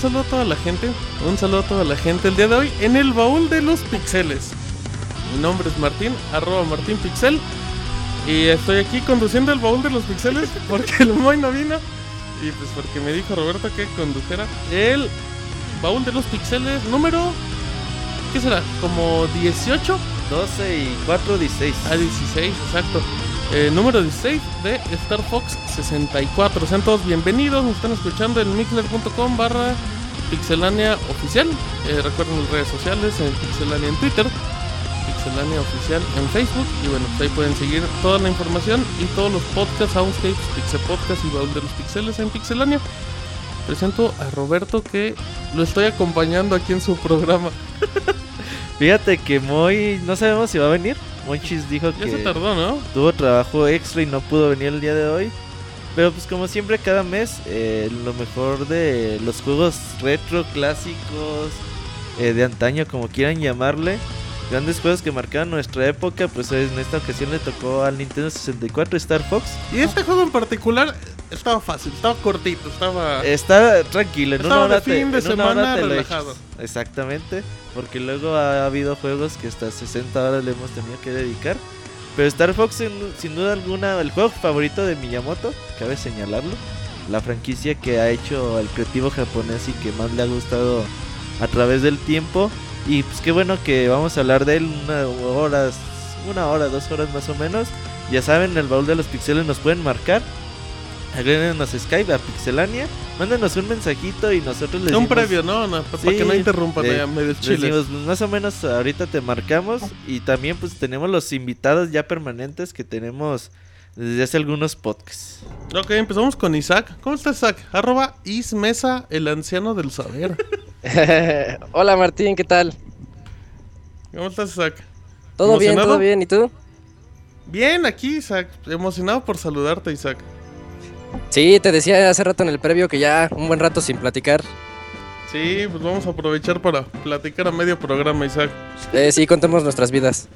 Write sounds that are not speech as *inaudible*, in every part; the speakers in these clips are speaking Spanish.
Un saludo a toda la gente. Un saludo a toda la gente el día de hoy en el baúl de los pixeles. Mi nombre es Martín, arroba Martín Pixel. Y estoy aquí conduciendo el baúl de los pixeles *laughs* porque el Moy no vino. Y pues porque me dijo Roberto que condujera el baúl de los pixeles número. ¿Qué será? ¿Como 18? 12 y 4, 16. Ah, 16, exacto. Eh, número 16 de Star Fox 64. Sean todos bienvenidos. Nos están escuchando en mixler.com barra pixelania oficial. Eh, recuerden las redes sociales en pixelania en Twitter. Pixelania Oficial en Facebook. Y bueno, pues ahí pueden seguir toda la información y todos los podcasts, Soundscapes, Pixel Podcast y Baúl de los Pixeles en Pixelania. Presento a Roberto que lo estoy acompañando aquí en su programa. Fíjate que Moy, no sabemos si va a venir. Monchis dijo Ya que se tardó, ¿no? tuvo trabajo extra y no pudo venir el día de hoy. Pero pues como siempre cada mes, eh, lo mejor de los juegos retro, clásicos, eh, de antaño, como quieran llamarle. Grandes juegos que marcaron nuestra época, pues en esta ocasión le tocó al Nintendo 64 Star Fox. Y este juego en particular estaba fácil, estaba cortito, estaba... Está tranquilo, en Estaba una de hora te, fin de en una hora semana te relajado. Exactamente, porque luego ha habido juegos que hasta 60 horas le hemos tenido que dedicar. Pero Star Fox, sin, sin duda alguna, el juego favorito de Miyamoto, cabe señalarlo. La franquicia que ha hecho el creativo japonés y que más le ha gustado a través del tiempo. Y pues qué bueno que vamos a hablar de él una hora, una hora, dos horas más o menos. Ya saben, en el baúl de los pixeles nos pueden marcar. Agréguenos Skype, a Pixelania. Mándenos un mensajito y nosotros les un previo, ¿no? No, para Sí, que no interrumpan eh, medio pues, más o menos ahorita te marcamos. Y también pues tenemos los invitados ya permanentes que tenemos desde hace algunos podcasts. Ok, empezamos con Isaac. ¿Cómo estás, Isaac? Arroba Ismesa, el anciano del saber. *laughs* *laughs* Hola Martín, ¿qué tal? ¿Cómo estás, Isaac? ¿Todo bien, todo bien? ¿Y tú? Bien, aquí, Isaac. Emocionado por saludarte, Isaac. Sí, te decía hace rato en el previo que ya un buen rato sin platicar. Sí, pues vamos a aprovechar para platicar a medio programa, Isaac. Eh, sí, contemos nuestras vidas.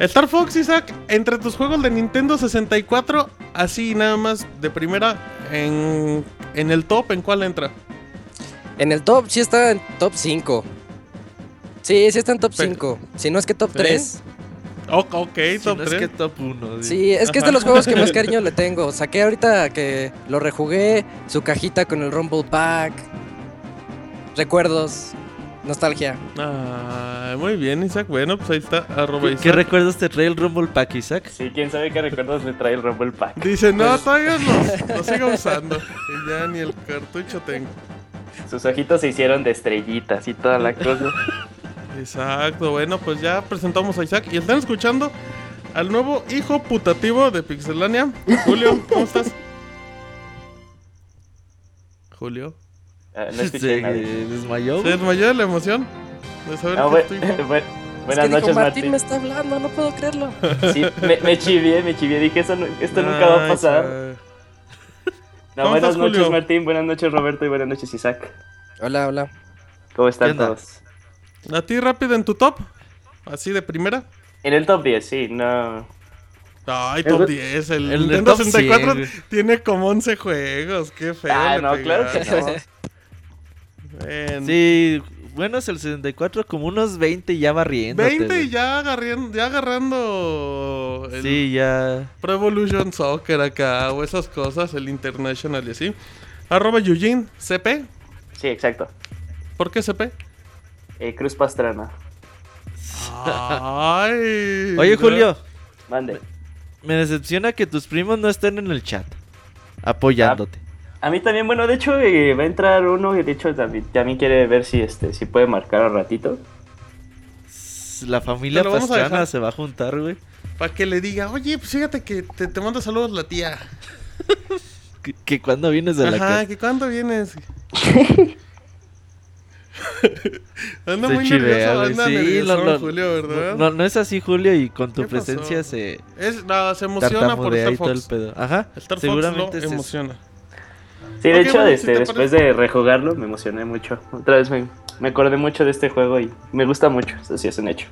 Star Fox, Isaac, entre tus juegos de Nintendo 64, así nada más de primera, en, en el top, ¿en cuál entra? En el top, sí está en top 5. Sí, sí está en top Pe- 5. Si no es que top ¿Sí? 3. Oh, ok, Si top no es 3. que top 1. Sí, es que es de los juegos que más *laughs* cariño le tengo. Saqué ahorita que lo rejugué, su cajita con el Rumble Pack. Recuerdos, nostalgia. Ah, muy bien, Isaac. Bueno, pues ahí está, arroba ¿Qué, Isaac. qué recuerdos te trae el Rumble Pack, Isaac? Sí, quién sabe qué recuerdos le trae el Rumble Pack. Dice, no, todavía los, los sigo *laughs* usando. Y ya ni el cartucho tengo. Sus ojitos se hicieron de estrellitas y toda la cosa. *laughs* Exacto, bueno, pues ya presentamos a Isaac y están escuchando al nuevo hijo putativo de Pixelania. Julio, ¿cómo estás? Julio. Ah, no Se escuché nada. desmayó. ¿Se desmayó de la emoción? De saber Ah, que bu- *laughs* es tu hijo. bu- es buenas que dijo, noches, Martín Martín. me está hablando, no puedo creerlo. Sí, me, me chivié, me chivié. Dije, eso no- esto nunca va a pasar. No, ¿Cómo buenas estás, noches, Julio? Martín. Buenas noches, Roberto. Y buenas noches, Isaac. Hola, hola. ¿Cómo ¿Qué están todos? ¿A ti rápido en tu top? ¿Así de primera? En el top 10, sí, no. Ay, El- top 10. El, el Nintendo top 64 100. tiene como 11 juegos. Qué feo. Ah, no, claro que no. *laughs* Sí, bueno, es el 64, como unos 20 ya barriendo. 20 y ya, agarriendo, ya agarrando el Sí, ya. Pro Evolution Soccer acá o esas cosas, el International y así. Arroba Eugene, CP. Sí, exacto. ¿Por qué CP? Eh, Cruz Pastrana. Ay. Oye. Julio, Mande. me decepciona que tus primos no estén en el chat apoyándote. A mí también, bueno, de hecho eh, va a entrar uno y de hecho también, también quiere ver si este si puede marcar al ratito. La familia Pastrana se va a juntar, güey. Para que le diga, oye, pues fíjate que te, te manda saludos la tía. *laughs* Que, que cuando vienes de la Ajá, casa. que cuándo vienes. *laughs* *laughs* anda Se muy chivea, nervioso, anda Sí, nervioso, no, no, Julio, ¿verdad? No, no es así, Julio, y con tu presencia se Es, no, se emociona por Star y todo el Fox. pedo. Ajá, Star Fox seguramente lo eso. emociona. Sí, de hecho, bueno, este, si después parece- de rejugarlo me emocioné mucho. Otra vez me, me acordé mucho de este juego y me gusta mucho. Eso sí es un hecho.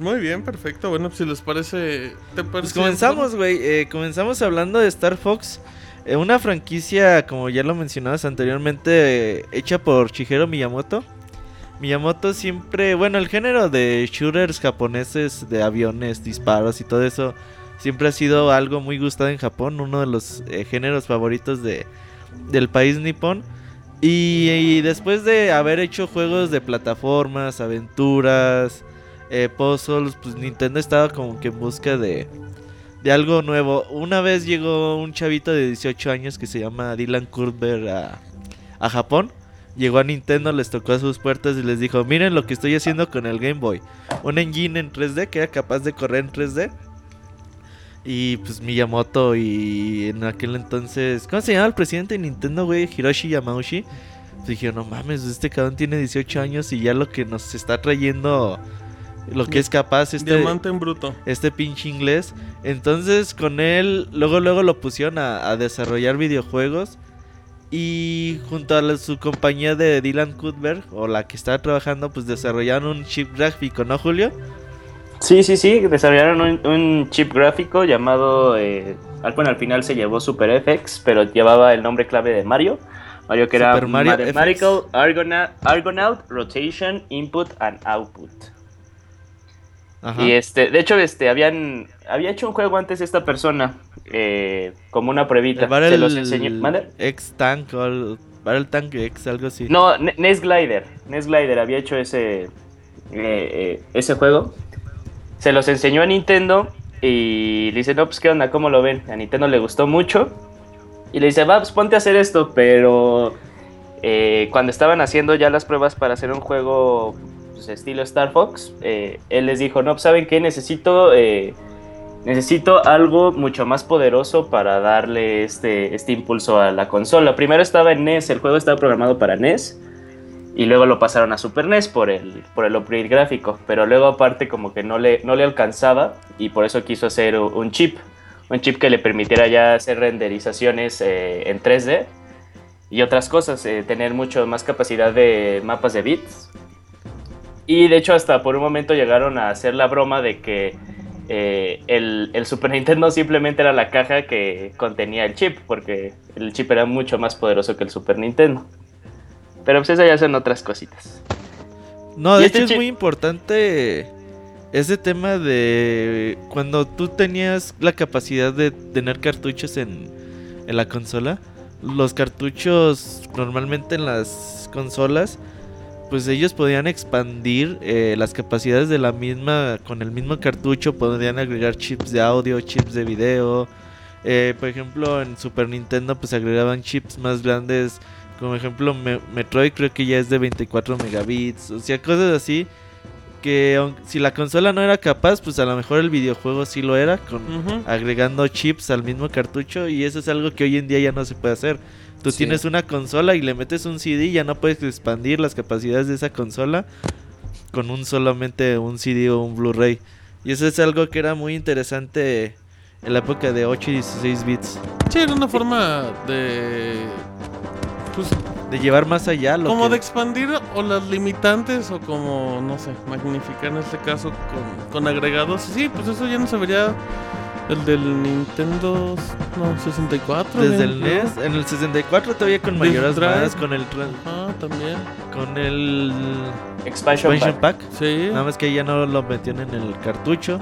Muy bien, perfecto. Bueno, pues si les parece. ¿te Pues parece comenzamos, güey. eh, comenzamos hablando de Star Fox. Eh, una franquicia, como ya lo mencionabas anteriormente, eh, hecha por Shigeru Miyamoto. Miyamoto siempre, bueno, el género de shooters japoneses, de aviones, disparos y todo eso, siempre ha sido algo muy gustado en Japón, uno de los eh, géneros favoritos de, del país nipón. Y, después de haber hecho juegos de plataformas, aventuras, eh, puzzles, pues Nintendo estaba como que en busca de, de algo nuevo. Una vez llegó un chavito de 18 años que se llama Dylan Kurber a, a Japón. Llegó a Nintendo, les tocó a sus puertas y les dijo, miren lo que estoy haciendo con el Game Boy. Un engine en 3D que era capaz de correr en 3D. Y pues Miyamoto y en aquel entonces... ¿Cómo se llama el presidente de Nintendo, güey? Hiroshi Yamauchi. Pues dijeron, no mames, este cabrón tiene 18 años y ya lo que nos está trayendo... Lo que es capaz este, Diamante en bruto. este pinche inglés. Entonces con él, luego luego lo pusieron a, a desarrollar videojuegos. Y junto a la- su compañía de Dylan Cuthbert, o la que estaba trabajando, pues desarrollaron un chip gráfico, ¿no, Julio? Sí, sí, sí, desarrollaron un, un chip gráfico llamado, eh, al- bueno, al final se llevó Super FX, pero llevaba el nombre clave de Mario. Mario que era Mario Mathematical Argonaut, Argonaut Rotation Input and Output. Ajá. Y este, de hecho, este, habían, había hecho un juego antes esta persona, eh, como una pruebita. El Battle Se los enseñó. ¿Mande? X Tank o el Battle Tank X, algo así. No, Ne- NES Glider. NES Glider había hecho ese, eh, eh, ese juego. Se los enseñó a Nintendo y le dice, no, pues qué onda, ¿cómo lo ven? A Nintendo le gustó mucho. Y le dice, va, pues ponte a hacer esto, pero eh, cuando estaban haciendo ya las pruebas para hacer un juego pues, estilo Star Fox, eh, él les dijo, no, pues saben qué, necesito... eh, Necesito algo mucho más poderoso para darle este, este impulso a la consola. Primero estaba en NES, el juego estaba programado para NES. Y luego lo pasaron a Super NES por el, por el upgrade gráfico. Pero luego aparte como que no le, no le alcanzaba. Y por eso quiso hacer un chip. Un chip que le permitiera ya hacer renderizaciones eh, en 3D. Y otras cosas. eh, tener mucho más capacidad de mapas de bits. Y de hecho hasta por un momento llegaron a hacer la broma de que eh, el, el Super *laughs* Nintendo simplemente era la caja que contenía el chip, porque el chip era mucho más poderoso que el Super Nintendo. Pero pues eso ya son otras cositas. No, de este hecho es muy importante ese tema de cuando tú tenías la capacidad de tener cartuchos en, en la consola. Los cartuchos normalmente en las consolas, pues ellos podían expandir eh, las capacidades de la misma, con el mismo cartucho, podían agregar chips de audio, chips de video. Eh, por ejemplo, en Super Nintendo pues agregaban chips más grandes como ejemplo, Me- Metroid creo que ya es de 24 megabits. O sea, cosas así. Que si la consola no era capaz, pues a lo mejor el videojuego sí lo era. Con, agregando chips al mismo cartucho. Y eso es algo que hoy en día ya no se puede hacer. Tú Sí. tienes una consola y le metes un CD y ya no puedes expandir las capacidades de esa consola con un solamente un CD o un Blu-ray. Y eso es algo que era muy interesante en la época de 8 y 16 bits. Sí, era una forma de. Pues, De llevar más allá lo como que... de expandir o las limitantes o como, no sé, magnificar en este caso con, con agregados. Sí, pues eso ya no se vería. El del Nintendo no, 64. Desde el. NES, en el 64 todavía con mayoras más, con el Ah, también. con el Expansion, expansion Pack. pack. Sí. Nada más que ya no lo metieron en el cartucho.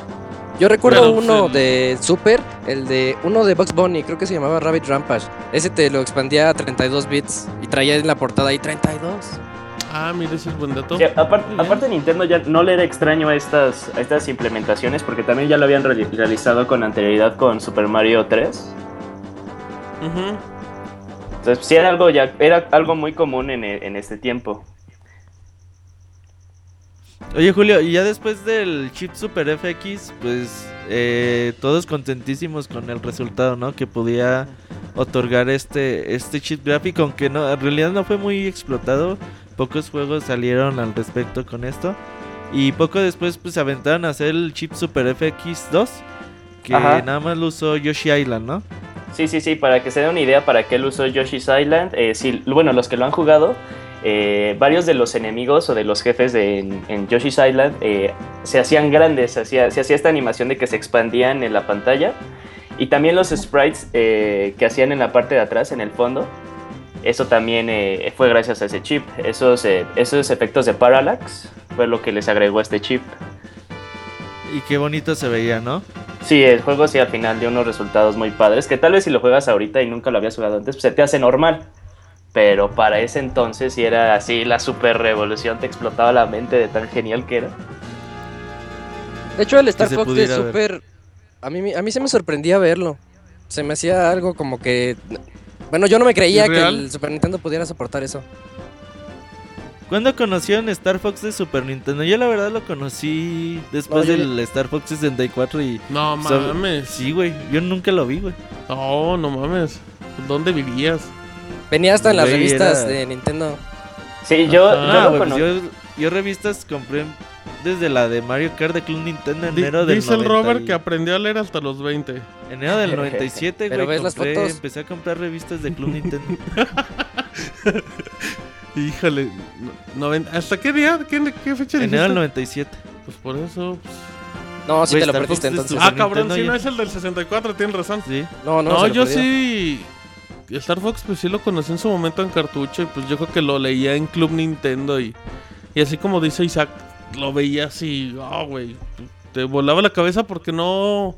Yo recuerdo uno de Super, el de uno de Bugs Bunny, creo que se llamaba Rabbit Rampage. Ese te lo expandía a 32 bits y traía en la portada ahí 32. Ah, mira, ese es buen dato. Sí, aparte Nintendo ya no le era extraño a estas, a estas implementaciones porque también ya lo habían reali- realizado con anterioridad con Super Mario 3. Ujú. Entonces sí era algo ya era algo muy común en, en este tiempo. Oye Julio, y ya después del chip Super FX, pues eh, todos contentísimos con el resultado, ¿no? Que podía otorgar este, este chip gráfico, aunque no, en realidad no fue muy explotado. Pocos juegos salieron al respecto con esto. Y poco después pues aventaron a hacer el chip Super FX 2, que Ajá. nada más lo usó Yoshi Island, ¿no? Sí, sí, sí, para que se den una idea para qué él usó Yoshi's Island, eh, sí, bueno, los que lo han jugado, eh, varios de los enemigos o de los jefes de- en, en Yoshi's Island eh, se hacían grandes, se hacía, se hacía esta animación de que se expandían en la pantalla Y también los sprites eh, que hacían en la parte de atrás, en el fondo, eso también fue gracias a ese chip. Esos, esos efectos de parallax fue lo que les agregó este chip. Y qué bonito se veía, ¿no? Sí, el juego sí al final dio unos resultados muy padres, que tal vez si lo juegas ahorita y nunca lo habías jugado antes, pues se te hace normal. Pero para ese entonces sí era así la super revolución, te explotaba la mente de tan genial que era. De hecho, el Star Fox es súper... A mí, a mí se me sorprendía verlo. Se me hacía algo como que... Bueno, yo no me creía que el Super Nintendo pudiera soportar eso. ¿Cuándo conocieron Star Fox de Super Nintendo? Yo la verdad lo conocí después No, yo- del Star Fox 64 y... No so- mames. Sí, güey. Yo nunca lo vi, güey. No, no mames. ¿Dónde vivías? Venía hasta en las Güey, revistas era- de Nintendo. Sí, yo, Ajá. yo Ah, lo güey, pues yo, yo revistas compré desde la de Mario Kart de Club Nintendo en Di- enero del Dice el 90 Robert y- que aprendió a leer hasta los 20. Enero del 97, *laughs* Pero güey. ves las compré- fotos. Empecé a comprar revistas de Club Nintendo. *laughs* Híjole. no- noven- ¿Hasta qué día? ¿Qué, qué fecha enero del dijiste? 97. Pues por eso. pues- No, sí Güey, te lo Star Fox perdiste es entonces. Ah, cabrón, Nintendo y- no es el del 64, tienes razón. Sí. No, no, No, se lo yo perdió. sí. Star Fox, pues sí lo conocí en su momento en cartucho. Y pues yo creo que lo leía en Club Nintendo. Y, y así como dice Isaac, lo veía así. Ah, güey. te volaba la cabeza porque no.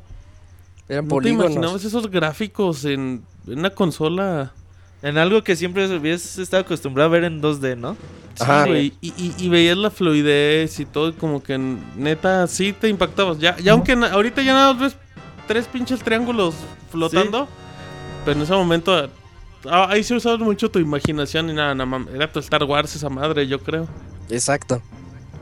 Eran No te imaginabas esos gráficos en, en una consola. En algo que siempre habías estado acostumbrado a ver en 2D, ¿no? Sí, Ajá. güey, y, y, y veías la fluidez y todo, y como que neta sí te impactabas. Ya, ya aunque ahorita ya nada más ves tres pinches triángulos flotando, pero en ese momento ah, ahí se usaba mucho tu imaginación y nada, nada era tu Star Wars esa madre, yo creo. Exacto.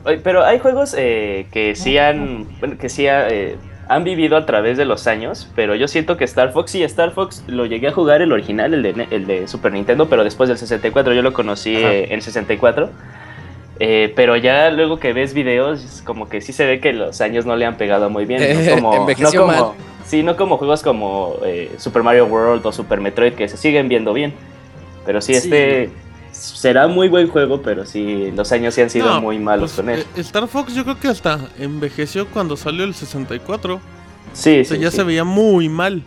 Oye, Pero hay juegos eh, que sí han, bueno, que sí ha, eh, han vivido a través de los años, pero yo siento que Star Fox sí, Star Fox lo llegué a jugar el original, el de, el de Super Nintendo, pero después del 64, yo lo conocí eh, en 64. Eh, pero ya luego que ves videos, es como que sí se ve que los años no le han pegado muy bien. No *laughs* como, no como- mal. Sí, no como juegos como eh, Super Mario World o Super Metroid que se siguen viendo bien. Pero sí, Sí. este será muy buen juego, pero sí, los años sí han sido No, muy malos pues, con él. eh, Star Fox yo creo que hasta envejeció cuando salió el 64. Sí, O sea, sí, ya sí. se veía muy mal.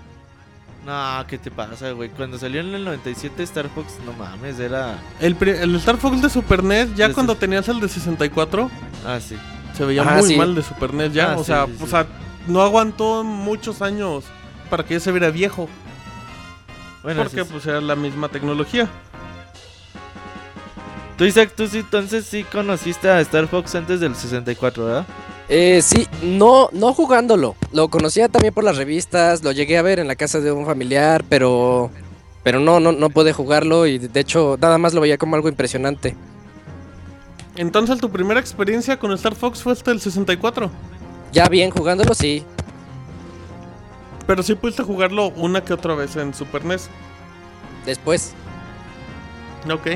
No, ¿qué te pasa, güey? Cuando salió en el 97 Star Fox, no mames, era... El, Star Fox de Super NES, ya De cuando tenías el de 64, Ah, sí. se veía Ajá, muy sí. mal de Super NES ya. Ah, o, sí, sea, sí, sí. o sea, no aguantó muchos años para que ya se viera viejo. Bueno, porque sí, pues era la misma tecnología. Tú, Isaac, tú sí, entonces sí conociste a Star Fox antes del 64, ¿verdad? Eh, sí, no, no jugándolo. Lo conocía también por las revistas, lo llegué a ver en la casa de un familiar, pero, pero no, no, no pude jugarlo y de hecho nada más lo veía como algo impresionante. Entonces tu primera experiencia con Star Fox fue hasta el 64. Ya bien jugándolo, sí. Pero sí pudiste jugarlo una que otra vez en Super NES. Después, Ok.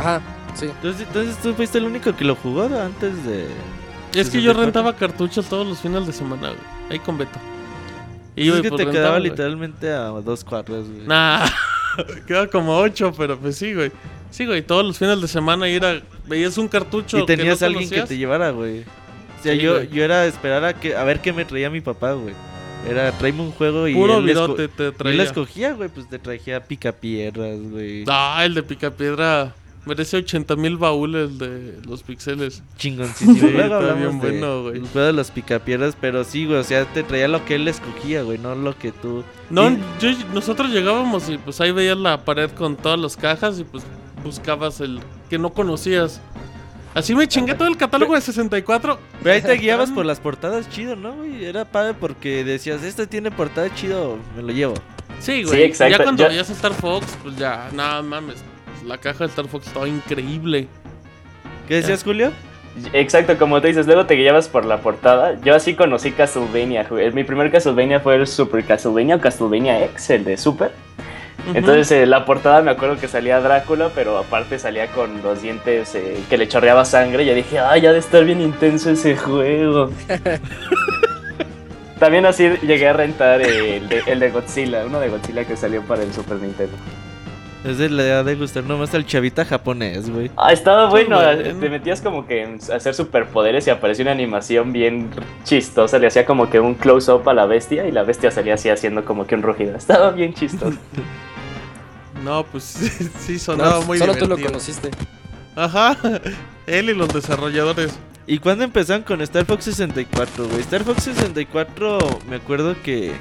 ajá, sí. Entonces, entonces tú fuiste el único que lo jugó antes de... Es que yo 64. rentaba cartuchos todos los fines de semana, güey. Ahí con Beto. Y es güey, que pues, te rentaba, quedaba güey. literalmente a dos cuadras, güey. Nah, *laughs* quedaba como ocho, pero pues sí, güey. Sí, güey, todos los fines de semana ir a... Veías un cartucho y tenías que no alguien que te llevara, güey. O sea, Sí, yo, güey. yo era esperar a, que, a ver qué me traía mi papá, güey. Era, tráeme un juego y Puro él, virote te y él traía. escogía, güey, pues te traía picapiedras, güey. Ah, el de Picapiedra merece 80 mil baúles de los pixeles. Chingoncísimo. Sí, está bien de bueno, güey. el juego de los picapiedras, pero sí, güey, o sea, te traía lo que él escogía, güey, no lo que tú... No, Y- yo- nosotros llegábamos y pues ahí veías la pared con todas las cajas y pues buscabas el que no conocías. Así me chingué todo el catálogo de 64. Pero ahí te guiabas por las portadas chido, ¿no, güey? Era padre porque decías, este tiene portada chido, me lo llevo. Sí, güey. exacto. Ya cuando Yo- veías a Star Fox, pues ya, nada mames. La caja de Star Fox estaba increíble. ¿Qué decías, Julio? Exacto, como tú dices, luego te guiabas por la portada. Yo así conocí Castlevania. jugué- Mi primer Castlevania fue el Super Castlevania o Castlevania X, el de Super. Entonces eh, la portada me acuerdo que salía Drácula, pero aparte salía con los dientes eh, que le chorreaba sangre. Y yo dije, ay, ya de estar bien intenso ese juego. *laughs* También así llegué a rentar eh, el, de, el de Godzilla, uno de Godzilla que salió para el Super Nintendo. Es de la edad de gustar nomás al chavita japonés, güey. Ah, estaba bueno. bueno. Te metías como que a hacer superpoderes y aparecía una animación bien chistosa. Le hacía como que un close-up a la bestia y la bestia salía así haciendo como que un rugido. Estaba bien chistoso. *laughs* No, pues *laughs* sí, sonaba No, muy solo tú lo conociste. Ajá, *laughs* él y los desarrolladores. ¿Y cuándo empezaron con Star Fox 64, güey? Star Fox 64, me acuerdo que.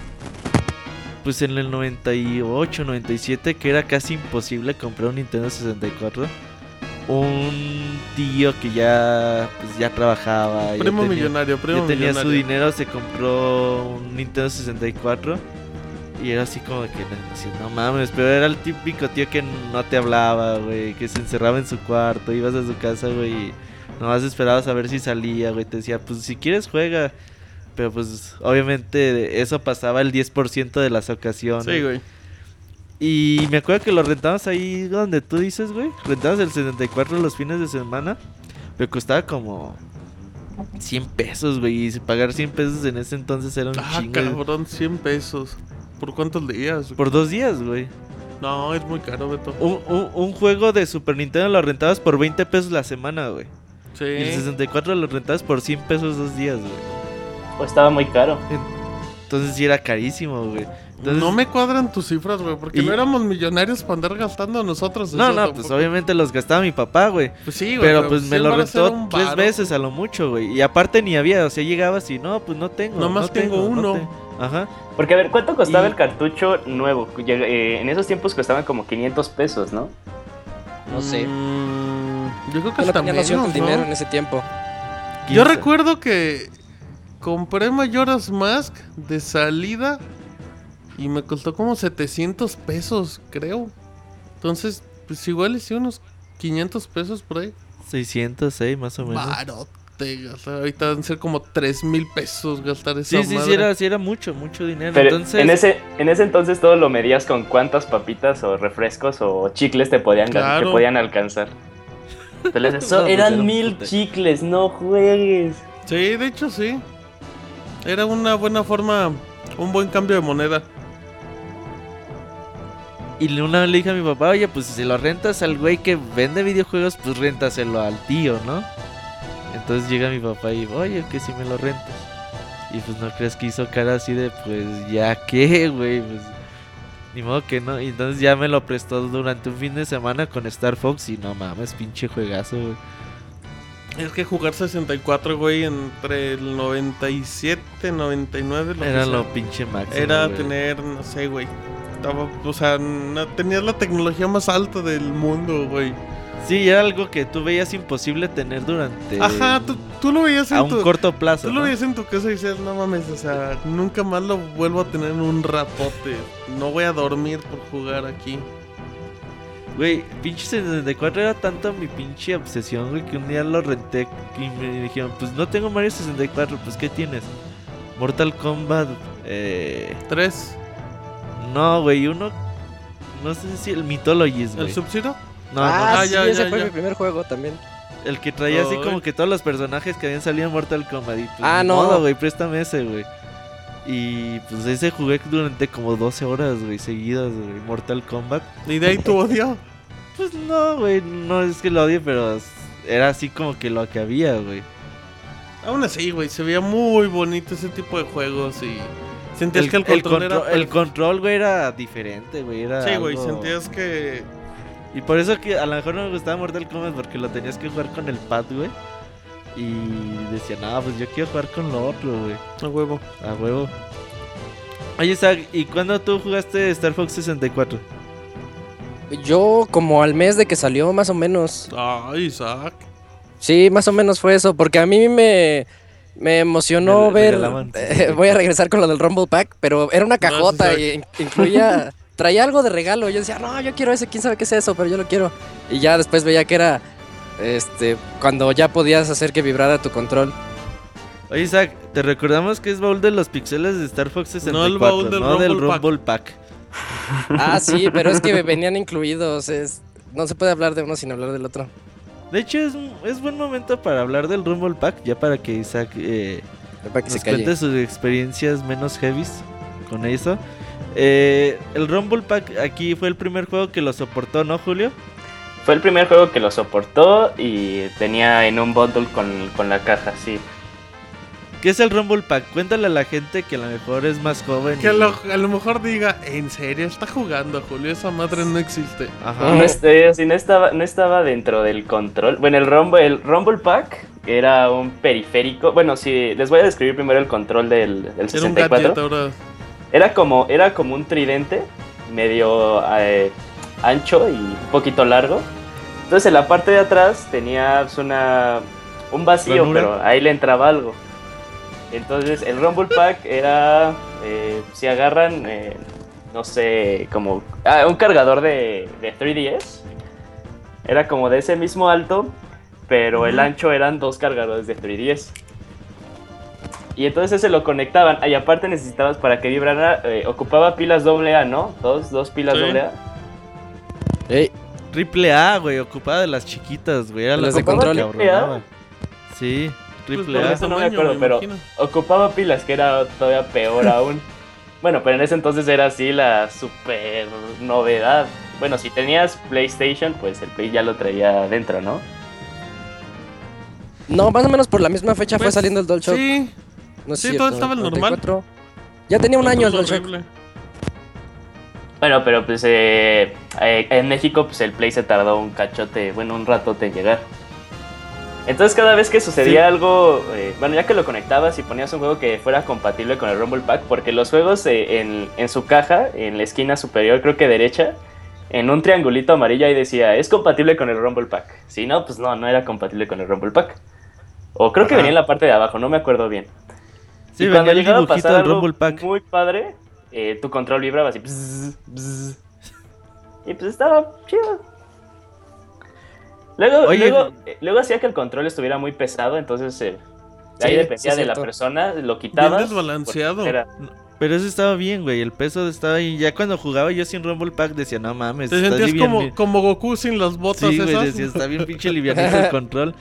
Pues en el 98, 97, que era casi imposible comprar un Nintendo 64. Un tío que ya, pues ya trabajaba. ya Primo tenía- millonario, primo ya tenía millonario. su dinero, se compró un Nintendo 64. Y era así como que, así, no mames, pero era el típico tío que no te hablaba, güey, que se encerraba en su cuarto, ibas a su casa, güey, y nomás esperabas a ver si salía, güey, te decía, pues si quieres juega. Pero pues obviamente eso pasaba el 10% de las ocasiones. Sí, güey. Y me acuerdo que lo rentabas ahí donde tú dices, güey. Rentabas el 74 los fines de semana. Pero costaba como 100 pesos, güey. Y pagar 100 pesos en ese entonces era un Ah, chingo. cabrón, 100 pesos. ¿Por cuántos días? güey? Por dos días, güey. No, es muy caro, Beto. Un, un- un juego de Super Nintendo lo rentabas por 20 pesos la semana, güey. Sí. Y el 64 lo rentabas por 100 pesos dos días, güey. O estaba muy caro. Entonces sí era carísimo, güey. Entonces- no me cuadran tus cifras, güey, porque Y- no éramos millonarios para andar gastando nosotros. No, eso no, pues obviamente los gastaba mi papá, güey. Pues sí, güey. Pero pues me 100 lo rentó tres veces a lo mucho, güey. Y aparte ni había, o sea, llegabas y no, pues no tengo. Nomás no tengo no uno. te- Ajá. Porque a ver, ¿cuánto costaba Y- el cartucho nuevo? Eh, en esos tiempos costaban como 500 pesos, ¿no? No sé. Mm, yo creo que Yo hasta menos, ¿no? dinero en ese tiempo. Yo 15. recuerdo que compré Majora's Mask de salida y me costó como 700 pesos, creo. Entonces, pues igual hice unos 500 pesos por ahí. 600, eh, más o menos. Barote, gastar. Ahorita deben ser como 3 mil pesos gastar esa Sí, sí, sí era, sí era mucho, mucho dinero. Pero Entonces, en, ese, en ese entonces todo lo medías con cuántas papitas o refrescos o chicles te podían, gan- Claro. te podían alcanzar. *laughs* Entonces, eso No, pues era eran mil chicles, no juegues. Sí, de hecho sí. Era una buena forma, un buen cambio de moneda. y una vez le dije a mi papá, oye, pues si se lo rentas al güey que vende videojuegos, pues réntaselo al tío, ¿no? Entonces llega mi papá y, oye, que si me lo rentas. Y pues no crees que hizo cara así de, pues ya qué, güey, pues ni modo que no. Y entonces ya me lo prestó durante un fin de semana con Star Fox y no mames, pinche juegazo, güey. Es que jugar 64, güey, entre el 97, 99, lo Era sea, lo pinche máximo. Era güey. tener, no sé, güey. Estaba, o sea, no, tenías la tecnología más alta del mundo, güey. Sí, era algo que tú veías imposible tener durante. Ajá, tú, tú lo veías en a un tu... corto plazo. Tú lo ¿no? veías en tu casa y dices, no mames, o sea, nunca más lo vuelvo a tener en un ratote. No voy a dormir por jugar aquí. Güey, pinche 64 era tanto mi pinche obsesión, güey, que un día lo renté y me dijeron, pues no tengo Mario 64, pues ¿qué tienes? Mortal Kombat, eh... Tres, No, güey, uno... No sé si el Mythologies, güey. ¿el Sub-Zero? No, ah, ah, sí, ya, ese ya, fue ya. mi primer juego también. no, el que traía así como que todos los personajes que habían salido en Mortal Kombat. Y pues, Ah, no. modo, güey, préstame ese, güey. Y pues ese jugué durante como 12 horas, güey, seguidas, güey, Mortal Kombat. Y de ahí tu odio. *laughs* Pues no, güey, no es que lo odie, pero era así como que lo que había, güey. Aún así, güey, se veía muy bonito ese tipo de juegos y sentías El, que el el control contro- era el control, güey, era diferente, güey. Era Sí, güey, algo- sentías que Y por eso que a lo mejor no me gustaba Mortal Kombat porque lo tenías que jugar con el pad, güey. Y decía, no, pues yo quiero jugar con lo otro, güey. a huevo. A huevo. Oye, Zach, ¿y cuándo tú jugaste Star Fox 64? Yo como al mes de que salió, más o menos. Ay, Isaac. Sí, más o menos fue eso, porque a mí me, me emocionó Me ver... eh, voy a regresar con lo del Rumble Pack, pero era una cajota y incluía... Traía algo de regalo, yo decía, no, yo quiero ese, quién sabe qué es eso, pero yo lo quiero. Y ya después veía que era, este, cuando ya podías hacer que vibrara tu control. Oye, Zach, te recordamos que es baúl de los pixeles de Star Fox 64, No el baúl del no del Rumble Pack. Rumble Pack. Ah, sí, pero es que *laughs* venían incluidos, es, no se puede hablar de uno sin hablar del otro. De hecho, es, es buen momento para hablar del Rumble Pack, ya para que Isaac eh, Para que se nos calle. cuente sus experiencias menos heavies con eso. Eh, el Rumble Pack aquí fue el primer juego que lo soportó, ¿no, Julio? Fue el primer juego que lo soportó y tenía en un bundle con, con la caja, sí. ¿Qué es el Rumble Pack? Cuéntale a la gente que a lo mejor es más joven. Que a lo, a lo mejor diga, en serio, está jugando, Julio, esa madre no existe. Ajá. No, este, sí, no estaba, no estaba dentro del control. Bueno, el Rumble, el Rumble Pack era un periférico. Bueno, sí, les voy a describir primero el control del, del Era un 64. gadget ahora. Era como, era como un tridente, medio eh, ancho y un poquito largo. Entonces en la parte de atrás tenía pues, una, un vacío, ¿Ranura? pero ahí le entraba algo. Entonces el Rumble Pack era, eh, si agarran, eh, no sé, como ah, un cargador de, de 3DS. Era como de ese mismo alto, pero el ancho eran dos cargadores de 3DS. Y entonces ese lo conectaban. Y aparte necesitabas para que vibrara, eh, ocupaba pilas AA, ¿no? Dos, dos pilas Sí. Ey, Triple A, güey, ocupada de las chiquitas, güey. Era Las la de control. Sí, Pues triple A. eso no me acuerdo, pero-. Ocupaba pilas, que era todavía peor *laughs* aún. Bueno, pero en ese entonces era así la super novedad. Bueno, si tenías PlayStation, pues el Play ya lo traía dentro, ¿no? No, más o menos por la misma fecha fue Pues, saliendo el DualShock. Sí, no es sí, cierto, todo estaba el normal. 94. Ya tenía un año el DualShock. Bueno, pero pues eh, eh, en México pues el Play se tardó un cachote, bueno, un ratote en llegar. Entonces cada vez que sucedía Sí. algo, eh, bueno, ya que lo conectabas y ponías un juego que fuera compatible con el Rumble Pack, porque los juegos eh, en, en su caja, en la esquina superior, creo que derecha, en un triangulito amarillo ahí decía, es compatible con el Rumble Pack. Si no, pues no, no era compatible con el Rumble Pack. O creo que venía en la parte de abajo, no me acuerdo bien. Sí, y cuando llegaba a pasar algo Rumble Pack. muy padre, eh, tu control vibraba así. bzz, bzz. y pues estaba chido. Luego, Oye, luego, eh, luego hacía que el control estuviera muy pesado, entonces eh, ahí Sí, dependía sí de la persona, lo Bien quitabas. desbalanceado. porque era- Pero eso estaba bien, güey. El peso estaba ahí. Ya cuando jugaba yo sin Rumble Pack decía, no mames. Te sentías bien- como, como Goku sin las botas Sí, güey, esas. decía, está bien pinche livianito el *laughs* control.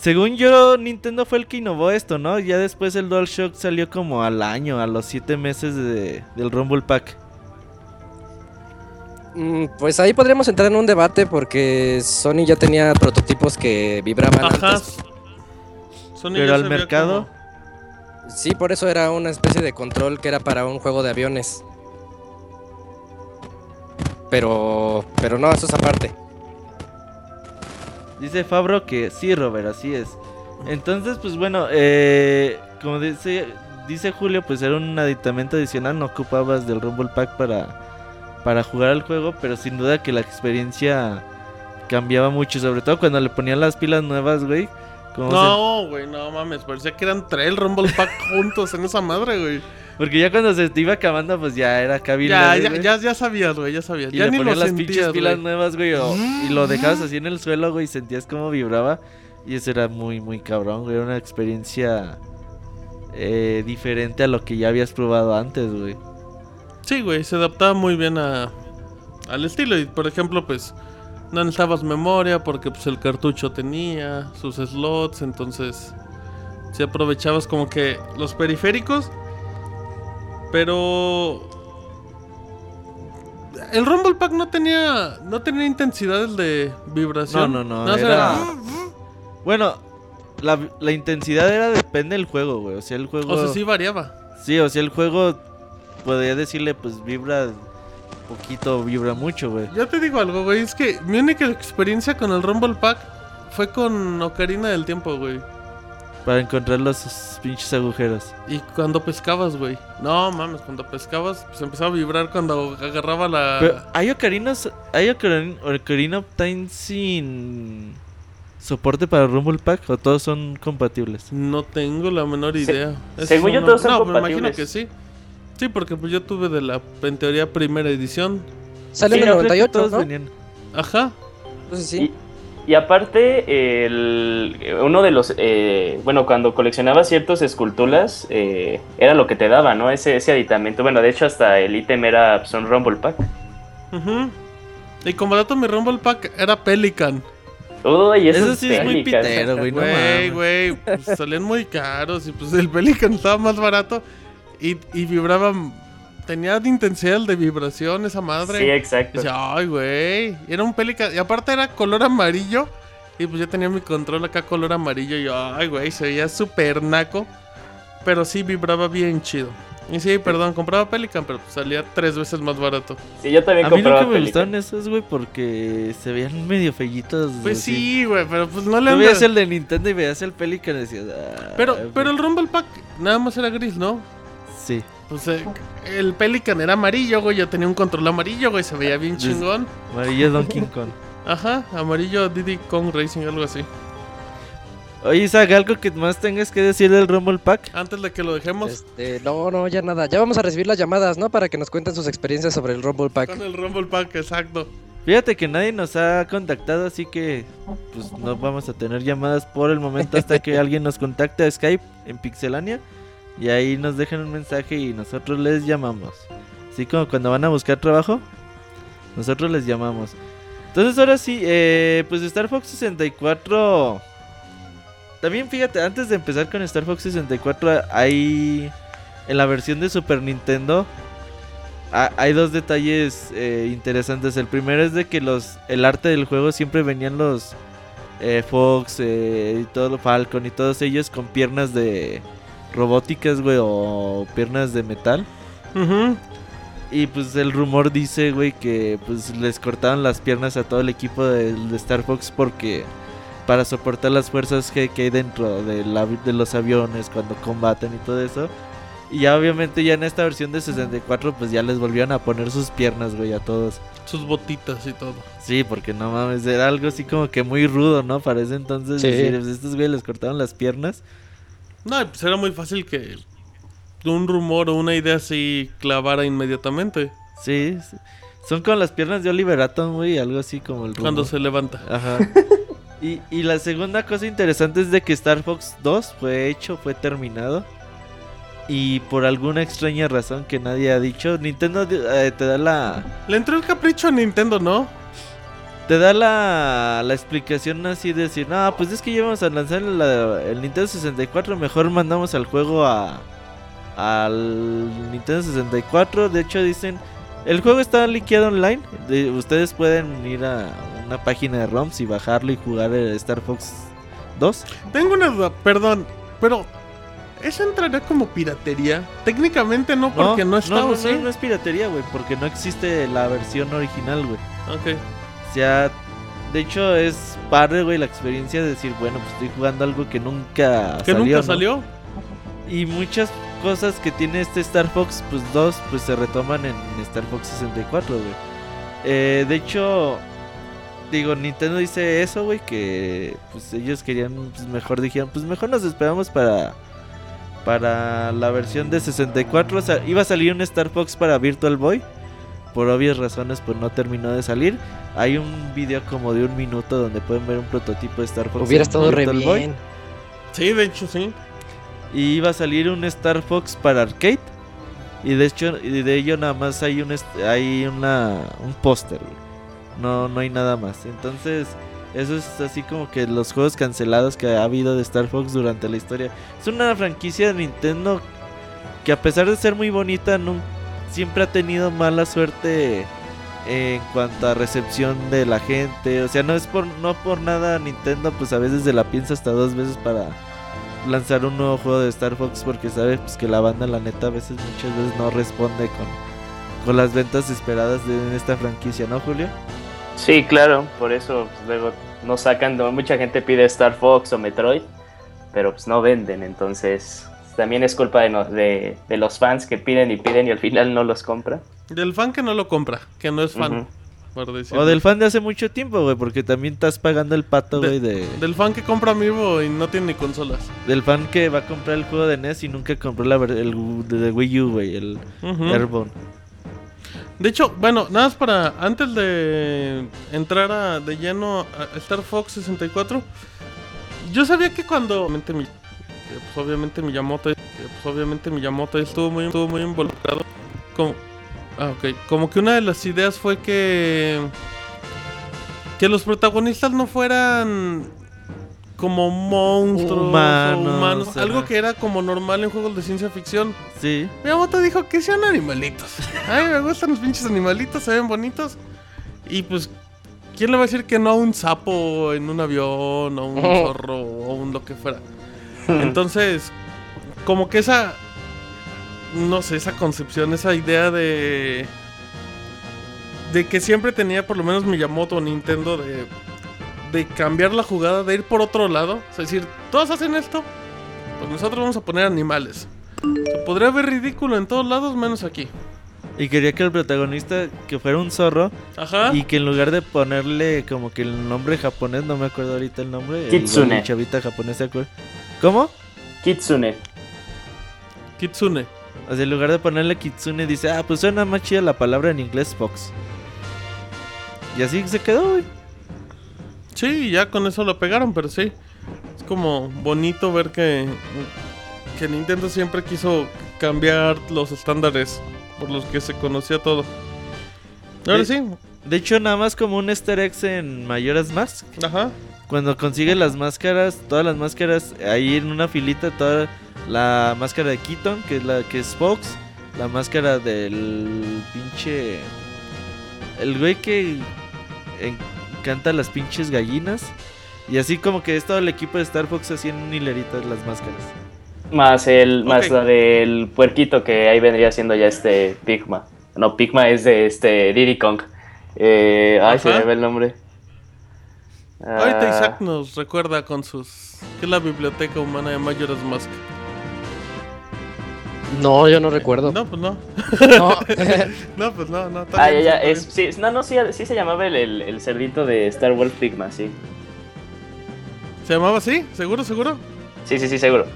Según yo, Nintendo fue el que innovó esto, ¿no? Ya después el DualShock salió como al año, a los 7 meses de- del Rumble Pack. Mm, Pues ahí podríamos entrar en un debate porque Sony ya tenía prototipos que vibraban Ajá. antes. Sony Pero ya al mercado, como- Sí, por eso era una especie de control que era para un juego de aviones. Pero, pero no, eso es aparte. Dice Fabro que sí, Robert, así es. Entonces, pues bueno, eh, como dice, dice Julio, pues era un aditamento adicional, no ocupabas del Rumble Pack para, para jugar al juego, pero sin duda que la experiencia cambiaba mucho, sobre todo cuando le ponían las pilas nuevas, güey. No, güey, no mames. Parecía que eran tres Rumble Pack *laughs* juntos en esa madre, güey. Porque ya cuando se te iba acabando, pues ya era cabina. Ya, ya, ya, ya sabías, güey, ya sabías. Y ya le ni ponías las pinches pilas nuevas, güey, y lo dejabas así en el suelo, güey, y sentías cómo vibraba. Y eso era muy, muy cabrón, güey. Era una experiencia eh, diferente a lo que ya habías probado antes, güey. Sí, güey, se adaptaba muy bien a, al estilo. Y por ejemplo, pues no necesitabas memoria porque pues el cartucho tenía sus slots. Entonces, si aprovechabas como que los periféricos. Pero el Rumble Pack no tenía no tenía intensidades de vibración. No, no, no, más era- era- Bueno, la, la intensidad era depende del juego, güey. O sea, el juego. O sea, sí variaba. Sí, o sea, el juego podría decirle, pues vibra poquito, vibra mucho, güey. Ya te digo algo, güey. Es que mi única experiencia con el Rumble Pack fue con Ocarina del Tiempo, güey. Para encontrar los pinches agujeros. Y cuando pescabas, güey. No mames, cuando pescabas, pues empezaba a vibrar cuando agarraba la. Pero, ¿hay ocarinos, hay ocarin, Ocarina of Time sin soporte para Rumble Pack o todos son compatibles? No tengo la menor Se- idea. Eso según yo, todos son No, pero imagino compatibles. que sí. Sí, porque pues yo tuve de la, en teoría, primera edición. Salió Sí, en el creo que 98, Todos ¿no? venían. Ajá. Entonces sí. Y, y aparte, el, uno de los. eh, bueno, cuando coleccionabas ciertas esculturas, eh, era lo que te daba, ¿no? Ese, ese aditamento. Bueno, de hecho, hasta el ítem era pues, un Rumble Pack. Ujú. Y como dato, mi Rumble Pack era Pelican. Uy, Eso eso, sí es muy pitero, güey. No Güey, mames. güey, pues, salían muy caros y pues el Pelican estaba más barato y, y vibraba tenía de intensidad el de vibración esa madre. Sí, exacto. Decía, ay, güey. Era un Pelican. Y aparte era color amarillo. Y pues yo tenía mi control acá color amarillo. Y yo, ay, güey, se veía súper naco. Pero sí vibraba bien chido. Y sí, perdón, compraba Pelican, pero pues salía tres veces más barato. Sí, yo también A mí compraba nunca me Pelican. gustaron esos, güey, porque se veían medio fellitos. Pues así. sí, güey, pero pues no le Tú veías el de Nintendo y veías el Pelican y decías. "Ah, Pero, güey". pero el Rumble Pack nada más era gris, ¿no? Sí. Pues eh, el Pelican era amarillo, güey. Yo tenía un control amarillo, güey. Se veía bien chingón. Amarillo Donkey *laughs* Kong. Ajá, amarillo Diddy Kong Racing, algo así. Oye, Isaac, algo que más tengas que decir del Rumble Pack. Antes de que lo dejemos Este, no, no, ya nada. Ya vamos a recibir las llamadas, ¿no? Para que nos cuenten sus experiencias sobre el Rumble Pack. con el Rumble Pack, exacto. Fíjate que nadie nos ha contactado, así que pues no vamos a tener llamadas por el momento hasta que *laughs* alguien nos contacte a Skype en Pixelania y ahí nos dejen un mensaje y nosotros les llamamos. Así como cuando van a buscar trabajo, nosotros les llamamos. Entonces ahora sí, eh, pues Star Fox 64... También fíjate, antes de empezar con Star Fox 64 hay en la versión de Super Nintendo ha- hay dos detalles eh, interesantes. El primero es de que los el arte del juego siempre venían los eh, Fox eh, y todo Falcon y todos ellos con piernas de robóticas, güey, o piernas de metal. Ujú. Y pues el rumor dice, güey, que pues les cortaban las piernas a todo el equipo de, de Star Fox porque para soportar las fuerzas que, que hay dentro del avi- de los aviones cuando combaten y todo eso. Y ya obviamente ya en esta versión de 64 pues ya les volvieron a poner sus piernas, güey, a todos. Sus botitas y todo. Sí, porque no mames, era algo así como que muy rudo, ¿no? Para ese entonces Sí. decir, pues, estos güeyes les cortaron las piernas. No, pues era muy fácil que un rumor o una idea así clavara inmediatamente Sí, sí. son como las piernas de Oliver Atom, güey, algo así como el rumor. cuando se levanta. Ajá. *laughs* Y, y la segunda cosa interesante es de que Star Fox 2 fue hecho, fue terminado. Y por alguna extraña razón que nadie ha dicho, Nintendo eh, te da la Le entró el capricho a Nintendo, ¿no? Te da la, la explicación así de decir, no, pues es que ya vamos a lanzar la- el Nintendo 64, mejor mandamos al juego a al Nintendo 64. De hecho dicen, el juego está liqueado online, de- ustedes pueden ir a una página de ROMs y bajarlo y jugar el Star Fox 2. Tengo una duda, perdón, pero ¿eso entraría como piratería? Técnicamente no, porque no, está, no, ¿o no, sí? no es piratería, güey, porque no existe la versión original, güey. Ok. Sea, de hecho es padre, güey, la experiencia de decir, bueno, pues estoy jugando algo que nunca Que salió, nunca ¿no? salió. Y muchas cosas que tiene este Star Fox pues 2 pues se retoman en Star Fox 64, güey. Eh, de hecho, digo, Nintendo dice eso, güey, que pues ellos querían, pues mejor dijeron, pues mejor nos esperamos para para la versión de 64. O sea, iba a salir un Star Fox para Virtual Boy. Por obvias razones, pues no terminó de salir. Hay un video como de un minuto donde pueden ver un prototipo de Star Fox. Hubiera estado re Virtual Boy. bien. Sí, de hecho sí. Y iba a salir un Star Fox para arcade. Y de hecho, y de ello nada más hay un hay una un póster. No no hay nada más. Entonces, eso es así como que los juegos cancelados que ha habido de Star Fox durante la historia. Es una franquicia de Nintendo que a pesar de ser muy bonita, nun- siempre ha tenido mala suerte en cuanto a recepción de la gente. O sea, no es por no por nada Nintendo, pues a veces se la piensa hasta dos veces para lanzar un nuevo juego de Star Fox porque sabe pues, que la banda la neta a veces muchas veces no responde con, con las ventas esperadas de esta franquicia, ¿no, Julio? Sí, claro, por eso pues, luego no sacan, mucha gente pide Star Fox o Metroid, pero pues no venden, entonces también es culpa de, no- de, de los fans que piden y piden y al final no los compra. Del fan que no lo compra, que no es fan. O del fan de hace mucho tiempo, güey, porque también estás pagando el pato, güey, de, Del fan que compra Amiibo y no tiene ni consolas. del fan que va a comprar el juego de NES y nunca compró la, ver- el de, de Wii U, güey, el. Airborne. De hecho, bueno, nada más para antes de entrar a- de lleno a Star Fox 64, yo sabía que cuando mi, pues, obviamente Miyamoto, que, pues, obviamente Miyamoto estuvo muy estuvo muy involucrado como ah, ok, como que una de las ideas fue que que los protagonistas no fueran como monstruos o Humanos, algo que era como normal en juegos de ciencia ficción. Sí. Miyamoto dijo que sean animalitos. *laughs* Ay, me gustan los pinches animalitos, se ven bonitos. Y pues, ¿quién le va a decir que no a un sapo en un avión o un zorro o un lo que fuera? Entonces, como que esa, no sé, esa concepción, esa idea de... De que siempre tenía por lo menos Miyamoto o Nintendo de, de cambiar la jugada, de ir por otro lado. Es decir, todos hacen esto, pues nosotros vamos a poner animales. Se podría ver ridículo en todos lados menos aquí. Y quería que el protagonista que fuera un zorro Ajá. y que en lugar de ponerle como que el nombre japonés, no me acuerdo ahorita el nombre. el- Kitsune. el chavita japonés, ¿se acuerda? ¿Cómo? Kitsune. Kitsune. O sea, en lugar de ponerle Kitsune, dice, ah, pues suena más chida la palabra en inglés Fox. Y así se quedó, güey. Sí, ya con eso lo pegaron, pero sí. Es como bonito ver que, que Nintendo siempre quiso cambiar los estándares por los que se conocía todo. Ahora De- sí. De hecho, nada más como un easter egg en Mayoras Mask. Ajá. Cuando consigue las máscaras, todas las máscaras, ahí en una filita, toda la máscara de Keaton, que es la que es Fox, la máscara del pinche... El güey que encanta las pinches gallinas. Y así como que es todo el equipo de Star Fox así en hileritas las máscaras. Más el, más la del puerquito que ahí vendría siendo ya este Pigma. No, Pigma es de este Diddy Kong. Eh, ay, se me ve el nombre. Ahorita Ah, Isaac nos recuerda con sus... que es la biblioteca humana de Majora's Mask. No, yo no recuerdo. No, pues no. No. *laughs* No, pues no, no. Ah, ya, ya, es, sí, no, no, sí, sí se llamaba el, el, el cerdito de Star Wars Pigma, sí. ¿Se llamaba así? ¿Seguro, seguro? Sí, sí, sí, seguro.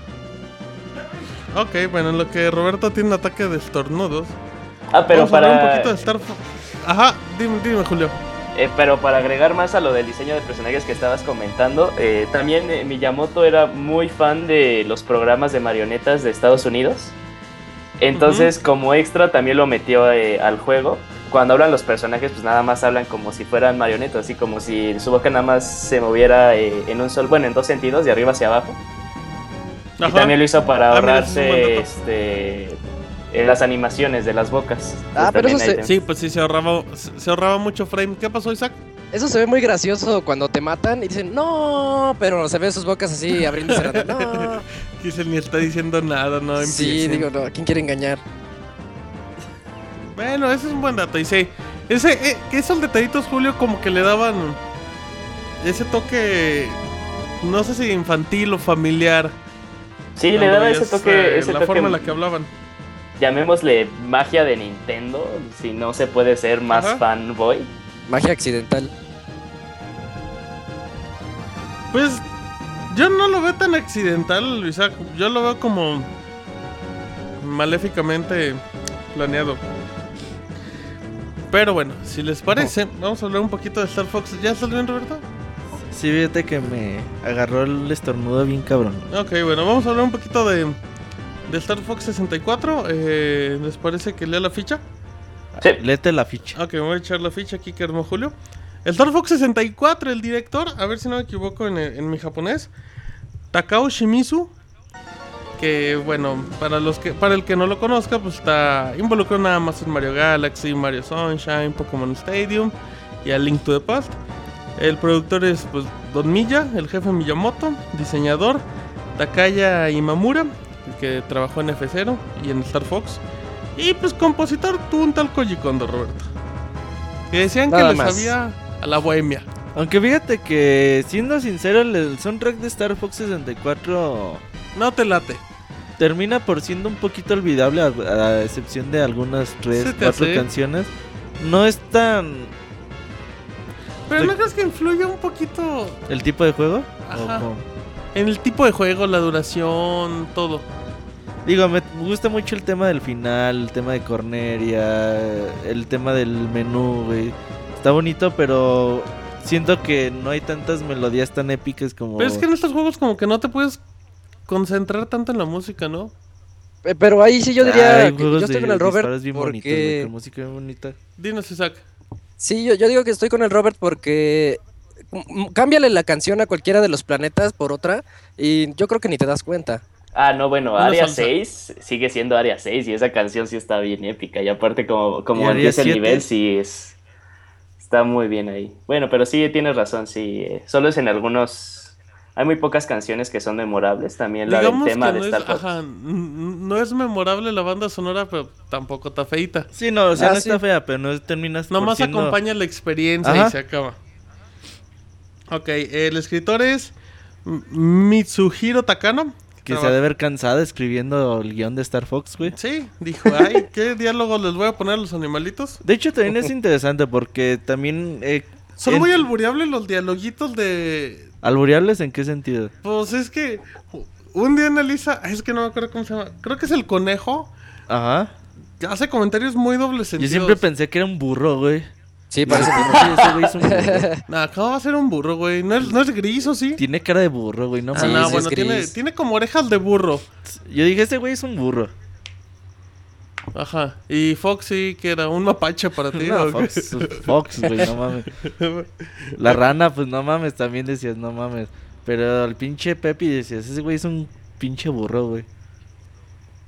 Ok, bueno, en lo que Roberto tiene un ataque de estornudos. Ah, pero vamos a hablar un para, poquito de Star. Ajá, dime, dime, Julio. Eh, pero para agregar más a lo del diseño de personajes que estabas comentando, eh, también eh, Miyamoto era muy fan de los programas de marionetas de Estados Unidos. Entonces, como extra, también lo metió eh, al juego. Cuando hablan los personajes, pues nada más hablan como si fueran marionetas, así como si su boca nada más se moviera en un sol, bueno, en dos sentidos, de arriba hacia abajo. Y también lo hizo para Ah, ahorrarse este, eh, las animaciones de las bocas. Ah, pero eso se- Sí, pues sí, se ahorraba, se ahorraba mucho frame. ¿Qué pasó, Isaac? Eso se ve muy gracioso cuando te matan y dicen, no, pero se ven sus bocas así abriendo y *laughs* cerrando. No. Giselle ni está diciendo nada, no Sí, empiecen. digo, no, ¿quién quiere engañar? Bueno, ese es un buen dato. Y sí, ese, eh, esos detallitos, Julio, como que le daban ese toque, no sé si infantil o familiar. Sí, le daba ese toque, eh, ese la toque, forma en la que hablaban. Llamémosle magia de Nintendo, si no se puede ser más Ajá. fanboy. Magia accidental. Pues yo no lo veo tan accidental, Isaac. Yo lo veo como maléficamente planeado. Pero bueno, si les parece, vamos a hablar un poquito de Star Fox. ¿Ya salió bien, Roberto? Sí, fíjate que me agarró el estornudo bien cabrón. Ok, bueno, vamos a hablar un poquito de, de Star Fox 64. Eh, ¿Les parece que lea la ficha? Sí. Léete la ficha. Ok, me voy a echar la ficha aquí que armó Julio. El Star Fox 64, el director, a ver si no me equivoco en, en mi japonés, Takao Shimizu, que bueno, para los que para el que no lo conozca, pues está involucrado nada más en Mario Galaxy, Mario Sunshine, Pokémon Stadium y a Link to the Past. El productor es pues Don Miya, el jefe Miyamoto, diseñador Takaya Imamura, el que trabajó en F0 y en Star Fox. Y pues compositor tuvo un tal Koji Kondo, Roberto. Que decían Nada que le más. sabía a la bohemia. Aunque fíjate que, siendo sincero, el- soundtrack de Star Fox 64 No te late. termina por siendo un poquito olvidable, a, a excepción de algunas tres, cuatro hace. canciones. No es tan Pero. ¿no crees que influye un poquito el tipo de juego. ¿O Ajá. En el tipo de juego, la duración, todo? Digo, me gusta mucho el tema del final, el tema de Corneria, el tema del menú, güey. Está bonito, pero siento que no hay tantas melodías tan épicas como... Pero es que en estos juegos como que no te puedes concentrar tanto en la música, ¿no? Eh, Pero ahí sí yo Ay, diría, que yo estoy de con el Robert bien porque... con música bien bonita. Dinos, Isaac. Sí, yo, yo digo que estoy con el Robert porque cámbiale la canción a cualquiera de los planetas por otra y yo creo que ni te das cuenta. Ah, no, bueno, Una Área salsa. 6 sigue siendo Área 6 y esa canción sí está bien épica. Y aparte, como, ¿Y como empieza el 7? nivel, sí es. Está muy bien ahí. Bueno, pero sí tienes razón, sí. eh, Solo es en algunos. Hay muy pocas canciones que son memorables. También la del tema que de no es, Star Fox. ajá, n- no es memorable la banda sonora, pero tampoco está feita. Sí, no, o sea, Ah, no sí. está fea, pero no terminas por Nomás siendo- acompaña la experiencia Ajá. y se acaba. Ok, el escritor es Mitsuhiro Takano. Que se ha de haber cansado escribiendo el guion de Star Fox, güey. Sí, dijo, ay, *laughs* ¿qué diálogo les voy a poner a los animalitos? De hecho, también es *laughs* interesante porque también... Eh, Son en- muy albureables los dialoguitos de... ¿Albureables en qué sentido? Pues es que un día analiza, es que no me acuerdo cómo se llama, creo que es el conejo, Ajá. hace comentarios muy doble Yo sentido. siempre pensé que era un burro, güey. Sí, parece que Sí, ese güey es un burro. Nah, ¿cómo va a ser un burro, güey? ¿No es, no es gris o sí? Tiene cara de burro, güey. No Ah, no, mames. bueno, es tiene, gris. tiene como orejas de burro. Yo dije, ese güey es un burro. Ajá. Y Foxy, que era un mapache para ti. No, ¿o qué? Fox, *laughs* Fox, güey, no mames. La rana, pues no mames, también decías, no mames. Pero el pinche Pepi decías, ese güey es un pinche burro, güey.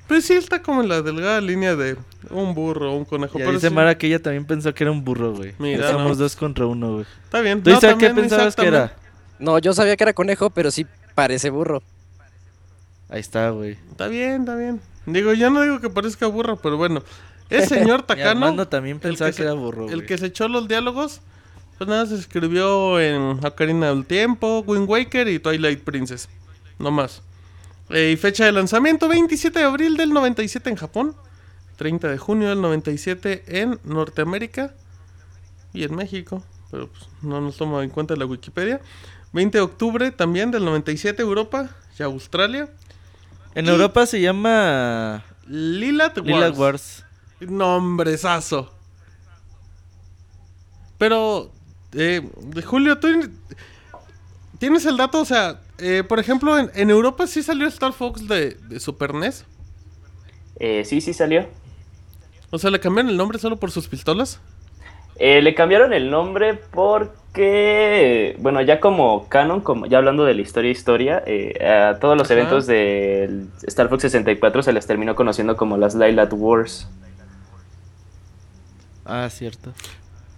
Pues sí, está como en la delgada línea de un burro o un conejo. Y pero dice sí, Mara que ella también pensó que era un burro, güey. Mira, Estamos no. dos contra uno, güey. Está bien. ¿Tú No, Isaac qué pensabas que era? No, yo sabía que era conejo, pero sí parece burro. Ahí está, güey. Está bien, está bien. Digo, yo no digo que parezca burro, pero bueno. *laughs* Es señor Takano. Armando también el pensaba que, se- era burro, El güey. que se echó los diálogos, pues nada, se escribió en Ocarina del Tiempo, Wind Waker y Twilight Princess. No más. Eh, y fecha de lanzamiento, 27 de abril del 97 en Japón. 30 de junio del 97 en Norteamérica. Y en México. Pero pues, no nos toma en cuenta la Wikipedia. 20 de octubre también del 97 Europa y Australia. En y- Europa se llama Lilat Wars. Lilac Wars. Nombresazo. Pero, eh, de Julio, tú tienes el dato, o sea, eh, por ejemplo, en, en Europa sí salió Star Fox de, de Super NES. Eh, sí, sí salió. O sea, le cambiaron el nombre solo por sus pistolas. Eh, le cambiaron el nombre porque, bueno, ya como canon, como ya hablando de la historia historia, eh, a todos los Ajá. eventos del Star Fox 64 se les terminó conociendo como las Lilat Wars. Ah, cierto.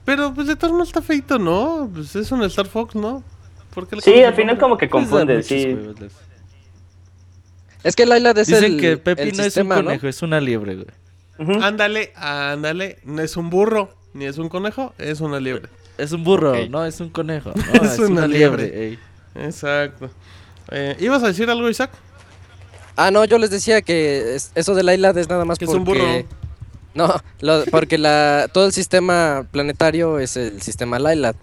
Pero, pues, de todas maneras está feito, ¿no? Pues es un Star Fox, ¿no? ¿Por qué le Sí, al final como que confunde, sí. Es que Laila es Dicen el, que Pepi el no sistema, es un ¿no? conejo, es una liebre, güey. Ándale, ándale. No es un burro, ni es un conejo, es una liebre. Es un burro, no, es un conejo. *laughs* No, Es es, una una liebre. liebre. ey. Exacto. Eh, ¿Ibas a decir algo, Isaac? Ah, no, yo les decía que es- eso de Laila es nada más Que es porque... un burro. No, lo- porque la, todo el sistema planetario es el sistema Lailat.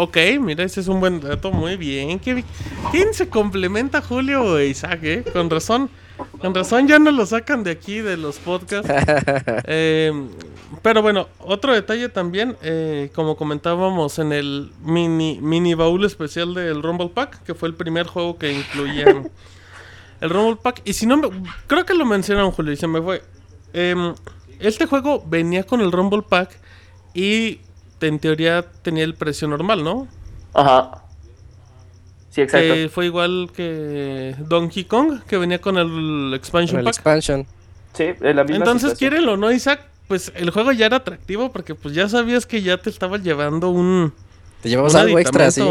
Ok, mira, ese es un buen dato, muy bien. ¿Qué, ¿Quién se complementa Julio e Isaac, eh? Con razón. Con razón ya no lo sacan de aquí, de los podcasts. *laughs* Eh, pero bueno, otro detalle también, eh, como comentábamos en el mini, mini baúl especial del Rumble Pack, que fue el primer juego que incluía *laughs* el Rumble Pack. Y si no, me- creo que lo mencionaron Julio y se me fue. Em, este juego venía con el Rumble Pack y en teoría tenía el precio normal, ¿no? Ajá. Sí, exacto. Que fue igual que Donkey Kong, que venía con el expansion Con el pack. expansion. Sí, la misma Entonces, situación. quiérenlo, ¿no, Isaac? Pues el juego ya era atractivo porque pues ya sabías que ya te estaba llevando un, Te llevamos un algo extra, sí.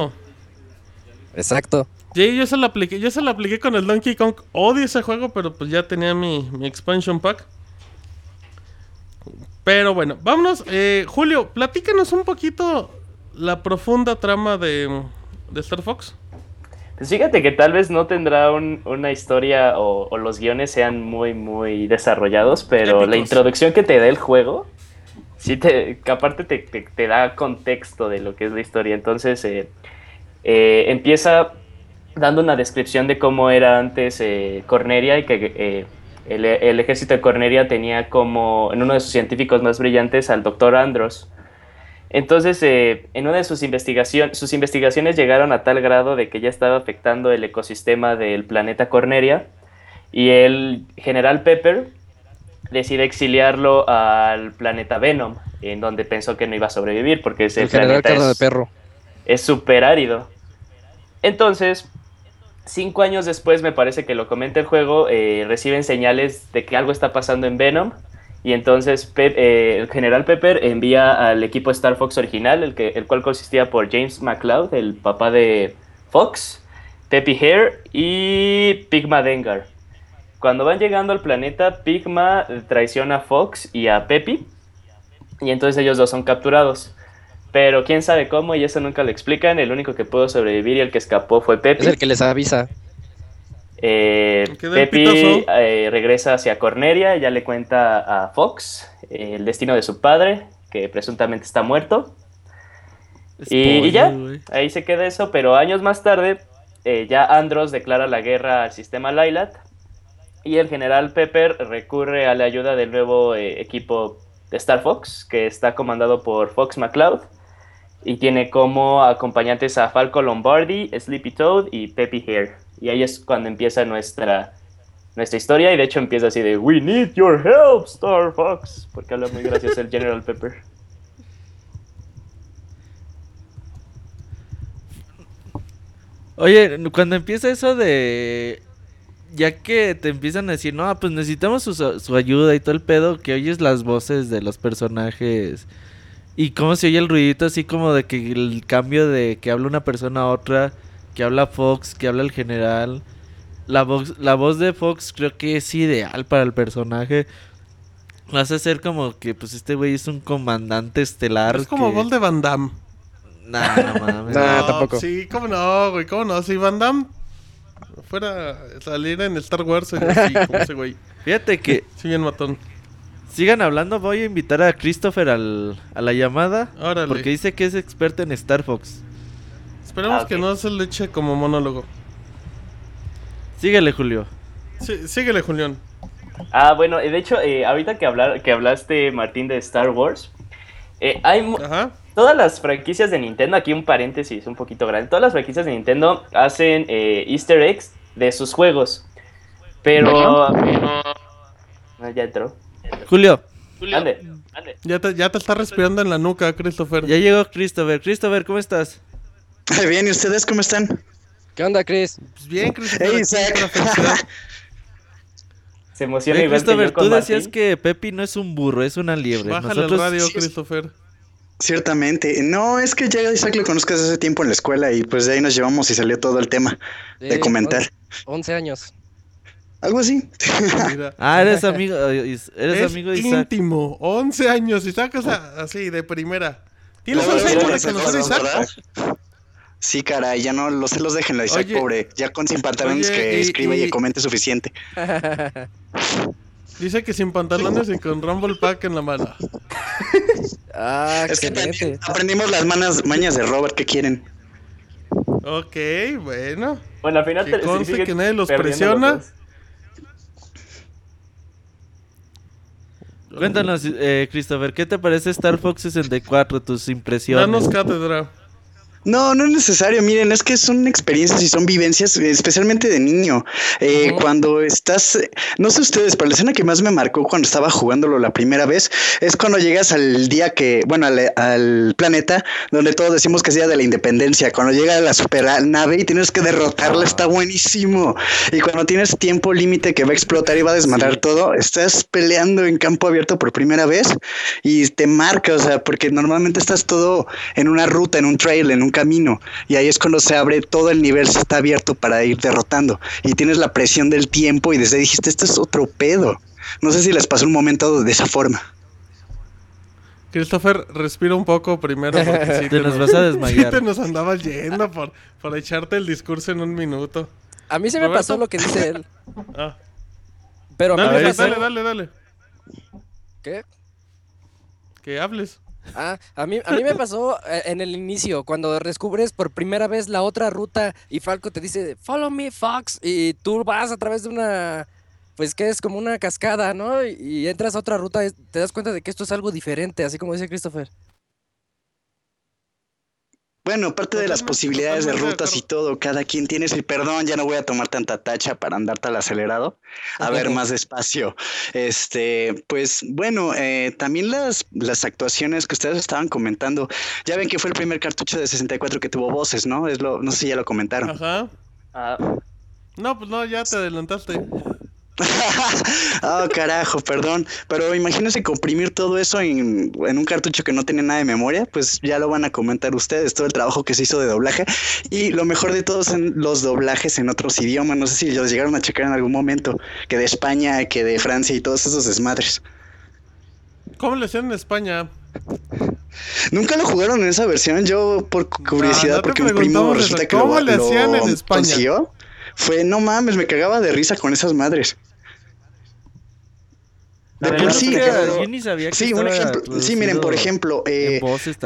Exacto. Sí, yo se lo apliqué, yo se lo apliqué con el Donkey Kong. Odio ese juego, pero pues ya tenía mi, mi expansion pack. Pero bueno, vámonos. Eh, Julio, platícanos un poquito la profunda trama de, de Star Fox. Pues fíjate que tal vez no tendrá un- una historia o, o los guiones sean muy, muy desarrollados, pero la introducción que te da el juego, sí te, que aparte te, te- te da contexto de lo que es la historia. Entonces eh, eh, empieza dando una descripción de cómo era antes eh, Corneria y que el, el ejército de Corneria tenía como en uno de sus científicos más brillantes al doctor Andros. Entonces, eh, en una de sus investigaciones, sus investigaciones llegaron a tal grado de que ya estaba afectando el ecosistema del planeta Corneria y el general Pepper decide exiliarlo al planeta Venom, en donde pensó que no iba a sobrevivir porque ese El general planeta carne de es perro. es súper árido. Entonces, cinco años después, me parece que lo comenta el juego, eh, reciben señales de que algo está pasando en Venom. Y entonces eh, el general Pepper envía al equipo Star Fox original, el, que, el cual consistía por James McCloud, el papá de Fox, Peppy Hare y Pigma Dengar. Cuando van llegando al planeta, Pigma traiciona a Fox y a Peppy. Y entonces ellos dos son capturados. Pero quién sabe cómo y eso nunca lo explican. El único que pudo sobrevivir y el que escapó fue Peppy. Es el que les avisa. Eh, pitazo. eh, regresa hacia Cornelia, ya le cuenta a Fox eh, el destino de su padre, que presuntamente está muerto. Y, y ya, ahí se queda eso, pero años más tarde eh, ya Andros declara la guerra al sistema Lylat y el general Pepper recurre a la ayuda del nuevo eh, equipo de Star Fox, que está comandado por Fox McCloud y tiene como acompañantes a Falco Lombardi, Sleepy Toad y Peppy Hare. Y ahí es cuando empieza nuestra, nuestra historia y de hecho empieza así de We need your help, Star Fox, porque habla muy gracioso el General Pepper. Oye, cuando empieza eso de... Ya que te empiezan a decir, no, pues necesitamos su, su ayuda y todo el pedo, que oyes las voces de los personajes y cómo se oye el ruidito así como de que el cambio de que habla una persona a otra, que habla Fox, que habla el general. La voz, la voz de Fox creo que es ideal para el personaje. Lo hace ser como que pues este güey es un comandante estelar. Es como que... gol de Van Damme. Nah, no *laughs* mames. Nah, No, tampoco. Sí, cómo no, güey, cómo no. Si Van Damme fuera a salir en Star Wars, sería así, como ese güey. Fíjate que Sí, bien matón. Sigan hablando, voy a invitar a Christopher al, a la llamada. Órale. Porque dice que es experto en Star Fox. Esperemos Ah, que no se le eche como monólogo. Síguele, Julio. Sí, síguele, Julián. Ah, bueno, de hecho, eh, ahorita que, hablar, que hablaste, Martín, de Star Wars, eh, hay Ajá. todas las franquicias de Nintendo, aquí un paréntesis un poquito grande, todas las franquicias de Nintendo hacen eh, easter eggs de sus juegos, pero... Ah, ya entró. Julio, Ande, ande. Ya te, ya te está respirando en la nuca, Christopher. ya llegó Christopher. Christopher, ¿cómo estás? Bien, ¿y ustedes cómo están? ¿Qué onda, Chris? Pues bien, Christopher. Hey, Isaac. *laughs* Se emociona que Christopher, tú decías Martín. que Pepi no es un burro, es una liebre. Bájale Nosotros... el radio, Christopher. Ciertamente. No, es que ya Isaac lo conozco desde hace tiempo en la escuela y pues de ahí nos llevamos y salió todo el tema de comentar. on- 11 años. Algo así. Mira. *laughs* Ah, eres amigo, eres es amigo de Isaac. íntimo. 11 años y sacas así de primera. ¿Tienes Luego 11 les años de conocer a Isaac? Sí, caray, ya no los celos déjenlo a Isaac, Oye, pobre. Ya con sin pantalones oye, que y- escriba y, y- comente suficiente. *laughs* Dice que sin pantalones y con Rumble Pack en la mano. ah, Es que excelente. también aprendimos las manas, mañas de Robert que quieren. Ok, bueno. Bueno, al final Que te- conste siguen que nadie los presiona. los Cuéntanos, eh, Christopher, ¿qué te parece Star Fox 64? Tus impresiones. Danos cátedra. No, no es necesario. Miren, es que son experiencias y son vivencias, especialmente de niño. Eh. Cuando estás, no sé ustedes, pero la escena que más me marcó cuando estaba jugándolo la primera vez es cuando llegas al día que, bueno, al, al planeta donde todos decimos que es día de la independencia. Cuando llega la super nave y tienes que derrotarla, está buenísimo. Y cuando tienes tiempo límite que va a explotar y va a desmadrar todo, estás peleando en campo abierto por primera vez y te marca, o sea, porque normalmente estás todo en una ruta, en un trail, en un camino, y ahí es cuando se abre todo el nivel, se está abierto para ir derrotando, y tienes la presión del tiempo y desde ahí dijiste, esto es otro pedo. No sé si les pasó un momento de esa forma. Christopher, respira un poco primero porque *laughs* sí Te nos vas a desmayar. *laughs* Sí te nos andabas yendo por, por echarte el discurso en un minuto. A mí se me Roberto. pasó lo que dice él. *laughs* Ah, Pero a mí dale, me dale, pasó... dale, dale, ¿Qué? Que hables. Ah, a mí, a mí me pasó eh, en el inicio, cuando descubres por primera vez la otra ruta y Falco te dice, follow me, Fox, y tú vas a través de una, pues que es como una cascada, ¿no? Y, y entras a otra ruta y te das cuenta de que esto es algo diferente, así como dice Christopher. Bueno, parte de las posibilidades de rutas y todo, cada quien tiene ese perdón, ya no voy a tomar tanta tacha para andar tan acelerado. A ver, más despacio. Este, pues bueno, eh, también las, las actuaciones que ustedes estaban comentando. Ya ven que fue el primer cartucho de 64 que tuvo voces, ¿no? Es lo, no sé si ya lo comentaron. Ajá. Ah, No, pues no, ya te adelantaste. *laughs* oh, carajo, perdón. Pero imagínense comprimir todo eso en, en un cartucho que no tiene nada de memoria, pues ya lo van a comentar ustedes, todo el trabajo que se hizo de doblaje. Y lo mejor de todo son los doblajes en otros idiomas. No sé si los llegaron a checar en algún momento, que de España, que de Francia y todos esos desmadres. ¿Cómo le hacían en España? Nunca lo jugaron en esa versión, yo por curiosidad, no porque un primo resulta que lo, ¿Cómo lo hacían en España? consiguió. Fue, no mames, me cagaba de risa con esas madres. De por no sí, yo ni sabía que Sí, un ejemplo. Sí, miren, por ejemplo, eh,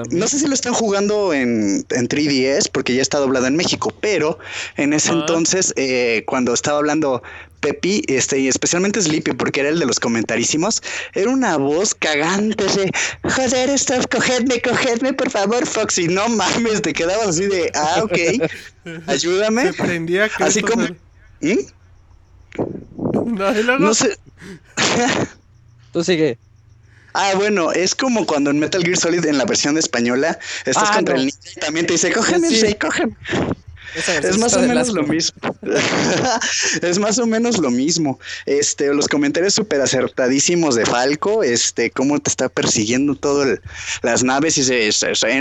no sé si lo están jugando en, en 3DS porque ya está doblado en México, pero en ese Ah. entonces, eh, cuando estaba hablando Pepi, este, y especialmente Sleepy, porque era el de los comentarísimos, era una voz cagante de joder, stop, cogedme, cogedme, por favor, Foxy. No mames, te quedabas así de ah, ok, *laughs* ayúdame. Prendía Así como. ¿Mm? *laughs* No, y luego- No sé. *laughs* Tú sigue. Ah, bueno, es como cuando en Metal Gear Solid en la versión española estás Ah, contra no. el ninja y también te dice, cógeme, Sí. sí, cógeme. Es más o menos lo mismo. *laughs* es más o menos lo mismo. Este, los comentarios súper acertadísimos de Falco, este, cómo te está persiguiendo todo el- las naves y se,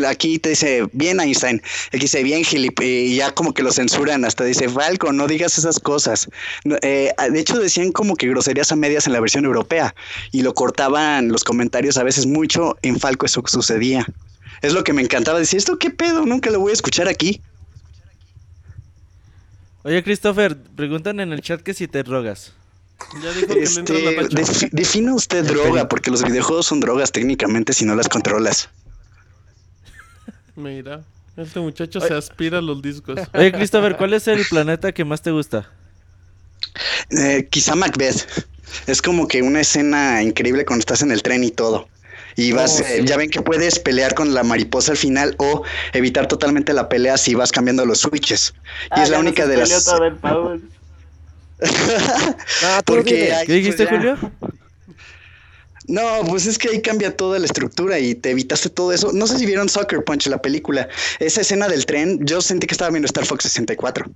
aquí te dice bien Einstein, aquí dice bien Gilip, y ya como que lo censuran, hasta dice Falco, no digas esas cosas. Eh, de hecho decían como que groserías a medias en la versión europea y lo cortaban los comentarios a veces mucho, en Falco eso sucedía. Es lo que me encantaba decir, esto qué pedo, nunca lo voy a escuchar aquí. Oye, Christopher, preguntan en el chat que si te drogas. Ya dijo que la Este, tacha. defi- define usted droga, porque los videojuegos son drogas técnicamente si no las controlas. Mira, este muchacho se aspira a los discos. Oye, Christopher, ¿cuál es el planeta que más te gusta? Eh, quizá Macbeth. Es como que una escena increíble cuando estás en el tren y todo. Y vas, Oh, eh, sí. ya ven que puedes pelear con la mariposa al final o evitar totalmente la pelea si vas cambiando los switches. Y ah, es la única de las. todo el Paul. No, *laughs* tú Porque ¿Qué dijiste, pues, Julio? No, pues es que ahí cambia toda la estructura y te evitaste todo eso. No sé si vieron Soccer Punch, la película. Esa escena del tren, yo sentí que estaba viendo Star Fox 64.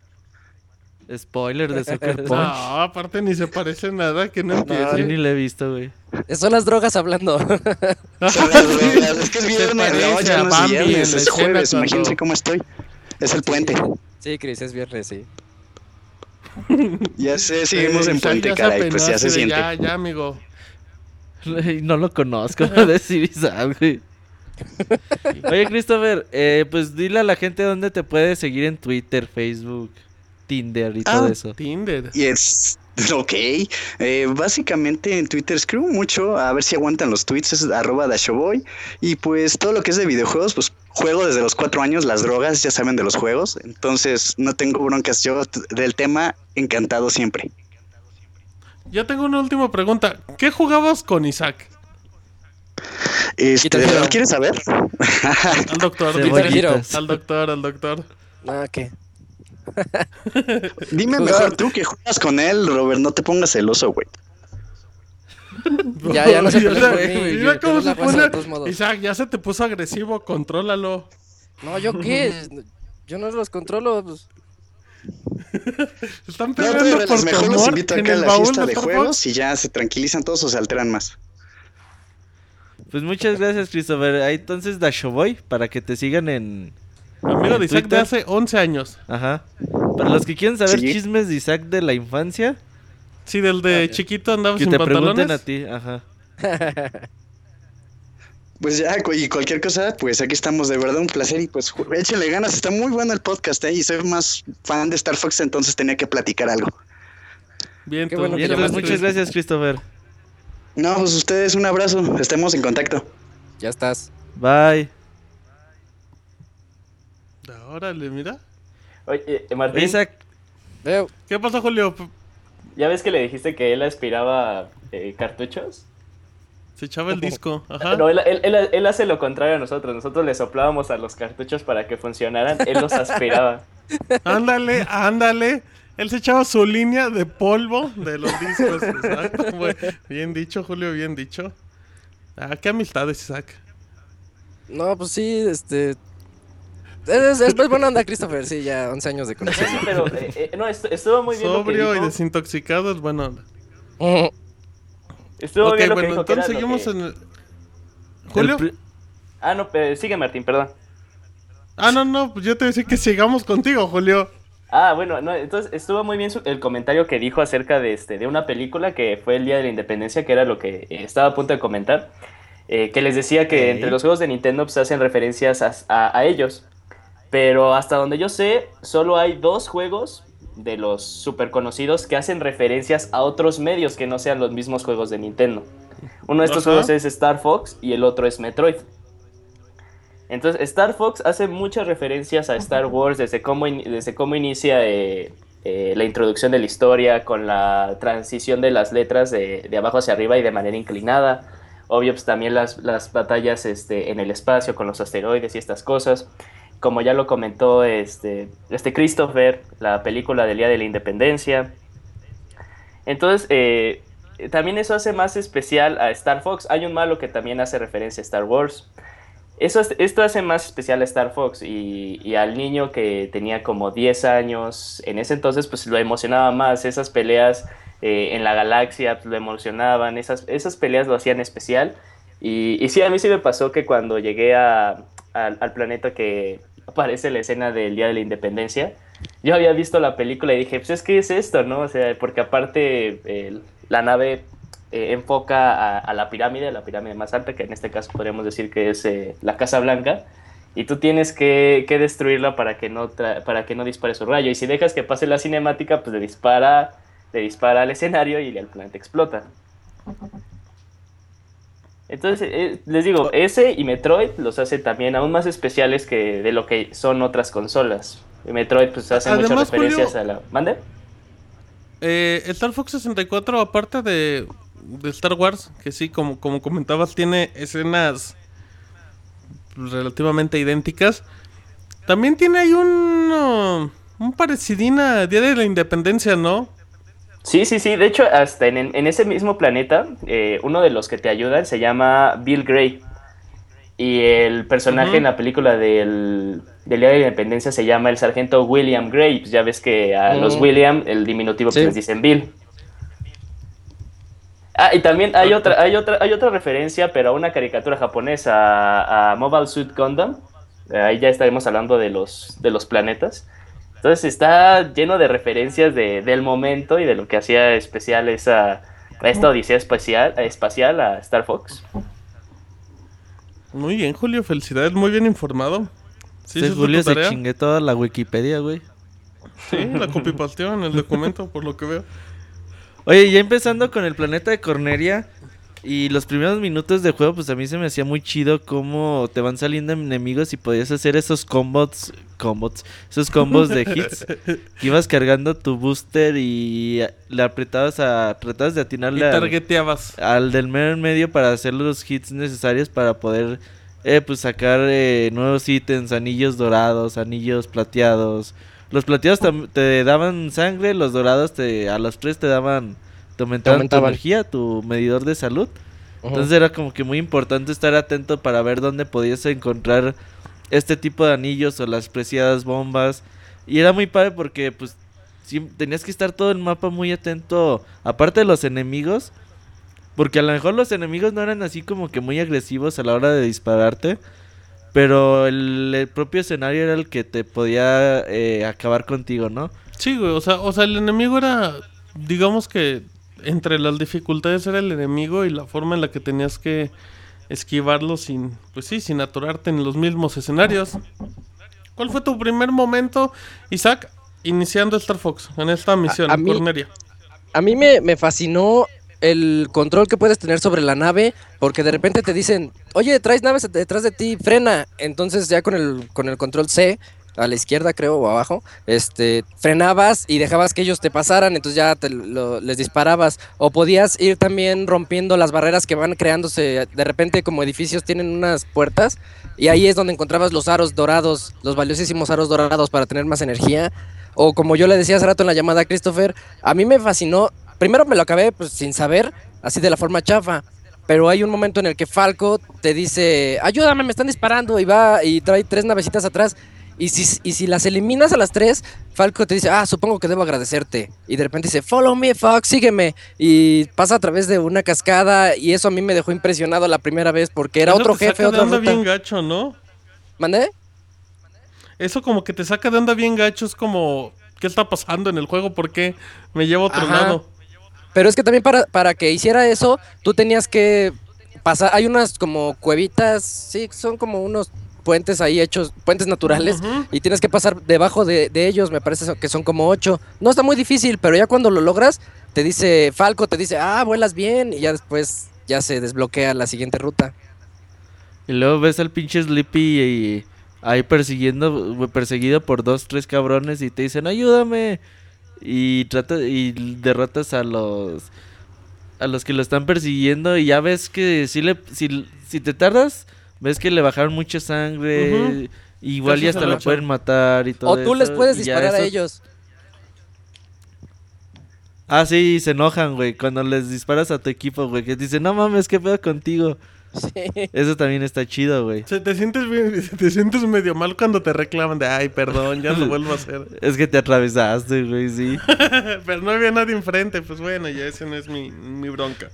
Spoiler de Soccer *laughs* Punch. No, aparte ni se parece nada, que no Yo empiece. ni lo he visto, güey. Son las drogas hablando. *laughs* Son las drogas. es que es viernes, parece no, ya es viernes, es jueves. cuando- Imagínense cómo estoy. Es el puente. Sí, Chris, es viernes, sí. *laughs* Ya sé, seguimos en puente, ya caray. Pues ya se de, siente. Ya, ya, amigo. No lo conozco, decir Isaac, güey. Oye, Christopher, eh, pues dile a la gente dónde te puede seguir en Twitter, Facebook, Tinder y todo Ah, eso. Tinder. Y es. *laughs* Ok. Eh, básicamente en Twitter escribo mucho. A ver si aguantan los tweets. Es arroba dashoboy. Y pues todo lo que es de videojuegos, pues juego desde los cuatro años. Las drogas, ya saben de los juegos. Entonces no tengo broncas. Yo del tema, encantado siempre. Ya tengo una última pregunta. ¿Qué jugabas con Isaac? Este, Guitar ¿de Hero. verdad quieres saber? Al doctor. Al doctor, al doctor. Ah, ¿qué? *laughs* Dime mejor tú que juegas con él, Robert. No te pongas celoso, güey. Ya, ya no se *laughs* conmigo, mira cómo no se pone. de todos modos. Isaac, ya se te puso agresivo, contrólalo. No, ¿yo qué? Yo no los controlo. Pues. *laughs* Están No, peleando pero por mejor los invito acá a la baúl fiesta de juegos y ya se tranquilizan todos o se alteran más. Pues muchas gracias, Christopher. Ahí entonces Dashoboy para que te sigan en. Amigo de en Isaac de hace 11 años. Ajá. Para los que quieren saber Sí. chismes de Isaac de la infancia, Sí, del de chiquito andaba que sin te pantalones. pregunten a ti. Ajá. *laughs* Pues ya, y cualquier cosa, pues aquí estamos, de verdad un placer y pues échenle ganas, está muy bueno el podcast, ¿eh? Y soy más fan de Star Fox, entonces tenía que platicar algo. Bien, Qué tú. bueno Bien, pues muchas gracias, Christopher. No, pues ustedes un abrazo, estemos en contacto. Ya estás. Bye. Órale, mira. Oye, eh, Martín, Isaac. ¿Qué pasa, Julio? ¿ya ves que le dijiste que él aspiraba eh, cartuchos? Se echaba el disco. Ajá. No, él, él- él- él hace lo contrario a nosotros. Nosotros le soplábamos a los cartuchos para que funcionaran. Él los aspiraba. *laughs* Ándale, ándale. Él se echaba su línea de polvo de los discos. Exacto. Bien dicho, Julio, bien dicho. Ah, qué amistades, Isaac. No, pues sí, este. Es, es, es buena onda, Christopher, sí, ya 11 años de Sí, conocerlo. pero eh, eh, no, estu- estuvo muy bien. lo que Sobrio y dijo. desintoxicado es buena onda. Estuvo Ok, bien lo que bueno, dijo, que era entonces lo seguimos que- en el... ¿Julio? El Ah, no, sigue Martín, perdón. Ah, no, no, pues yo te decía que sigamos contigo, Julio. Ah, bueno, no, entonces estuvo muy bien su- el comentario que dijo acerca de, este, de una película que fue el Día de la Independencia, que era lo que eh, estaba a punto de comentar, eh, que les decía que entre los juegos de Nintendo pues, hacen referencias a, a- a ellos, pero hasta donde yo sé, solo hay dos juegos de los super conocidos que hacen referencias a otros medios que no sean los mismos juegos de Nintendo. Uno de estos juegos es Star Fox y el otro es Metroid. Entonces, Star Fox hace muchas referencias a Star Wars desde cómo, in- desde cómo inicia eh, eh, la introducción de la historia, con la transición de las letras de, de abajo hacia arriba y de manera inclinada. Obvio, pues también las, las batallas este, en el espacio con los asteroides y estas cosas. Como ya lo comentó este, este Christopher, la película del Día de la Independencia. Entonces, eh, también eso hace más especial a Star Fox. Hay un malo que también hace referencia a Star Wars. Eso, es- esto hace más especial a Star Fox y, al niño que tenía como 10 años, en ese entonces pues lo emocionaba más, esas peleas eh, en la galaxia pues, lo emocionaban, esas, esas peleas lo hacían especial y, sí, a mí sí me pasó que cuando llegué a- al planeta que aparece la escena del Día de la Independencia, yo había visto la película y dije, pues es que es esto, ¿no? O sea, porque aparte eh, la nave eh, enfoca a, a la pirámide, la pirámide más alta, que en este caso podríamos decir que es eh, la Casa Blanca, y tú tienes que, que destruirla para que, no para que no dispare su rayo. Y si dejas que pase la cinemática, pues le dispara, le dispara al escenario y el planeta explota. Entonces, eh, les digo, ese y Metroid los hace también aún más especiales que de lo que son otras consolas. Metroid pues hace muchas Además, referencias Julio- a la... ¿Mande? Eh, Star Fox 64, aparte de, de Star Wars, que sí, como, como comentabas, tiene escenas relativamente idénticas. También tiene ahí un, un parecidín a Día de la Independencia, ¿no? Sí, sí, sí. De hecho, hasta en, en ese mismo planeta, eh, uno de los que te ayudan se llama Bill Gray. Y el personaje en la película del, del Día de la Independencia se llama el sargento William Gray. Pues ya ves que a los. William, el diminutivo, pues Sí. les dicen Bill. Ah, y también hay otra, hay otra, hay otra referencia, pero a una caricatura japonesa, a, a Mobile Suit Gundam. Ahí ya estaremos hablando de los, de los planetas. Entonces está lleno de referencias de- del momento y de lo que hacía especial esa, esta odisea espacial, espacial a Star Fox. Muy bien, Julio, felicidades, muy bien informado. Sí, es Julio se tarea. chingue toda la Wikipedia, güey. Sí, la copipasteó en el documento, por lo que veo. Oye, ya empezando con el planeta de Corneria y los primeros minutos de juego, pues a mí se me hacía muy chido cómo te van saliendo enemigos y podías hacer esos combos, combos, esos combos de hits *laughs* que ibas cargando tu booster y le apretabas a, tratabas de atinarle al, targeteabas. al del mero en medio para hacer los hits necesarios para poder eh, pues sacar eh, nuevos ítems, anillos dorados, anillos plateados. Los plateados te daban sangre, los dorados te, a los tres te daban, te aumentaban, tu energía, tu medidor de salud. Entonces era como que muy importante estar atento para ver dónde podías encontrar este tipo de anillos o las preciadas bombas. Y era muy padre porque pues sí, tenías que estar todo el mapa muy atento, aparte de los enemigos. Porque a lo mejor los enemigos no eran así como que muy agresivos a la hora de dispararte. Pero el, el propio escenario era el que te podía eh, acabar contigo, ¿no? Sí, güey, o sea, o sea, el enemigo era, digamos que entre las dificultades era el enemigo y la forma en la que tenías que esquivarlo sin, pues sí, sin atorarte en los mismos escenarios. ¿Cuál fue tu primer momento, Isaac, iniciando Star Fox en esta misión, a mí- Corneria? A mí me, me fascinó el control que puedes tener sobre la nave, porque de repente te dicen, oye, traes naves detrás de ti, frena. Entonces ya con el, con el control C a la izquierda creo o abajo, este, frenabas y dejabas que ellos te pasaran, entonces ya te les disparabas. O podías ir también rompiendo las barreras que van creándose, de repente como edificios tienen unas puertas y ahí es donde encontrabas los aros dorados, los valiosísimos aros dorados para tener más energía. O como yo le decía hace rato en la llamada a Christopher, a mí me fascinó, primero me lo acabé pues, sin saber, así de la forma chafa. Pero hay un momento en el que Falco te dice, ayúdame, me están disparando, y va y trae tres navecitas atrás. Y si, y si las eliminas a las tres, Falco te dice, ah, supongo que debo agradecerte. Y de repente dice, follow me, Fox, sígueme. Y pasa a través de una cascada, y eso a mí me dejó impresionado la primera vez, porque era Eso otro te saca jefe, de otra onda ruta. bien gacho, ¿no? ¿Mandé? Eso como que te saca de onda bien gacho, es como... ¿Qué está pasando en el juego? ¿Por qué me lleva a otro lado? Pero es que también para, para que hiciera eso, tú tenías que pasar. Hay unas como cuevitas, sí, son como unos puentes ahí hechos, puentes naturales, y tienes que pasar debajo de, de ellos, me parece que son como ocho. No está muy difícil, pero ya cuando lo logras, te dice Falco, te dice, ah, vuelas bien, y ya después ya se desbloquea la siguiente ruta. Y luego ves al pinche Sleepy y ahí persiguiendo, perseguido por dos, tres cabrones y te dicen, ayúdame. Y trata, y derrotas a los a los que lo están persiguiendo y ya ves que si le si, si te tardas, ves que le bajaron mucha sangre, Ujú. igual Casi y se hasta lo pueden matar y todo O tú les puedes ya disparar a ellos. Ah, sí, se enojan, güey, cuando les disparas a tu equipo, güey, que dicen, "No mames, qué pedo contigo." Sí. Eso también está chido, güey. Se- te sientes bien, *laughs* te sientes medio mal cuando te reclaman de, ay, perdón, ya lo vuelvo a hacer. *laughs* Es que te atravesaste, güey, sí. *laughs* Pero no había nadie enfrente, pues bueno, ya ese no es mi, mi bronca.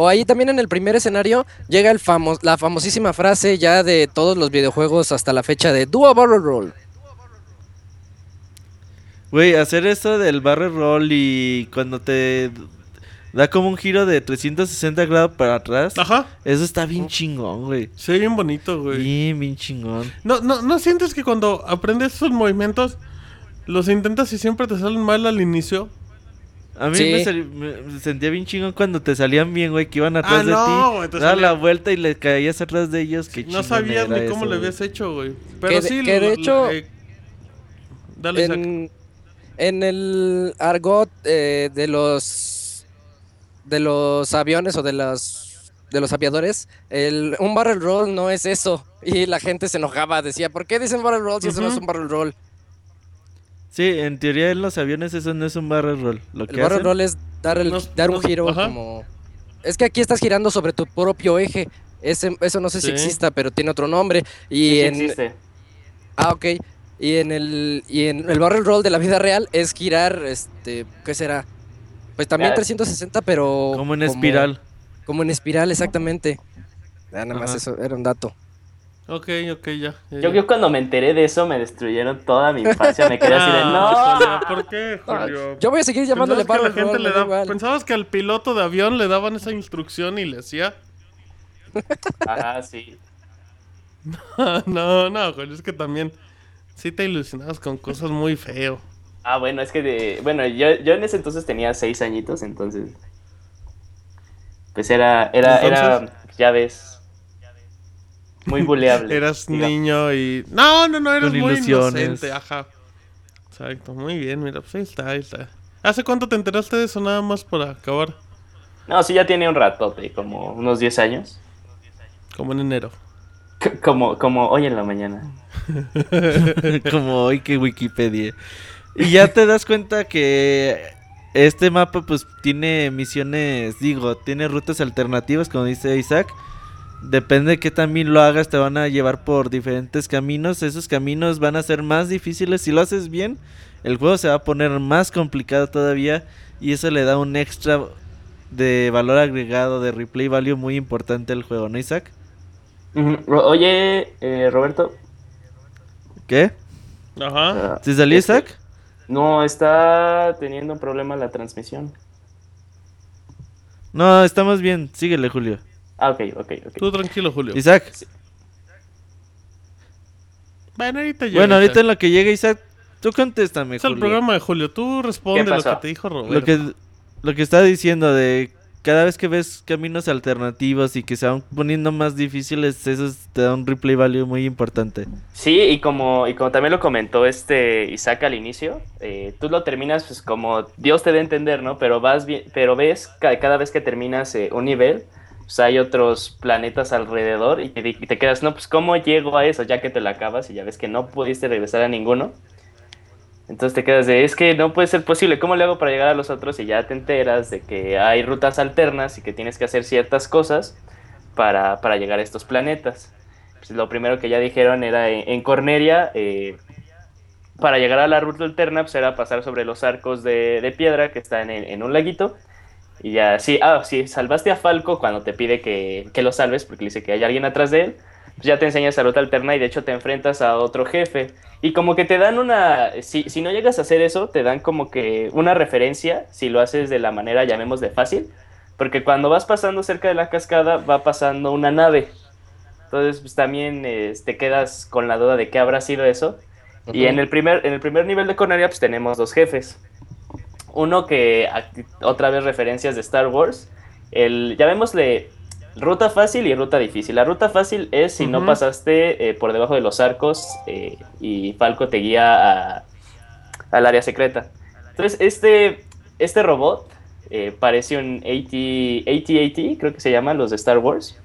O ahí también en el primer escenario llega el famos la famosísima frase ya de todos los videojuegos hasta la fecha de Do a Barrel Roll. Güey, hacer eso del barrel roll y cuando te da como un giro de 360 grados para atrás, Ajá, eso está bien chingón, güey. se ve bien bonito, güey. Bien, bien chingón. No, no, ¿No sientes que cuando aprendes esos movimientos, los intentas y siempre te salen mal al inicio? A mí Sí. me, sentía bien chingón cuando te salían bien, güey, que iban atrás Ah, de no, ti. güey, te Daba salía- la vuelta y le caías atrás de ellos. Qué No sabías ni cómo eso, le güey. habías hecho, güey. Pero Que de- sí, que de lo- hecho, eh, dale. En, en el argot eh, de los de los aviones o de los de los aviadores, el, un barrel roll no es eso. Y la gente se enojaba, decía, ¿por qué dicen barrel roll si eso no es un barrel roll? Sí, en teoría en los aviones eso no es un barrel roll. Lo El que barrel hacen- roll es dar, el, No- dar un no- giro ajá. como... Es que aquí estás girando sobre tu propio eje. Ese, eso no sé si exista, pero tiene otro nombre. Y Sí, sí en, existe. Ah, ok. Y en el y en el barrel roll de la vida real es girar, este, ¿qué será? Pues también Ah. 360, pero como en espiral. Como en espiral, exactamente. Ah, nada más Ajá. eso era un dato. Ok, ok, ya. ya, Yo, ya. yo cuando me enteré de eso me destruyeron toda mi infancia. Me quedé así de Ah, no. Julio, ¿Por qué, Ah, Julio? Yo voy a seguir llamándole ¿Pensabas que barrel la gente le da da-. ¿Pensabas que al piloto de avión le daban esa instrucción y le hacía? Ajá, *laughs* sí. *laughs* no, no, Julio, es que también sí te ilusionabas con cosas muy feo. Ah, bueno, es que de. Bueno, yo, yo en ese entonces tenía seis añitos, entonces. Pues era. Era. Era. Ya ves. Muy buleable. Eras digamos. niño y... No, no, no, eras Con muy ilusiones. inocente, ajá. Exacto, muy bien, mira, pues ahí está, ahí está. ¿Hace cuánto te enteraste de eso nada más para acabar? No, sí, ya tiene un ratote, como unos 10 años. Como en enero. C- Como, como hoy en la mañana. *laughs* como hoy que Wikipedia. Y ya te das cuenta que este mapa pues tiene misiones, digo, tiene rutas alternativas, como dice Isaac. Depende de que también lo hagas, te van a llevar por diferentes caminos. Esos caminos van a ser más difíciles. Si lo haces bien, el juego se va a poner más complicado todavía. Y eso le da un extra de valor agregado, de replay value muy importante al juego, ¿no, Isaac? Oye, eh, Roberto. ¿Qué? Ajá. ah, ¿Se salió este, Isaac? No, está teniendo un problema la transmisión. No, estamos bien. Síguele, Julio. Ah, ok, ok, ok. Tú tranquilo, Julio. Isaac. Bueno, ahorita llega. Bueno, ahorita Isaac. en lo que llegue Isaac, tú contéstame, Es el Julio. programa de Julio. Tú responde ¿Qué lo que te dijo Roberto. Lo que, lo que está diciendo de cada vez que ves caminos alternativos y que se van poniendo más difíciles, eso es- te da un replay value muy importante. Sí, y como, y como también lo comentó este Isaac al inicio, eh, tú lo terminas pues como Dios te dé a entender, ¿no? Pero vas bien, pero ves ca- cada vez que terminas eh, un nivel, pues hay otros planetas alrededor y te, y te quedas, no, pues ¿cómo llego a eso? Ya que te la acabas y ya ves que no pudiste regresar a ninguno. Entonces te quedas de, es que no puede ser posible, ¿cómo le hago para llegar a los otros? Y ya te enteras de que hay rutas alternas y que tienes que hacer ciertas cosas para, para llegar a estos planetas. Pues lo primero que ya dijeron era en, en Corneria, eh, para llegar a la ruta alterna, pues era pasar sobre los arcos de, de piedra que están en, en un laguito. Y ya, sí, ah, sí, salvaste a Falco cuando te pide que, que lo salves, porque le dice que hay alguien atrás de él. Pues ya te enseña esa ruta alterna y de hecho te enfrentas a otro jefe. Y como que te dan una. Si, si no llegas a hacer eso, te dan como que una referencia si lo haces de la manera, llamémosle fácil. Porque cuando vas pasando cerca de la cascada, va pasando una nave. Entonces, pues también eh, te quedas con la duda de qué habrá sido eso. Y en el primer, en el primer nivel de Corneria, pues tenemos dos jefes. Uno que, otra vez referencias de Star Wars. El, llamémosle ruta fácil y ruta difícil. La ruta fácil es si no pasaste eh, por debajo de los arcos eh, y Falco te guía al área secreta. Entonces, este, este robot eh, parece un AT, AT-AT, creo que se llaman los de Star Wars.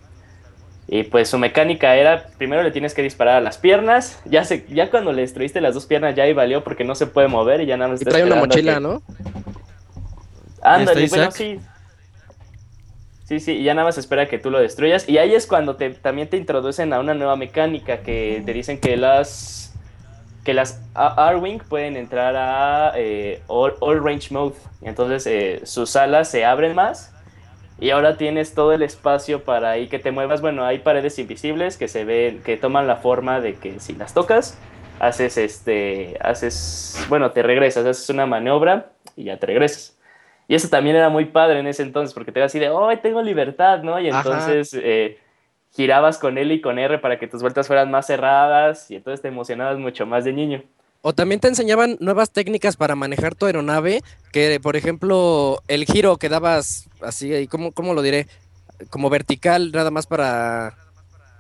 Y pues su mecánica era, primero le tienes que disparar a las piernas, ya se, ya cuando le destruiste las dos piernas ya ahí valió porque no se puede mover y ya nada más Y trae una mochila, que- ¿no? Ándale, ¿Está bueno, sí. Sí, sí, y ya nada más espera que tú lo destruyas. Y ahí es cuando te, también te introducen a una nueva mecánica que te dicen que las que las R-Wing pueden entrar a eh, all, all Range Mode. Y entonces eh, sus alas se abren más y ahora tienes todo el espacio para ahí que te muevas. Bueno, hay paredes invisibles que se ven, que toman la forma de que si las tocas, haces este, haces, bueno, te regresas, haces una maniobra y ya te regresas. Y eso también era muy padre en ese entonces, porque te iba así de, oh, tengo libertad, ¿no? Y entonces eh, girabas con L y con R para que tus vueltas fueran más cerradas y entonces te emocionabas mucho más de niño. O también te enseñaban nuevas técnicas para manejar tu aeronave, que por ejemplo el giro que dabas así, ¿cómo, cómo lo diré? Como vertical, nada más para,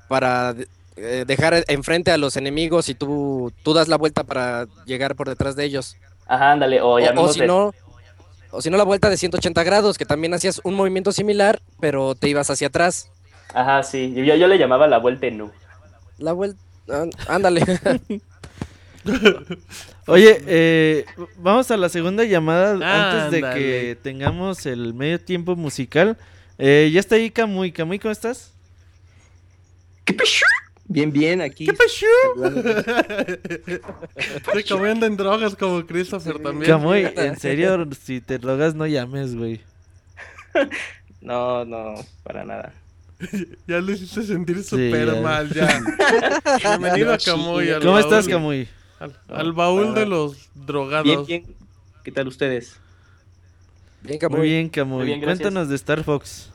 para eh, dejar enfrente a los enemigos y tú, tú das la vuelta para llegar por detrás de ellos. Ajá, ándale, o O, o si no, o si no la vuelta de 180 grados, que también hacías un movimiento similar, pero te ibas hacia atrás. Ajá, sí, yo, yo le llamaba la vuelta en U. La vuelta, ándale. *laughs* *laughs* Oye, eh, vamos a la segunda llamada antes de que tengamos el medio tiempo musical. Eh, ya está ahí Camuy. Camuy, ¿cómo estás? ¿Qué pasó? Bien, bien, aquí. ¿Qué pasó? *laughs* Estoy comiendo en drogas como Christopher también. Camuy, en *laughs* serio, si te drogas no llames, güey. No, no, para nada. Ya lo hiciste sentir súper ya. mal, ya. Bienvenido a. Camuy. al ¿Cómo estás, Camuy? Al, al baúl de los drogados. Bien, bien. ¿Qué tal ustedes? Bien, Muy Camuy. bien, Camuy. Muy. Cuéntanos de Star Fox.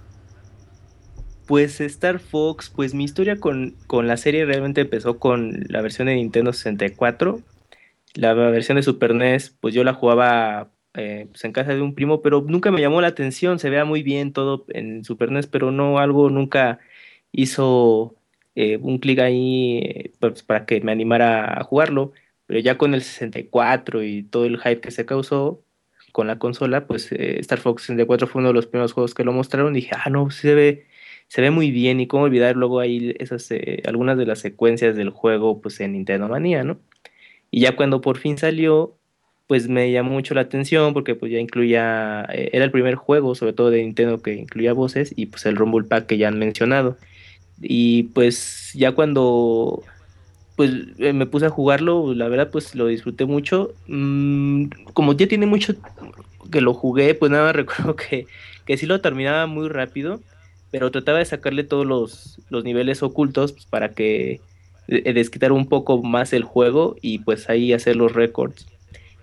Pues Star Fox, pues mi historia con, con la serie realmente empezó con la versión de Nintendo 64. La versión de Super NES, pues yo la jugaba eh, pues en casa de un primo, pero nunca me llamó la atención. Se veía muy bien todo en Super NES, pero no algo nunca hizo eh, un clic ahí eh, pues, para que me animara a jugarlo. Pero ya con el 64 y todo el hype que se causó con la consola, pues eh, Star Fox 64 fue uno de los primeros juegos que lo mostraron. Dije, ah, no, se ve se ve muy bien y cómo olvidar luego ahí esas eh, algunas de las secuencias del juego pues en Nintendo Manía, ¿no? Y ya cuando por fin salió, pues me llamó mucho la atención porque pues ya incluía, eh, era el primer juego sobre todo de Nintendo que incluía voces y pues el Rumble Pack que ya han mencionado. Y pues ya cuando pues eh, me puse a jugarlo, la verdad pues lo disfruté mucho. Mm, como ya tiene mucho que lo jugué, pues nada más *laughs* recuerdo que, que sí lo terminaba muy rápido pero trataba de sacarle todos los, los niveles ocultos pues, para que eh, desquitar un poco más el juego y pues ahí hacer los récords.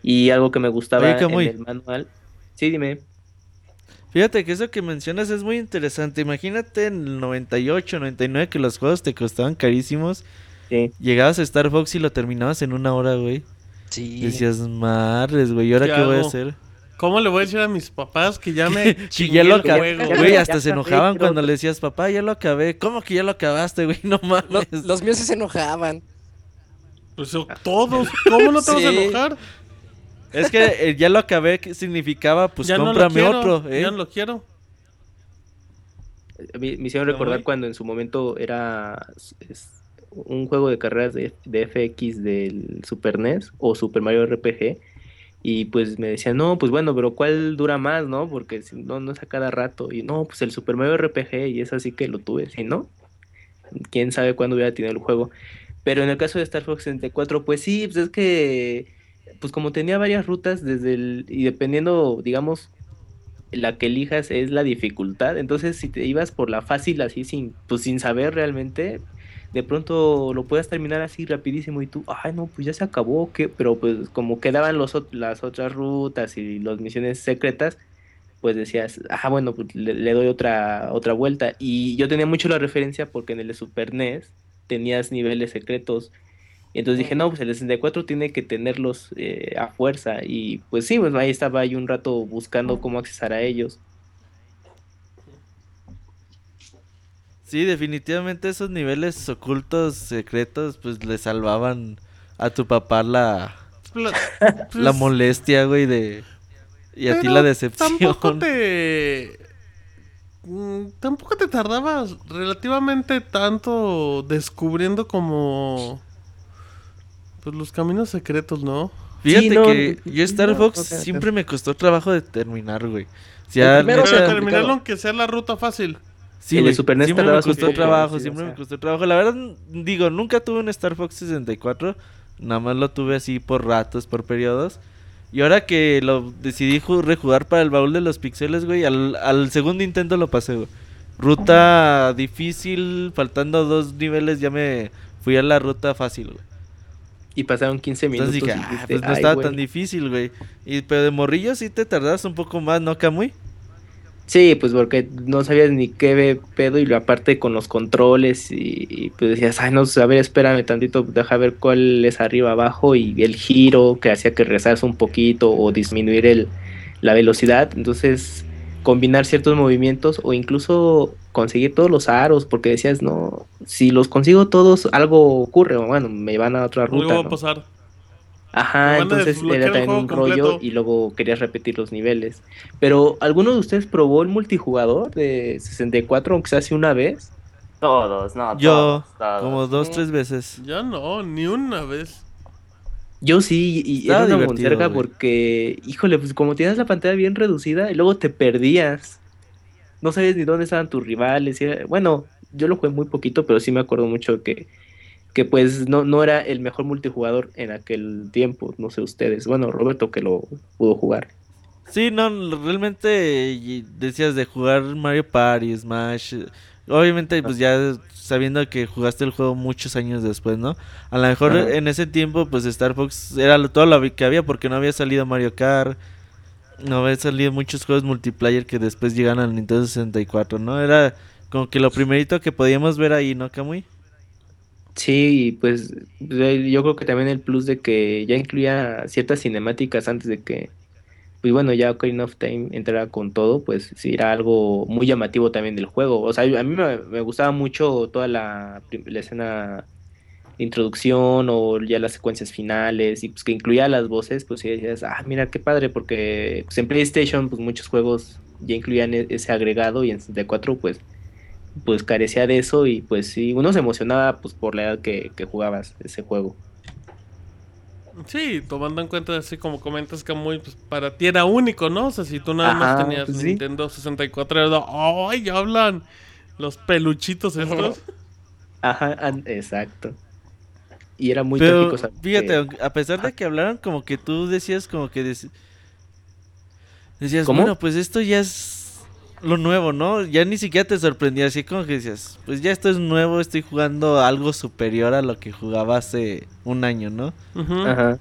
Y algo que me gustaba Oye, en el manual. Sí, dime. Fíjate que eso que mencionas es muy interesante. Imagínate en el 98, 99 que los juegos te costaban carísimos. Sí. Llegabas a Star Fox y lo terminabas en una hora, güey. Sí. Decías, madres, güey, ¿y ahora ¿Qué qué, voy a hacer? ¿Cómo le voy a decir a mis papás que ya me *laughs* Que chingué ya lo el acabé. juego? Güey, hasta se enojaban cuando le decías, papá, ya lo acabé. ¿Cómo que ya lo acabaste, güey? No mames. Los, los míos sí se enojaban. Pues todos, ¿cómo no te vas a *laughs* enojar? Es que eh, ya lo acabé que significaba, pues ya no lo cómprame quiero, otro, ¿eh? ya no lo quiero. Me, me hicieron No, recordar cuando en su momento era es, un juego de carreras de, de FX del Super NES o Super Mario RPG. Y pues me decían, no, pues bueno, pero ¿cuál dura más, no? Porque si no, no es a cada rato. Y no, pues el Super Mario RPG, y es así que lo tuve. Si no, quién sabe cuándo hubiera tenido el juego. Pero en el caso de Star Fox 64, pues sí, pues es que, pues como tenía varias rutas desde el, y dependiendo, digamos, la que elijas es la dificultad. Entonces, si te ibas por la fácil así sin, pues sin saber realmente, de pronto lo puedes terminar así rapidísimo y tú, ay no, pues ya se acabó, ¿qué? Pero pues como quedaban los, las otras rutas y las misiones secretas, pues decías, ah, bueno, pues le, le doy otra, otra vuelta. Y yo tenía mucho la referencia porque en el de Super NES tenías niveles secretos. Y entonces dije, no, pues el de 64 tiene que tenerlos eh, a fuerza. Y pues sí, pues ahí estaba ahí un rato buscando cómo accesar a ellos. Sí, definitivamente esos niveles ocultos, secretos, pues le salvaban a tu papá la, *laughs* pues, molestia, güey, de... Y a ti la decepción. Tampoco te. *laughs* mm, Tampoco te tardabas relativamente tanto descubriendo como. Pues los caminos secretos, ¿no? Fíjate Sí, no, que yo Star no, Fox siempre me costó trabajo de terminar, güey. O sea, Pero terminarlo aunque sea la ruta fácil. Sí, El de Super NES siempre me costó trabajo, siempre o me sea. costó trabajo. La verdad, digo, nunca tuve un Star Fox 64, nada más lo tuve así por ratos, por periodos. Y ahora que lo decidí ju- rejugar para el baúl de los pixeles, güey, al, al segundo intento lo pasé, güey. Ruta difícil, faltando dos niveles, ya me fui a la ruta fácil, güey. Y pasaron 15 minutos. Entonces dije, y ah, pues no "Ay, estaba güey". tan difícil, güey. Y, pero de morrillo sí te tardas un poco más, ¿no, Camuy? Sí, pues porque no sabías ni qué pedo y aparte con los controles y, y, pues decías, ay no, a ver, espérame tantito, deja ver cuál es arriba abajo y el giro que hacía que rezaras un poquito o disminuir el, la velocidad, entonces combinar ciertos movimientos o incluso conseguir todos los aros porque decías, no, si los consigo todos algo ocurre, o bueno, me van a otra ruta. va a ¿no? pasar. Ajá, entonces era también un rollo completo. y luego querías repetir los niveles. Pero, ¿alguno de ustedes probó el multijugador de 64, aunque sea así una vez? Todos, no, Yo, todos, todos. como dos, tres veces. Ya no, ni una vez. Yo sí, y era una monserga porque, híjole, pues como tienes la pantalla bien reducida y luego te perdías. No sabías ni dónde estaban tus rivales. y era- bueno, yo lo jugué muy poquito, pero sí me acuerdo mucho que, que pues no, no era el mejor multijugador en aquel tiempo. No sé ustedes. Bueno, Roberto que lo pudo jugar. Sí, no, realmente decías de jugar Mario Party, Smash. Obviamente, pues ya sabiendo que jugaste el juego muchos años después, ¿no? A lo mejor Ajá. en ese tiempo, pues Star Fox era todo lo que había porque no había salido Mario Kart. No había salido muchos juegos multiplayer que después llegan al Nintendo 64, ¿no? Era como que lo primerito que podíamos ver ahí, ¿no, Kamui? Sí, pues de- yo creo que también el plus de que ya incluía ciertas cinemáticas antes de que, pues bueno, ya Ocarina of Time entrara con todo, pues sí era algo muy llamativo también del juego. O sea, a mí me, gustaba mucho toda la escena de introducción o ya las secuencias finales y pues que incluía las voces, pues sí decías, ah, mira qué padre, porque pues en PlayStation pues muchos juegos ya incluían e- ese agregado y en 64 pues pues carecía de eso y pues sí, uno se emocionaba pues por la edad que, que jugabas ese juego. Sí, tomando en cuenta así como comentas que muy pues, para ti era único, ¿no? O sea, si tú nada más tenías pues sí. Nintendo 64 era de, ¡ay, ya hablan los peluchitos estos! *laughs* Ajá, an- exacto. Y era muy Pero tópico saber fíjate, que- a pesar de que hablaran como que tú decías como que dec- decías, ¿Cómo? bueno, pues esto ya es lo nuevo, ¿no? Ya ni siquiera te sorprendía, así como que decías, pues ya esto es nuevo, estoy jugando algo superior a lo que jugaba hace un año, ¿no? Ujú. Ajá.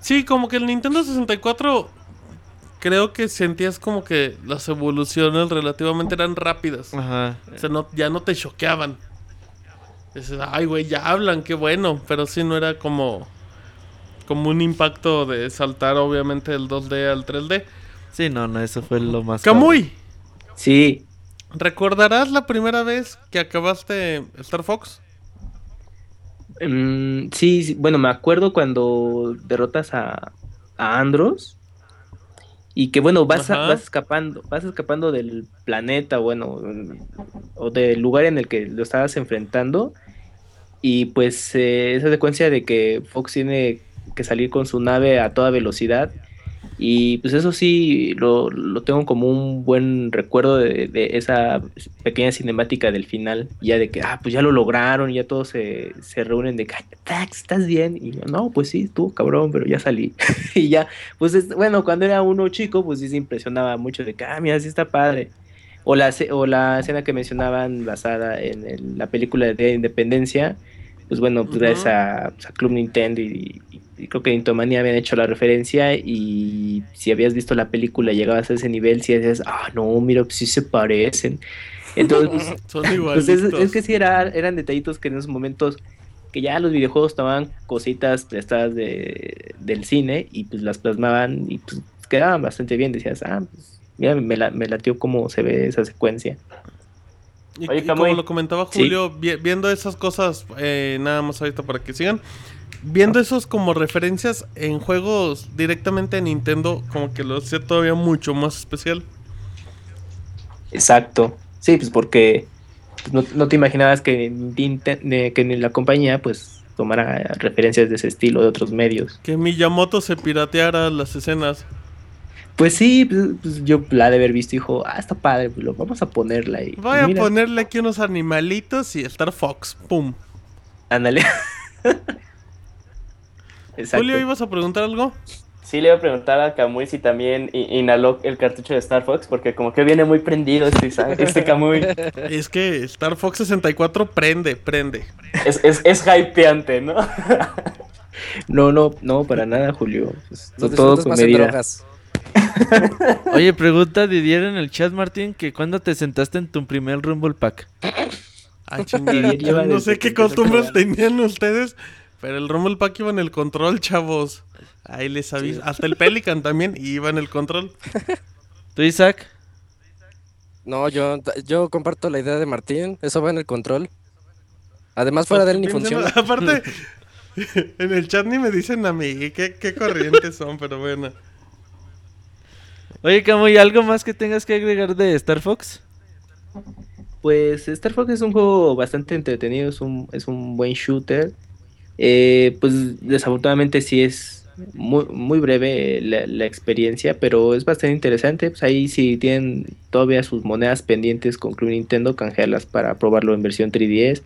Sí, como que el Nintendo 64 creo que sentías como que las evoluciones relativamente eran rápidas. Ajá. O sea, no, ya no te choqueaban. Dices, ay, güey, ya hablan, qué bueno. Pero sí no era como, como un impacto de saltar, obviamente, del 2D al 3D. Sí, no, no, eso fue lo más. Camuy, Sí, ¿recordarás la primera vez que acabaste Star Fox? mm, sí, sí, bueno, me acuerdo cuando derrotas a, a Andros y que bueno, vas, a- vas escapando, vas escapando del planeta, bueno, o del lugar en el que lo estabas enfrentando y pues eh, esa secuencia de que Fox tiene que salir con su nave a toda velocidad y pues eso sí lo, lo tengo como un buen recuerdo de, de esa pequeña cinemática del final, ya de que, ah, pues ya lo lograron, ya todos se, se reúnen de que, "Ay, Tax, ¿estás bien? Y yo, no, pues sí, tú, cabrón, pero ya salí. *laughs* y ya, pues es- bueno, cuando era uno chico, pues sí se impresionaba mucho de que, ah, mira, sí está padre. O la, o la escena que mencionaban basada en la película de Independencia, pues bueno, pues gracias a, pues, a Club Nintendo y, y- y creo que Intomania habían hecho la referencia y si habías visto la película y llegabas a ese nivel, si decías, ah, no, mira, pues sí se parecen. Entonces, pues, *laughs* Son *laughs* pues es que sí era, eran detallitos que en esos momentos que ya los videojuegos tomaban cositas prestadas de, del cine y pues las plasmaban y pues quedaban bastante bien. Decías, ah, pues mira, me, la, me latió cómo se ve esa secuencia. Y, Oye, y como lo comentaba Sí. Julio, vi- viendo esas cosas, eh, nada más ahorita para que sigan, viendo esos como referencias en juegos directamente de Nintendo, como que lo hacía todavía mucho más especial. Exacto. Sí, pues porque pues, no, no te imaginabas que, Ninte- de- que la compañía pues tomara referencias de ese estilo de otros medios. Que Miyamoto se pirateara las escenas. Pues sí, pues, pues, yo la de haber visto y dijo, ah, está padre, pues lo vamos a ponerla y Voy y a mira, ponerle aquí unos animalitos y Star Fox. ¡Pum! Ándale. *laughs* Julio, ¿ibas a preguntar algo? Sí, le iba a preguntar a Kamui si también inhaló el cartucho de Star Fox, porque como que viene muy prendido este, *laughs* este Kamui. Es que Star Fox 64 prende, prende. Es, es, es hypeante, ¿no? *laughs* No, no, no, para nada, Julio. Pues, todo con medida. drogas. Oye, pregunta Didier en el chat, Martín, que cuando te sentaste en tu primer Rumble Pack. Ah, no sé qué costumbres tenían ustedes, pero el Rumble Pack iba en el control, chavos. Ahí les aviso. Hasta el Pelican también iba en el control. *laughs* ¿Tú, Isaac? No, yo, yo comparto la idea de Martín. Eso va en el control. Además, fuera de él ni funciona. *laughs* Aparte, *laughs* en el chat ni me dicen a mí qué, qué corrientes son, pero bueno. Oye, Camuy, ¿algo más que tengas que agregar de Star Fox? Pues Star Fox es un juego bastante entretenido, es un, es un buen shooter. Eh, pues desafortunadamente sí es muy, muy breve la, la experiencia, pero es bastante interesante. Pues ahí si tienen todavía sus monedas pendientes con Club Nintendo, canjearlas para probarlo en versión 3DS.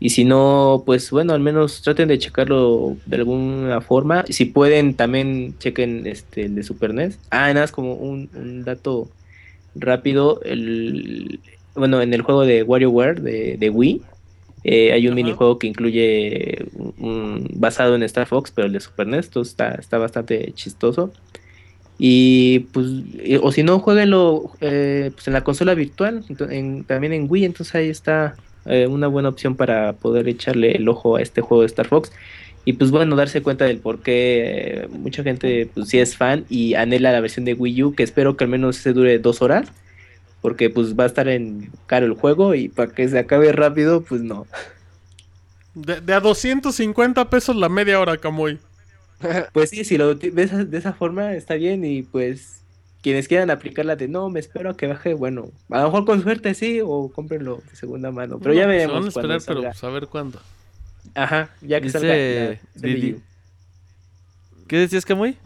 Y si no, pues bueno, al menos traten de checarlo de alguna forma. Si pueden, también chequen este, el de Super NES. Ah, nada más como un, un dato rápido. El, bueno, en el juego de WarioWare de, de Wii, eh, hay un minijuego que incluye un, un- basado en Star Fox, pero el de Super NES, entonces está, está bastante chistoso. Y pues, o si no, jueguenlo eh, pues en la consola virtual, en- también en Wii, entonces ahí está eh, una buena opción para poder echarle el ojo a este juego de Star Fox. Y pues bueno, darse cuenta del por qué eh, mucha gente pues sí es fan y anhela la versión de Wii U, que espero que al menos se dure dos horas, porque pues va a estar en caro el juego y para que se acabe rápido, pues no. De, de a 250 pesos la media hora, Camoy. Pues sí, si lo ves de esa forma está bien y pues quienes quieran aplicarla de no, me espero a que baje, bueno, a lo mejor con suerte sí o cómprenlo de segunda mano, pero ya No, pues, veremos. Se van a esperar, pero pues a ver cuándo. Ajá, ya que Dice salga. la- la Didi-. ¿Qué decías, Camuy?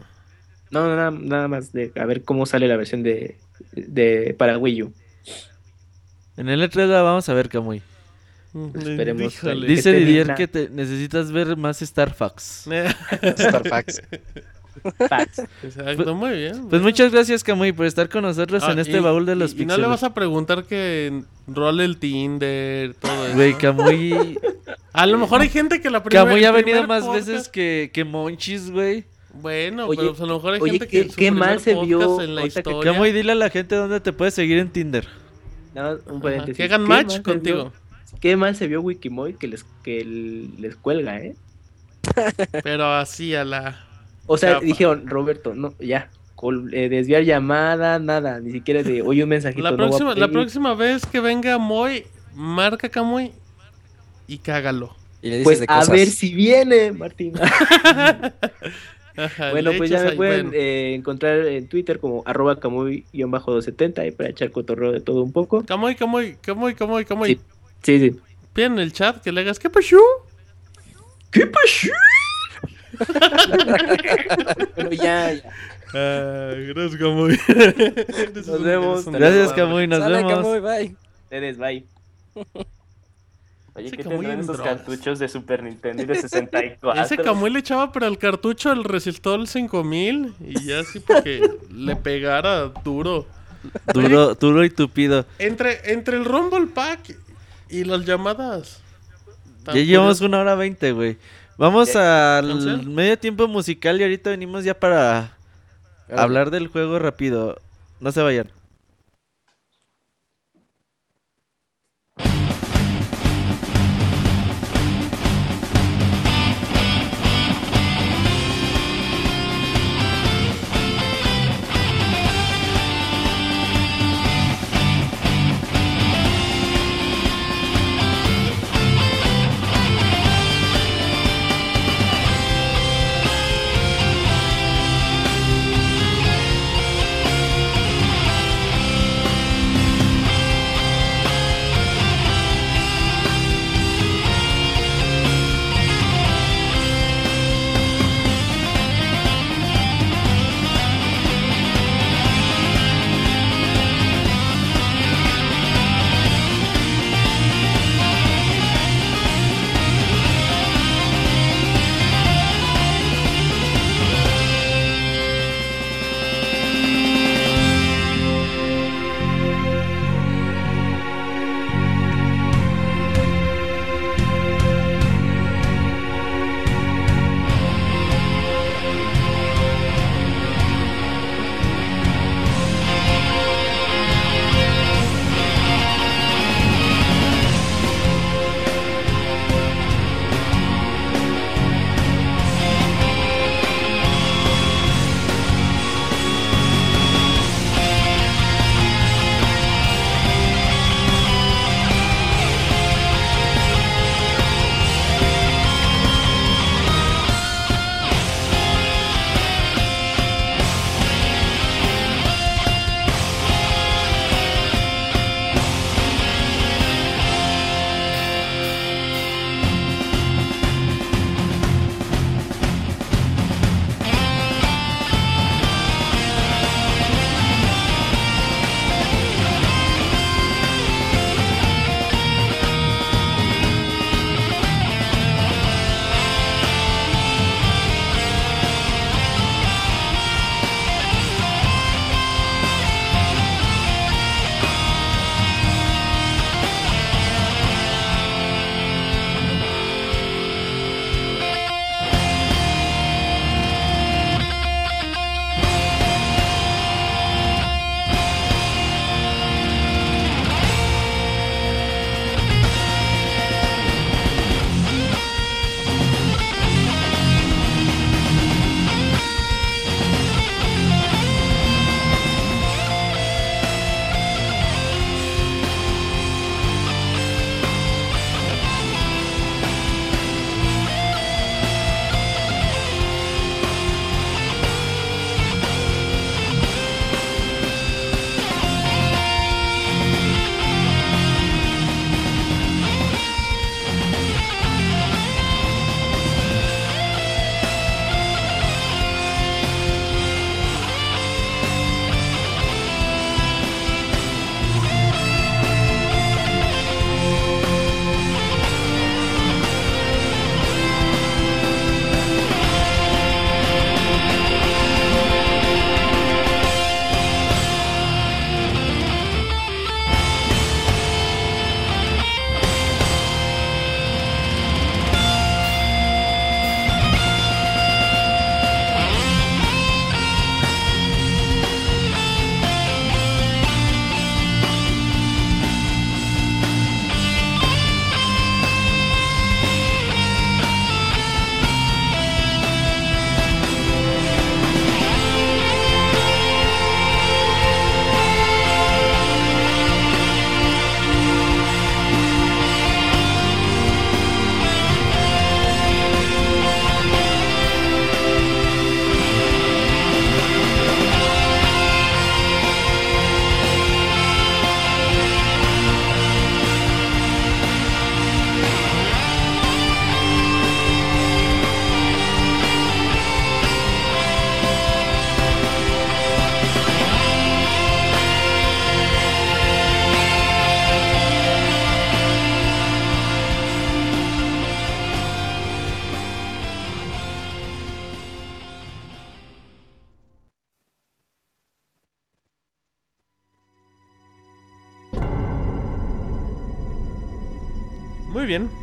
No, no, nada, nada más de a ver cómo sale la versión de, de para Wii U. En el E3 la vamos a ver, Camuy. Esperemos. Híjole. Que Dice Didier que te necesitas ver más Star Fox. *laughs* *laughs* Facts. Exacto, muy bien. Pues muchas gracias, Camuy, por estar con nosotros Ah, en este y- baúl de los y, y no le vas a preguntar que role el Tinder, todo eso. Güey, Camuy... A lo mejor hay gente que la primera Camuy ha venido más podcast- veces que, que Monchis, güey. Bueno, Oye, pero pues a lo mejor hay oye, gente qué- que su qué mal se vio en la historia. Camuy, dile a la gente dónde te puedes seguir en Tinder. Un paréntesis. que hagan ¿Qué match contigo. Qué mal se vio Wikimoy que les, que les cuelga, ¿eh? Pero así a la. O sea, Chapa. dijeron, Roberto, no, ya, col- eh, desviar llamada, nada, ni siquiera de oye un mensajito. La no próxima, la pedir". próxima vez que venga Moy, marca Camuy y cágalo. Y le dices Pues de a ver si viene, Martín. Ajá, *laughs* *laughs* bueno, pues ya me ahí, pueden bueno. eh, encontrar en Twitter como arroba camuy-270 ahí para echar cotorreo de todo un poco. Camuy, Camuy, Camuy, Camuy, Camuy. Sí. Sí, sí. Piden en el chat que le hagas ¿Qué pasó? ¿Qué pasó? Bueno, ya, ya. Ah, gracias, Camuy. *laughs* Nos vemos. Gracias, Camuy, nos Sale, vemos. Camuy, bye. Ustedes, bye. Oye, ¿qué tendrán en esos drogas. cartuchos de Super Nintendo y de *laughs* 64? Ese Camuy le echaba para el cartucho el resistol 5000 y ya así porque le pegara duro. Duro, duro y tupido. Entre, entre el Rumble Pack y las llamadas. Ya llevamos una hora veinte, güey. Vamos al medio tiempo musical y ahorita venimos ya para hablar del juego rápido. No se vayan.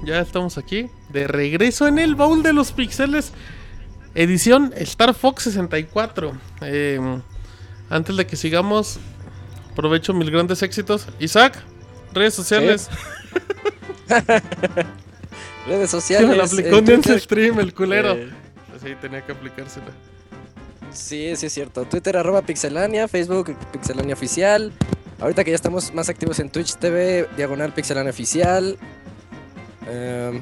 Ya estamos aquí. De regreso en el baúl de los pixeles. Edición Star Fox 64. Eh, antes de que sigamos, aprovecho mil grandes éxitos. Isaac, redes sociales. *laughs* Redes Sí, sociales. me la aplicó en en ese Twitter. stream, el culero. Eh, Sí, tenía que aplicársela. Sí, sí es cierto. Twitter arroba pixelania, Facebook pixelania oficial. Ahorita que ya estamos más activos en Twitch TV, diagonal pixelania oficial. Em,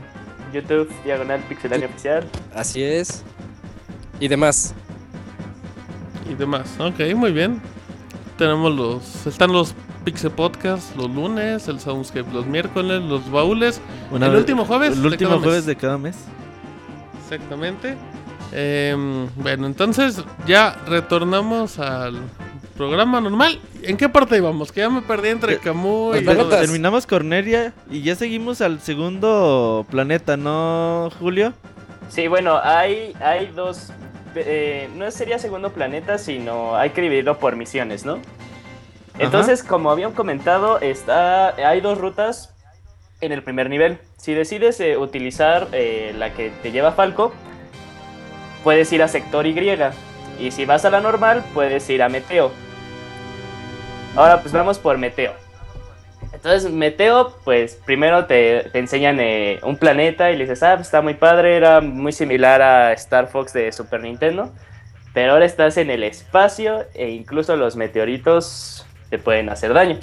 YouTube, diagonal pixelania oficial. así es. Y demás. Y demás. Ok, muy bien. Tenemos los. Están los Pixel Podcast los lunes, el Soundscape los miércoles, los baúles. Una el vez- último jueves. El de último mes. jueves de cada mes. Exactamente. Em, bueno, entonces ya retornamos al programa normal. ¿En qué parte íbamos? Que ya me perdí entre Eh, Camus y preguntas. Terminamos Cornelia y ya seguimos al segundo planeta, ¿no, Julio? Sí, bueno, hay, hay dos. eh, no sería segundo planeta, sino hay que dividirlo por misiones, ¿no? Entonces, como habían comentado, está, hay dos rutas en el primer nivel. Si decides eh, utilizar eh, la que te lleva Falco, puedes ir a sector Y. Y si vas a la normal, puedes ir a Meteo. Ahora, pues vamos por Meteo. Entonces, Meteo, pues primero te, te enseñan eh, un planeta y le dices, ah, pues, está muy padre, era muy similar a Star Fox de Super Nintendo. Pero ahora estás en el espacio e incluso los meteoritos te pueden hacer daño.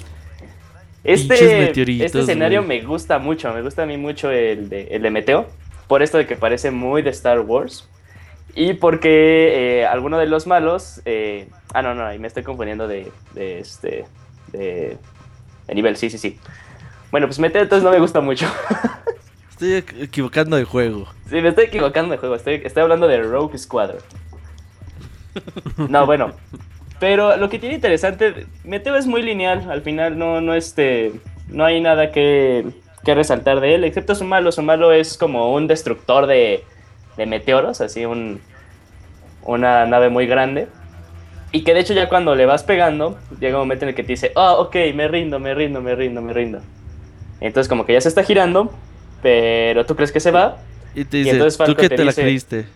Este, este escenario me gusta mucho, me gusta a mí mucho el de, el de Meteo, por esto de que parece muy de Star Wars. Y porque eh, alguno de los malos... eh, ah, no, no, ahí me estoy confundiendo de, de este... De, de nivel, sí, sí, sí. Bueno, pues Meteo entonces no me gusta mucho. *laughs* Estoy equ- equivocando de juego. Sí, me estoy equivocando de juego. Estoy, estoy hablando de Rogue Squadron. No, bueno. Pero lo que tiene interesante, Meteo es muy lineal. Al final no, no, este, no hay nada que, que resaltar de él, excepto su malo. Su malo es como un destructor de, de meteoros, así un, una nave muy grande. Y que de hecho ya cuando le vas pegando, llega un momento en el que te dice, oh, ok, me rindo, me rindo, me rindo, me rindo. Entonces como que ya se está girando, pero tú crees que se va, Y te Y dice, entonces tú Falco que te te la dice- creíste.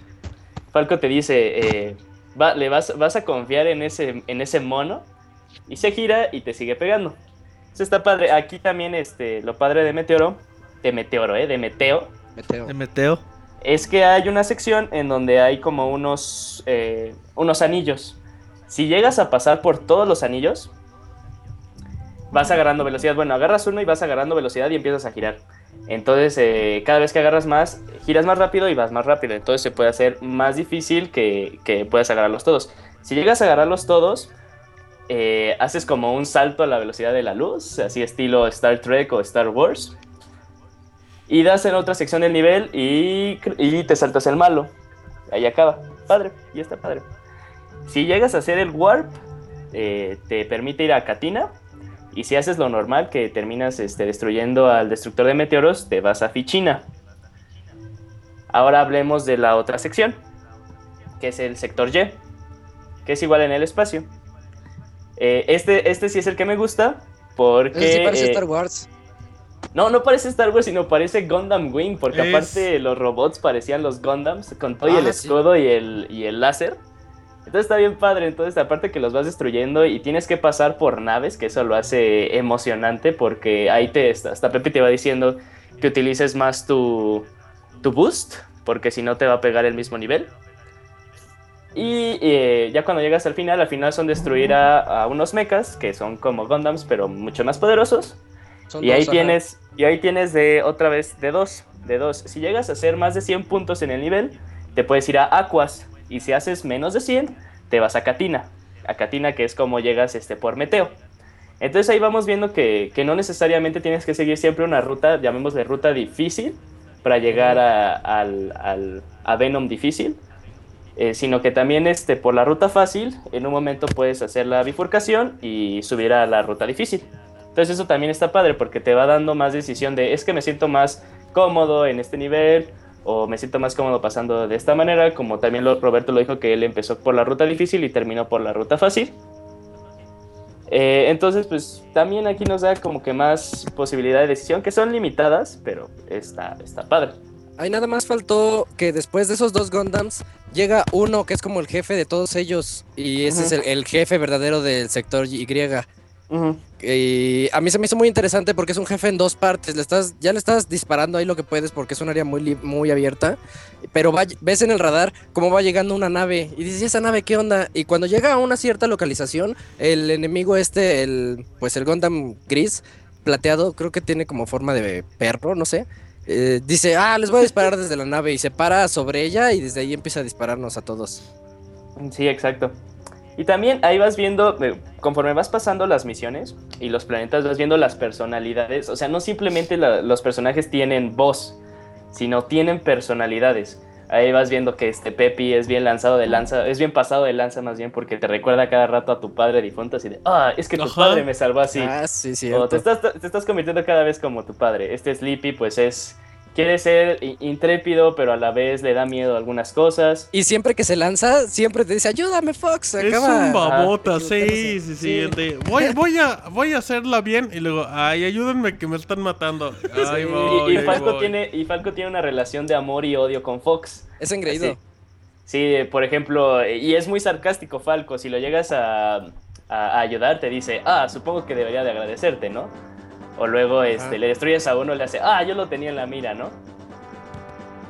Falco te dice, eh, va- le vas, vas a confiar en ese, en ese mono y se gira y te sigue pegando. Eso está padre. Aquí también este, lo padre de Meteoro, de Meteoro, eh, de Meteo, Meteo. El meteo. es que hay una sección en donde hay como unos, eh, unos anillos. Si llegas a pasar por todos los anillos, vas agarrando velocidad. Bueno, agarras uno y vas agarrando velocidad y empiezas a girar. Entonces, eh, cada vez que agarras más, giras más rápido y vas más rápido. Entonces se puede hacer más difícil que, que puedas agarrarlos todos. Si llegas a agarrarlos todos, eh, haces como un salto a la velocidad de la luz, así estilo Star Trek o Star Wars. Y das en otra sección del nivel y, y te saltas el malo. Ahí acaba. Padre, y está padre. Si llegas a hacer el warp, eh, te permite ir a Katina. Y si haces lo normal, que terminas este, destruyendo al destructor de meteoros, te vas a Fichina. Ahora hablemos de la otra sección, que es el sector Y, que es igual en el espacio. Eh, este, este sí es el que me gusta, porque... Ese sí parece eh, Star Wars. no, no parece Star Wars, sino parece Gundam Wing, porque Es- aparte los robots parecían los Gundams, con todo y Ah, el sí. escudo y, el, y el láser. Entonces está bien padre, entonces aparte que los vas destruyendo y tienes que pasar por naves, que eso lo hace emocionante, porque ahí te, hasta Pepe te va diciendo que utilices más tu, tu boost, porque si no te va a pegar el mismo nivel. Y eh, ya cuando llegas al final, al final son destruir a, a unos mechas, que son como Gundams, pero mucho más poderosos. Son Y dos, ahí ajá. tienes, y ahí tienes de otra vez de dos, de dos. Si llegas a hacer más de 100 puntos en el nivel, te puedes ir a Aquas. Y si haces menos de 100, te vas a Katina. A Katina, que es como llegas este, por Meteo. Entonces ahí vamos viendo que, que no necesariamente tienes que seguir siempre una ruta, llamémosle ruta difícil, para llegar a, al, al- Venom difícil. eh, sino que también este, por la ruta fácil, en un momento puedes hacer la bifurcación y subir a la ruta difícil. Entonces eso también está padre porque te va dando más decisión de es que me siento más cómodo en este nivel o me siento más cómodo pasando de esta manera, como también lo- Roberto lo dijo que él empezó por la ruta difícil y terminó por la ruta fácil. Eh, entonces, pues también aquí nos da como que más posibilidad de decisión, que son limitadas, pero está, está padre. Ahí nada más faltó que después de esos dos Gundams llega uno que es como el jefe de todos ellos y ese es el, el jefe verdadero del sector Y. Y a mí se me hizo muy interesante porque es un jefe en dos partes. Le estás, ya le estás disparando ahí lo que puedes porque es un área muy, li- muy abierta. Pero va- ves en el radar cómo va llegando una nave. Y dices, ¿y esa nave qué onda? Y cuando llega a una cierta localización, el enemigo este, el, pues el Gundam gris, plateado, creo que tiene como forma de perro, no sé. eh, dice, ah, les voy a disparar desde la nave. Y se para sobre ella y desde ahí empieza a dispararnos a todos. Sí, exacto. Y también ahí vas viendo, eh, conforme vas pasando las misiones y los planetas, vas viendo las personalidades. O sea, no simplemente la- los personajes tienen voz, sino tienen personalidades. Ahí vas viendo que este Pepi es bien lanzado de lanza, es bien pasado de lanza más bien porque te recuerda cada rato a tu padre difunto así de, ah, es que tu Ajá. padre me salvó así. Ah, sí, o te estás, te estás convirtiendo cada vez como tu padre. Este Sleepy pues es, quiere ser intrépido, pero a la vez le da miedo a algunas cosas. Y siempre que se lanza, siempre te dice, ayúdame, Fox. Es Acaba. un babota, Ah, sí, sí, sí. el de, voy, *laughs* voy, a, voy a hacerla bien y luego, ay, ayúdenme que me están matando. Ay, Sí, voy, y, y Falco voy. tiene, y Falco tiene una relación de amor y odio con Fox. Es engreído. Sí. Sí, por ejemplo, y es muy sarcástico Falco, si lo llegas a, a- a ayudar te dice, ah, supongo que debería de agradecerte, ¿no? O luego este, le destruyes a uno, le hace, ah, yo lo tenía en la mira, ¿no?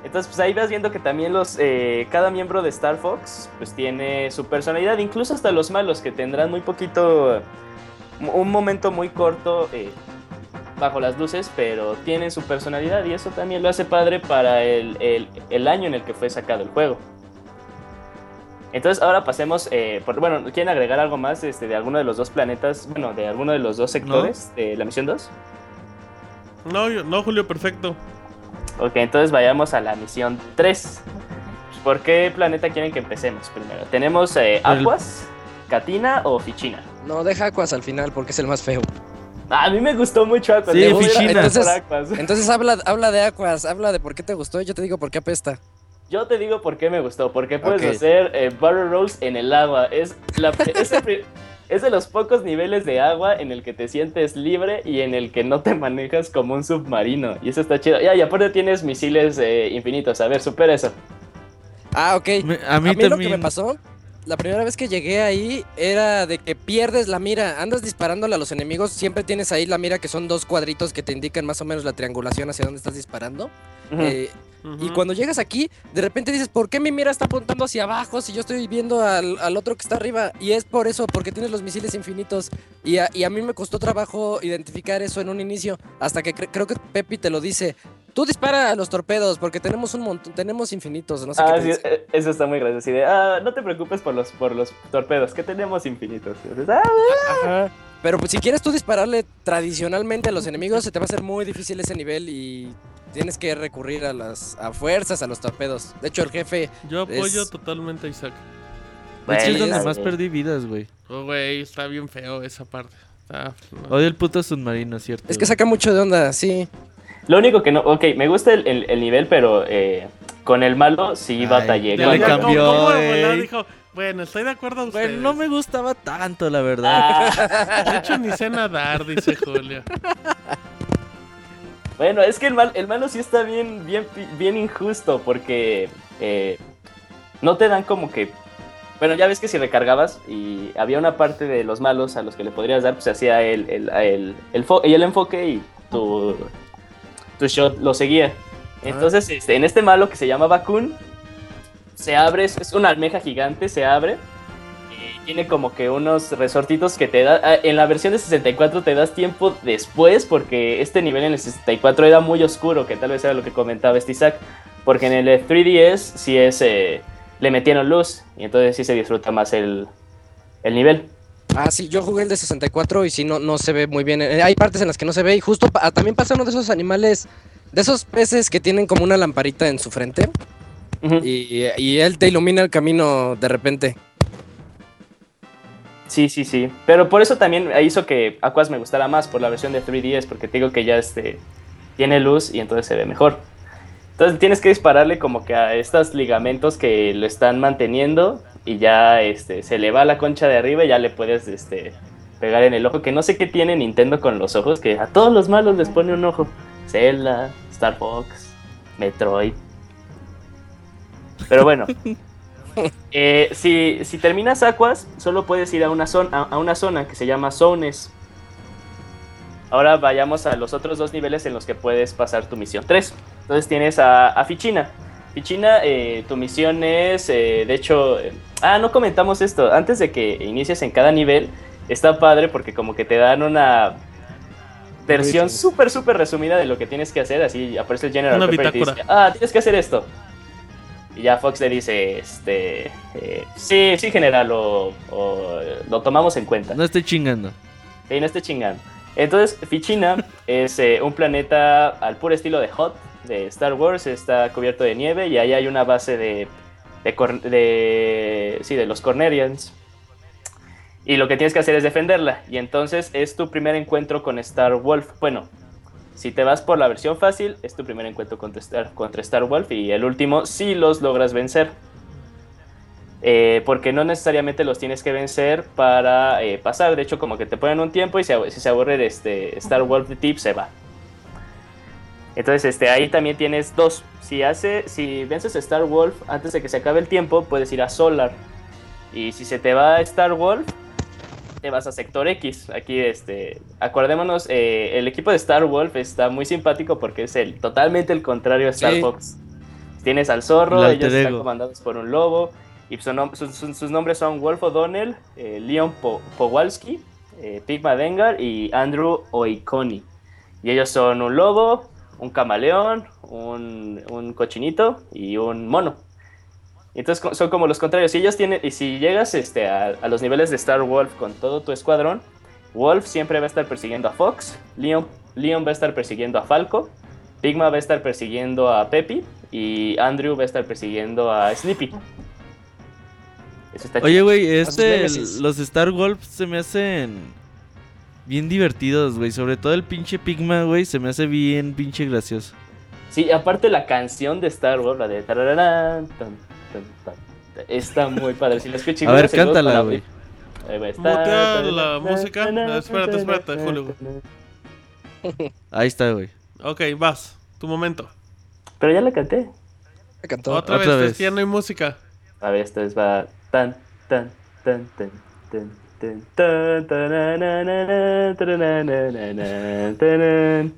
Entonces, pues ahí vas viendo que también los, eh, cada miembro de Star Fox, pues tiene su personalidad, incluso hasta los malos, que tendrán muy poquito, un momento muy corto eh, bajo las luces, pero tienen su personalidad y eso también lo hace padre para el, el- el año en el que fue sacado el juego. Entonces ahora pasemos, eh, por, bueno, ¿quieren agregar algo más este, de alguno de los dos planetas, bueno, de alguno de los dos sectores de la misión 2? No, yo- no, Julio, perfecto. Ok, entonces vayamos a la misión 3. ¿Por qué planeta quieren que empecemos primero? ¿Tenemos eh, El- Aquas, Katina o Fichina? No, deja Aquas al final porque es el más feo. Ah, a mí me gustó mucho Aquas. Sí, Fichina. por Entonces-. Entonces habla, habla de Aquas, habla de por qué te gustó y yo te digo por qué apesta. Yo te digo por qué me gustó. Porque puedes Ok. hacer eh, barrel rolls en el agua. Es, la, es, el es de los pocos niveles de agua en el que te sientes libre y en el que no te manejas como un submarino. Y eso está chido. Ya, y aparte tienes misiles eh, infinitos. A ver, supera eso. Ah, ok. Me- a mí a mí lo que también. me pasó, la primera vez que llegué ahí era de que pierdes la mira. Andas disparándole a los enemigos, siempre tienes ahí la mira que son dos cuadritos que te indican más o menos la triangulación hacia dónde estás disparando. Ujú. Eh, Y cuando llegas aquí, de repente dices, ¿por qué mi mira está apuntando hacia abajo si yo estoy viendo al, al otro que está arriba? Y es por eso, porque tienes los misiles infinitos. Y a, y a mí me costó trabajo identificar eso en un inicio, hasta que cre- creo que Pepi te lo dice. Tú dispara a los torpedos, porque tenemos un montón, tenemos infinitos, no sé Ah, qué sí, eh, eso está muy gracioso. Así de, ah, no te preocupes por los, por los torpedos, que tenemos infinitos. "Ah, Ajá. Pero pues si quieres tú dispararle tradicionalmente a los enemigos, se te va a hacer muy difícil ese nivel y tienes que recurrir a las a fuerzas a los torpedos. De hecho, el jefe Yo apoyo es- totalmente a Isaac. Es que es Bueno, donde más bien. perdí vidas, güey. Oh, güey, está bien feo esa parte. Está- no. Odio el puto submarino, ¿cierto? es que güey. saca mucho de onda, sí. Lo único que no, ok, me gusta el, el- el nivel, pero eh, con el malo sí Ay, batallé. ya le cambió, ¿cómo- cómo de güey. volar? Dijo, bueno, estoy de acuerdo a ustedes. Bueno, no me gustaba tanto, la verdad. Ah, De hecho, ni sé nadar, dice Julio. *laughs* bueno, es que el, mal, el malo sí está bien, bien, bien injusto porque eh, no te dan como que... Bueno, ya ves que si recargabas y había una parte de los malos a los que le podrías dar, pues se hacía el, el, el, el, el enfoque y tu, tu shot lo seguía. Entonces, este, en este malo que se llama Bakun, se abre, es una almeja gigante, se abre. Tiene como que unos resortitos que te da. ah, En la versión de 64 te das tiempo después, porque este nivel en el 64 era muy oscuro, que tal vez era lo que comentaba este Isaac. Porque en el 3DS sí es. eh, le metieron luz, y entonces sí se disfruta más el, el nivel. Ah, sí, yo jugué el de 64 y sí, no, no se ve muy bien. Eh, Hay partes en las que no se ve y justo pa- también pasa uno de esos animales, de esos peces que tienen como una lamparita en su frente y, y él te ilumina el camino de repente. Sí, sí, sí. Pero por eso también hizo que Aquas me gustara más por la versión de 3DS, porque te digo que ya este, tiene luz y entonces se ve mejor. Entonces tienes que dispararle como que a estos ligamentos que lo están manteniendo y ya este, se le va la concha de arriba y ya le puedes este, pegar en el ojo, que no sé qué tiene Nintendo con los ojos, que a todos los malos les pone un ojo. Zelda, Star Fox, Metroid. Pero bueno, *laughs* *laughs* eh, si, si terminas Aquas, solo puedes ir a una, zona, a una zona que se llama Zones. Ahora vayamos a los otros dos niveles en los que puedes pasar tu misión 3. Entonces tienes a, a Fichina. Fichina, eh, tu misión es, eh, de hecho, ah, no comentamos esto. Antes de que inicies en cada nivel, está padre porque como que te dan una versión súper, súper resumida de lo que tienes que hacer. Así aparece el General Una Pepper y te dice, ah, tienes que hacer esto. Y ya Fox le dice, este, eh, sí, sí, general, o, o, lo tomamos en cuenta. No estoy chingando. Sí, no esté chingando. Entonces, Fichina *laughs* es eh, un planeta al puro estilo de Hot, de Star Wars, está cubierto de nieve y ahí hay una base de, de, de- sí, de los Cornerians. Y lo que tienes que hacer es defenderla. Y entonces es tu primer encuentro con Star Wolf. Bueno, si te vas por la versión fácil, es tu primer encuentro contra Star, contra Star Wolf. Y el último, si los logras vencer. Eh, porque no necesariamente los tienes que vencer para eh, pasar. De hecho, como que te ponen un tiempo y si, se aburre este Star Wolf de tip, se va. Entonces, este, ahí también tienes dos. Si hace, si vences a Star Wolf antes de que se acabe el tiempo, puedes ir a Solar. Y si se te va Star Wolf, te vas a Sector X. Aquí, este, acordémonos, eh, el equipo de Star Wolf está muy simpático porque es el totalmente el contrario a Star Sí. Fox. Tienes al zorro, El ellos están comandados por un lobo. Y sus nombres son Wolf O'Donnell, eh, Leon Po- Powalski, eh, Pigma Dengar y Andrew Oikoni. Y ellos son un lobo, un camaleón, un, un cochinito y un mono. Entonces son como los contrarios. Y ellos tienen, y si llegas este, a, a los niveles de Star Wolf con todo tu escuadrón, Wolf siempre va a estar persiguiendo a Fox, Leon, Leon va a estar persiguiendo a Falco, Pigma va a estar persiguiendo a Peppy y Andrew va a estar persiguiendo a Sleepy. Eso está Oye, güey, este, los Star Wolf se me hacen bien divertidos, güey. Sobre todo el pinche Pigma, güey, se me hace bien pinche gracioso. Sí, aparte la canción de Star Wars, la de tarararán, tan, está muy padre. Si A ver, cántala, güey. Ahí va, Mutea la música. Espérate, espérate, Julio. Ahí está, güey. Ok, vas. Tu momento. Pero ya la canté. Cantó. Otra, Otra vez, ya no hay música. A ver, esta vez va tan, tan, tan, tan, tan.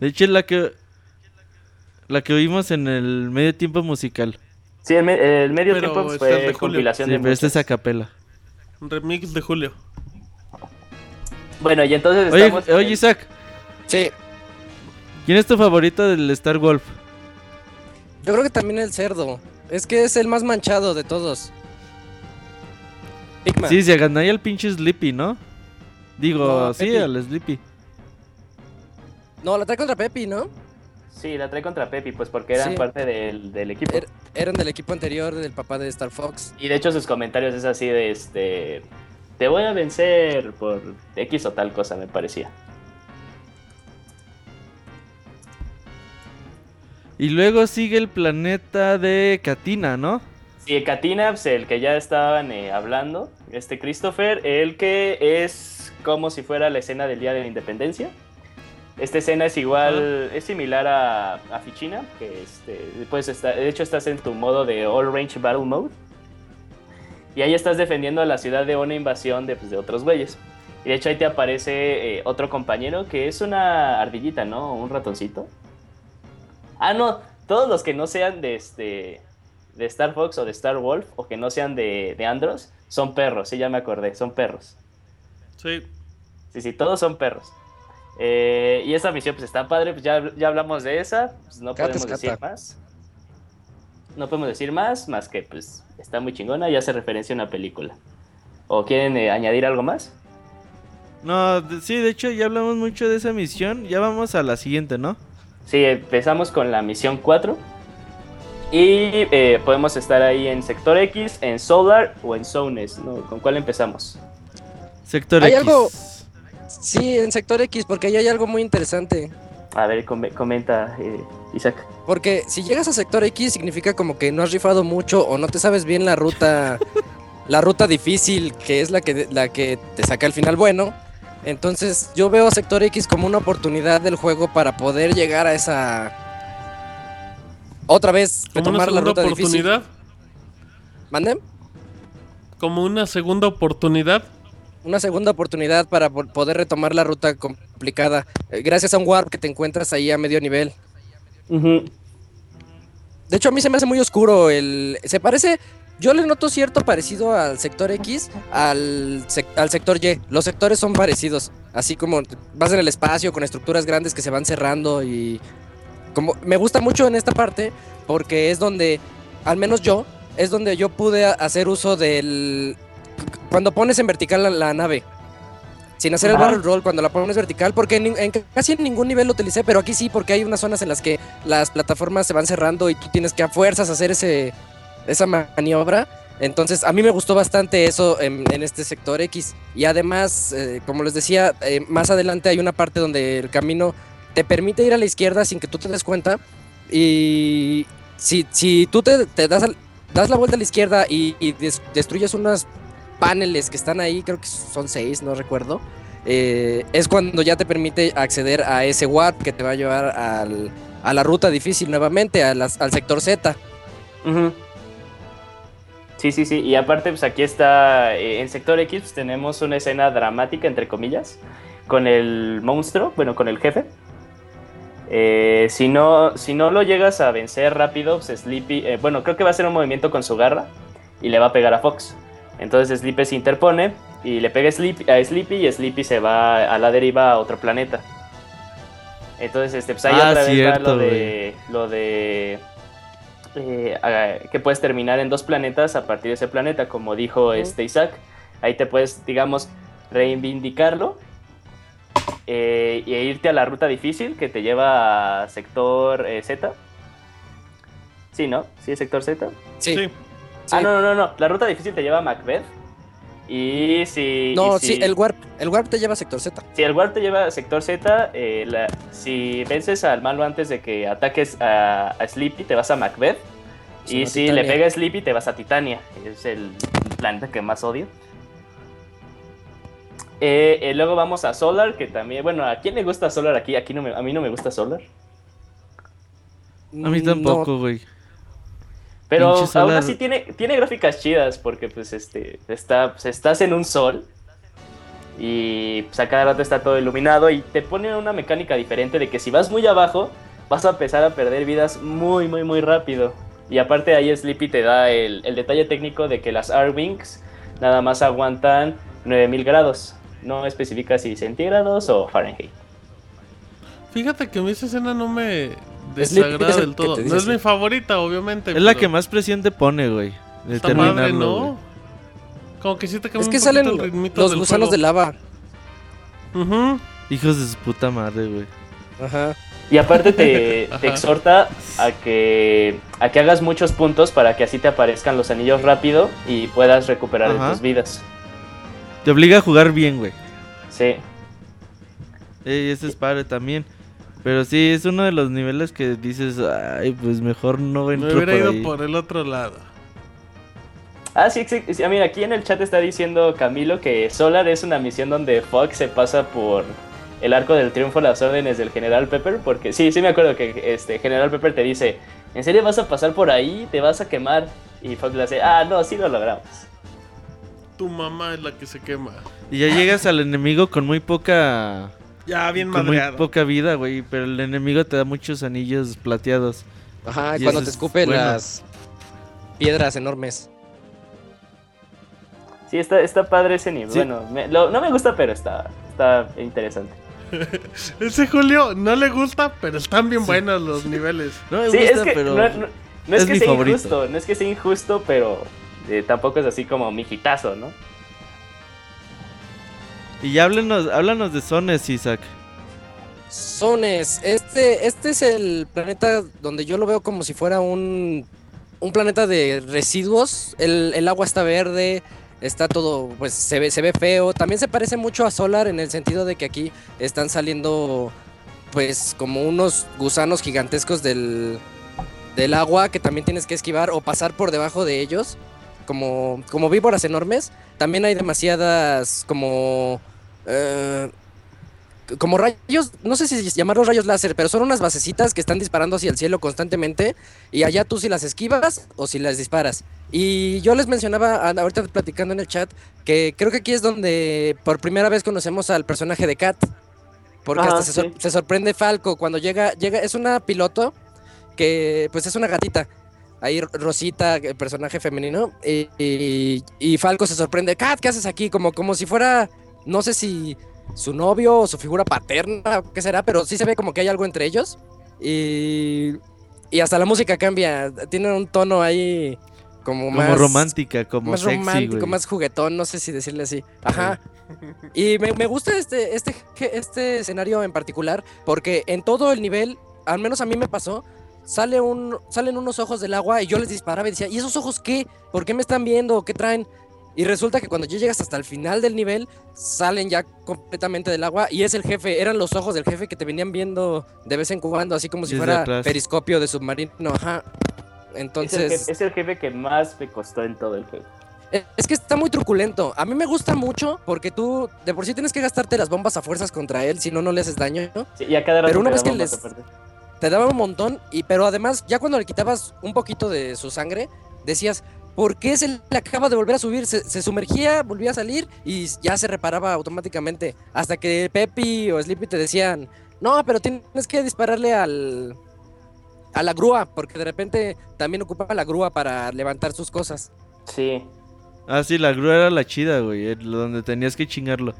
De hecho, es la que. La que oímos en el medio tiempo musical. Sí, el, me- el medio Pero tiempo este fue es de Julio. compilación Sí, de pero esta es a capela. Un remix de Julio. Bueno, y entonces Oye, estamos oye, Isaac, Sí, ¿quién es tu favorito del Star Wolf? yo creo que también el cerdo. Es que es el más manchado de todos. Pigma. Sí, se ganaría el pinche Sleepy, ¿no? Digo, No, sí, Pepe. al Sleepy. No, la trae contra Pepi, ¿no? Sí, la trae contra Pepi, pues porque eran Sí. parte del, del equipo. Er- eran del equipo anterior del papá de Star Fox. Y de hecho sus comentarios es así de este... Te voy a vencer por X o tal cosa, me parecía. Y luego sigue el planeta de Katina, ¿no? Sí, Katina, pues, el que ya estaban eh, hablando, este Christopher, el que es como si fuera la escena del Día de la Independencia. Esta escena es igual, es similar a, a Fichina, que este, pues está, de hecho estás en tu modo de All Range Battle Mode. Y ahí estás defendiendo a la ciudad de una invasión de, pues, de otros güeyes. Y de hecho ahí te aparece eh, otro compañero que es una ardillita, ¿no? Un ratoncito. Ah, no, todos los que no sean de este de Star Fox o de Star Wolf o que no sean de, de Andros son perros, sí, ya me acordé, son perros. Sí. Sí, sí, todos son perros. Eh, y esa misión pues está padre, pues ya, ya hablamos de esa, pues no Cata podemos decir cata. más. No podemos decir más, más que pues está muy chingona y hace referencia a una película. ¿O quieren eh, añadir algo más? No, de- sí, de hecho ya hablamos mucho de esa misión. Ya vamos a la siguiente, ¿no? Sí, empezamos con la misión 4. Y eh, podemos estar ahí en Sector X, en Solar o en Zones, ¿no? ¿Con cuál empezamos? Sector Hay X. algo- Sí, en sector X, porque ahí hay algo muy interesante. A ver, come- comenta eh, Isaac. Porque si llegas a sector X significa como que no has rifado mucho o no te sabes bien la ruta, *laughs* la ruta difícil que es la que la que te saca al final bueno. Entonces yo veo Sector X como una oportunidad del juego para poder llegar a esa... Otra vez, Como una retomar la segunda ruta difícil. oportunidad. ¿Mande? Como una segunda oportunidad. Una segunda oportunidad para po- poder retomar la ruta complicada. eh, Gracias a un warp que te encuentras ahí a medio nivel. De hecho, a mí se me hace muy oscuro el... Se parece... Yo le noto cierto parecido al sector X, al, sec- al sector Y. Los sectores son parecidos. Así como vas en el espacio con estructuras grandes que se van cerrando y... Como, me gusta mucho en esta parte porque es donde, al menos yo, es donde yo pude hacer uso del... Cuando pones en vertical la, la nave. Sin hacer el barrel roll cuando la pones vertical, porque en, casi en ningún nivel lo utilicé, pero aquí sí, porque hay unas zonas en las que las plataformas se van cerrando y tú tienes que a fuerzas hacer ese, esa maniobra. Entonces, a mí me gustó bastante eso en, en este sector X. Y además, eh, como les decía, eh, más adelante hay una parte donde el camino te permite ir a la izquierda sin que tú te des cuenta. Y si, si tú te, te das, das la vuelta a la izquierda y, y des- destruyes unos paneles que están ahí, creo que son seis, no recuerdo. eh, es cuando ya te permite acceder a ese warp que te va a llevar a la ruta difícil nuevamente, al sector Z. Sí, sí, sí. Y aparte, pues aquí está, eh, en Sector X pues, tenemos una escena dramática, entre comillas, con el monstruo, bueno, con el jefe. Eh, si, no, si no lo llegas a vencer rápido, pues Sleepy, bueno, creo que va a hacer un movimiento con su garra y le va a pegar a Fox. Entonces Sleepy se interpone y le pega a Sleepy, a Sleepy y Sleepy se va a la deriva a otro planeta. Entonces, este, pues ahí Ah, otra vez va lo de, lo de eh, que puedes terminar en dos planetas a partir de ese planeta, como dijo este Isaac. Ahí te puedes, digamos, reivindicarlo eh, y irte a la ruta difícil que te lleva a sector eh, Z. Sí, ¿no? Sí, es sector Z. Sí. Sí. Sí. Ah, no, no, no, no. La ruta difícil te lleva a Macbeth. Y si. No, y si- sí, el warp, el warp te lleva a sector Z. si el Warp te lleva a sector Z, eh, la- si vences al malo antes de que ataques a, a Sleepy, te vas a Macbeth. Sí, y si Titania. le pega a Sleepy, te vas a Titania. Es el planeta que más odio. Eh, eh, luego vamos a Solar, que también, bueno, ¿a quién le gusta Solar aquí? aquí no me- a mí no me gusta Solar. A mí Mm, tampoco, güey. Pero Pinche aún así tiene, tiene gráficas chidas, porque pues este, está, pues, estás en un sol. Y pues a cada rato está todo iluminado y te pone una mecánica diferente de que si vas muy abajo, vas a empezar a perder vidas muy, muy, muy rápido. Y aparte ahí Sleepy te da el, el detalle técnico de que las R-Wings nada más aguantan 9000 grados. No especifica si centígrados o Fahrenheit. Fíjate que a mí esa escena no me desagrada el del todo. No es mi favorita, obviamente. Es la que más presión te pone, güey. De Esta madre, ¿no? güey. Como que sí te cambia Es que salen el ritmito los del gusanos de lava. Ujú. Hijos de su puta madre, güey. Ajá. Y aparte te, *laughs* te exhorta a que, a que hagas muchos puntos para que así te aparezcan los anillos rápido y puedas recuperar de tus vidas. Te obliga a jugar bien, güey. Sí. Ey, ese es padre también. Pero sí, es uno de los niveles que dices, ay, pues mejor no Me entro hubiera por ido ahí. por el otro lado. Ah, sí, sí, sí, mira, aquí en el chat está diciendo Camilo que Solar es una misión donde Fox se pasa por el arco del triunfo a las órdenes del General Pepper, porque sí, sí me acuerdo que este General Pepper te dice, ¿en serio vas a pasar por ahí? ¿Te vas a quemar? Y Fox le hace, ah, no, sí lo logramos. Tu mamá es la que se quema. Y ya llegas al enemigo con muy poca... Ya, bien con muy poca vida, güey. Pero el enemigo te da muchos anillos plateados. Ajá, Y cuando te es escupe bueno. las piedras enormes. Sí, está, está padre ese nivel. Sí. Bueno, me- lo- no me gusta, pero está, está interesante. *laughs* Ese Julio no le gusta, pero están bien buenos los niveles. No me Sí, gusta, es que pero... no, no- no es, es que mi sea favorito. injusto, no es que sea injusto, pero eh, tampoco es así como mijitazo, ¿no? Y háblanos, háblanos de Zones, Isaac. Zones, este, este es el planeta donde yo lo veo como si fuera un, un planeta de residuos. El, el agua está verde, está todo, pues se ve, se ve feo. También se parece mucho a Solar en el sentido de que aquí están saliendo, pues, como unos gusanos gigantescos del, del agua que también tienes que esquivar o pasar por debajo de ellos. Como, como víboras enormes. También hay demasiadas, como eh, como rayos, no sé si llamarlos rayos láser, pero son unas basecitas que están disparando hacia el cielo constantemente y allá tú si las esquivas o si las disparas. Y yo les mencionaba ahorita platicando en el chat que creo que aquí es donde por primera vez conocemos al personaje de Kat. Porque Ajá, hasta se, sor- sí. se sorprende Falco cuando llega, llega, es una piloto que pues es una gatita. Ahí Rosita, el personaje femenino, y, y- y Falco se sorprende, Kat, ¿qué haces aquí? Como, como si fuera, no sé si su novio o su figura paterna, qué será, pero sí se ve como que hay algo entre ellos. Y, y hasta la música cambia, tiene un tono ahí como, Como más romántica, como más sexy, romántico, más juguetón, no sé si decirle así. Ajá. Y me, me gusta este, este, este escenario en particular porque en todo el nivel, al menos a mí me pasó, sale un, salen unos ojos del agua y yo les disparaba y decía, ¿y esos ojos qué? ¿Por qué me están viendo? ¿Qué traen? Y resulta que cuando ya llegas hasta el final del nivel, salen ya completamente del agua y es el jefe, eran los ojos del jefe que te venían viendo de vez en cuando, así como si Desde fuera atrás. periscopio de submarino. Ajá. Es, el Entonces... jefe, es el jefe que más me costó en todo el juego. Es que está muy truculento. A mí me gusta mucho porque tú de por sí tienes que gastarte las bombas a fuerzas contra él, si no, no le haces daño. ¿no? Sí, y a cada rato Pero una vez que les-. Te daba un montón, y, pero además, ya cuando le quitabas un poquito de su sangre, decías, ¿por qué se le acaba de volver a subir? Se, se sumergía, volvía a salir y ya se reparaba automáticamente. Hasta que Pepi o Sleepy te decían, no, pero tienes que dispararle al. a la grúa, porque de repente también ocupaba la grúa para levantar sus cosas. Sí. Ah, sí, la grúa era la chida, güey. el- Donde tenías que chingarlo.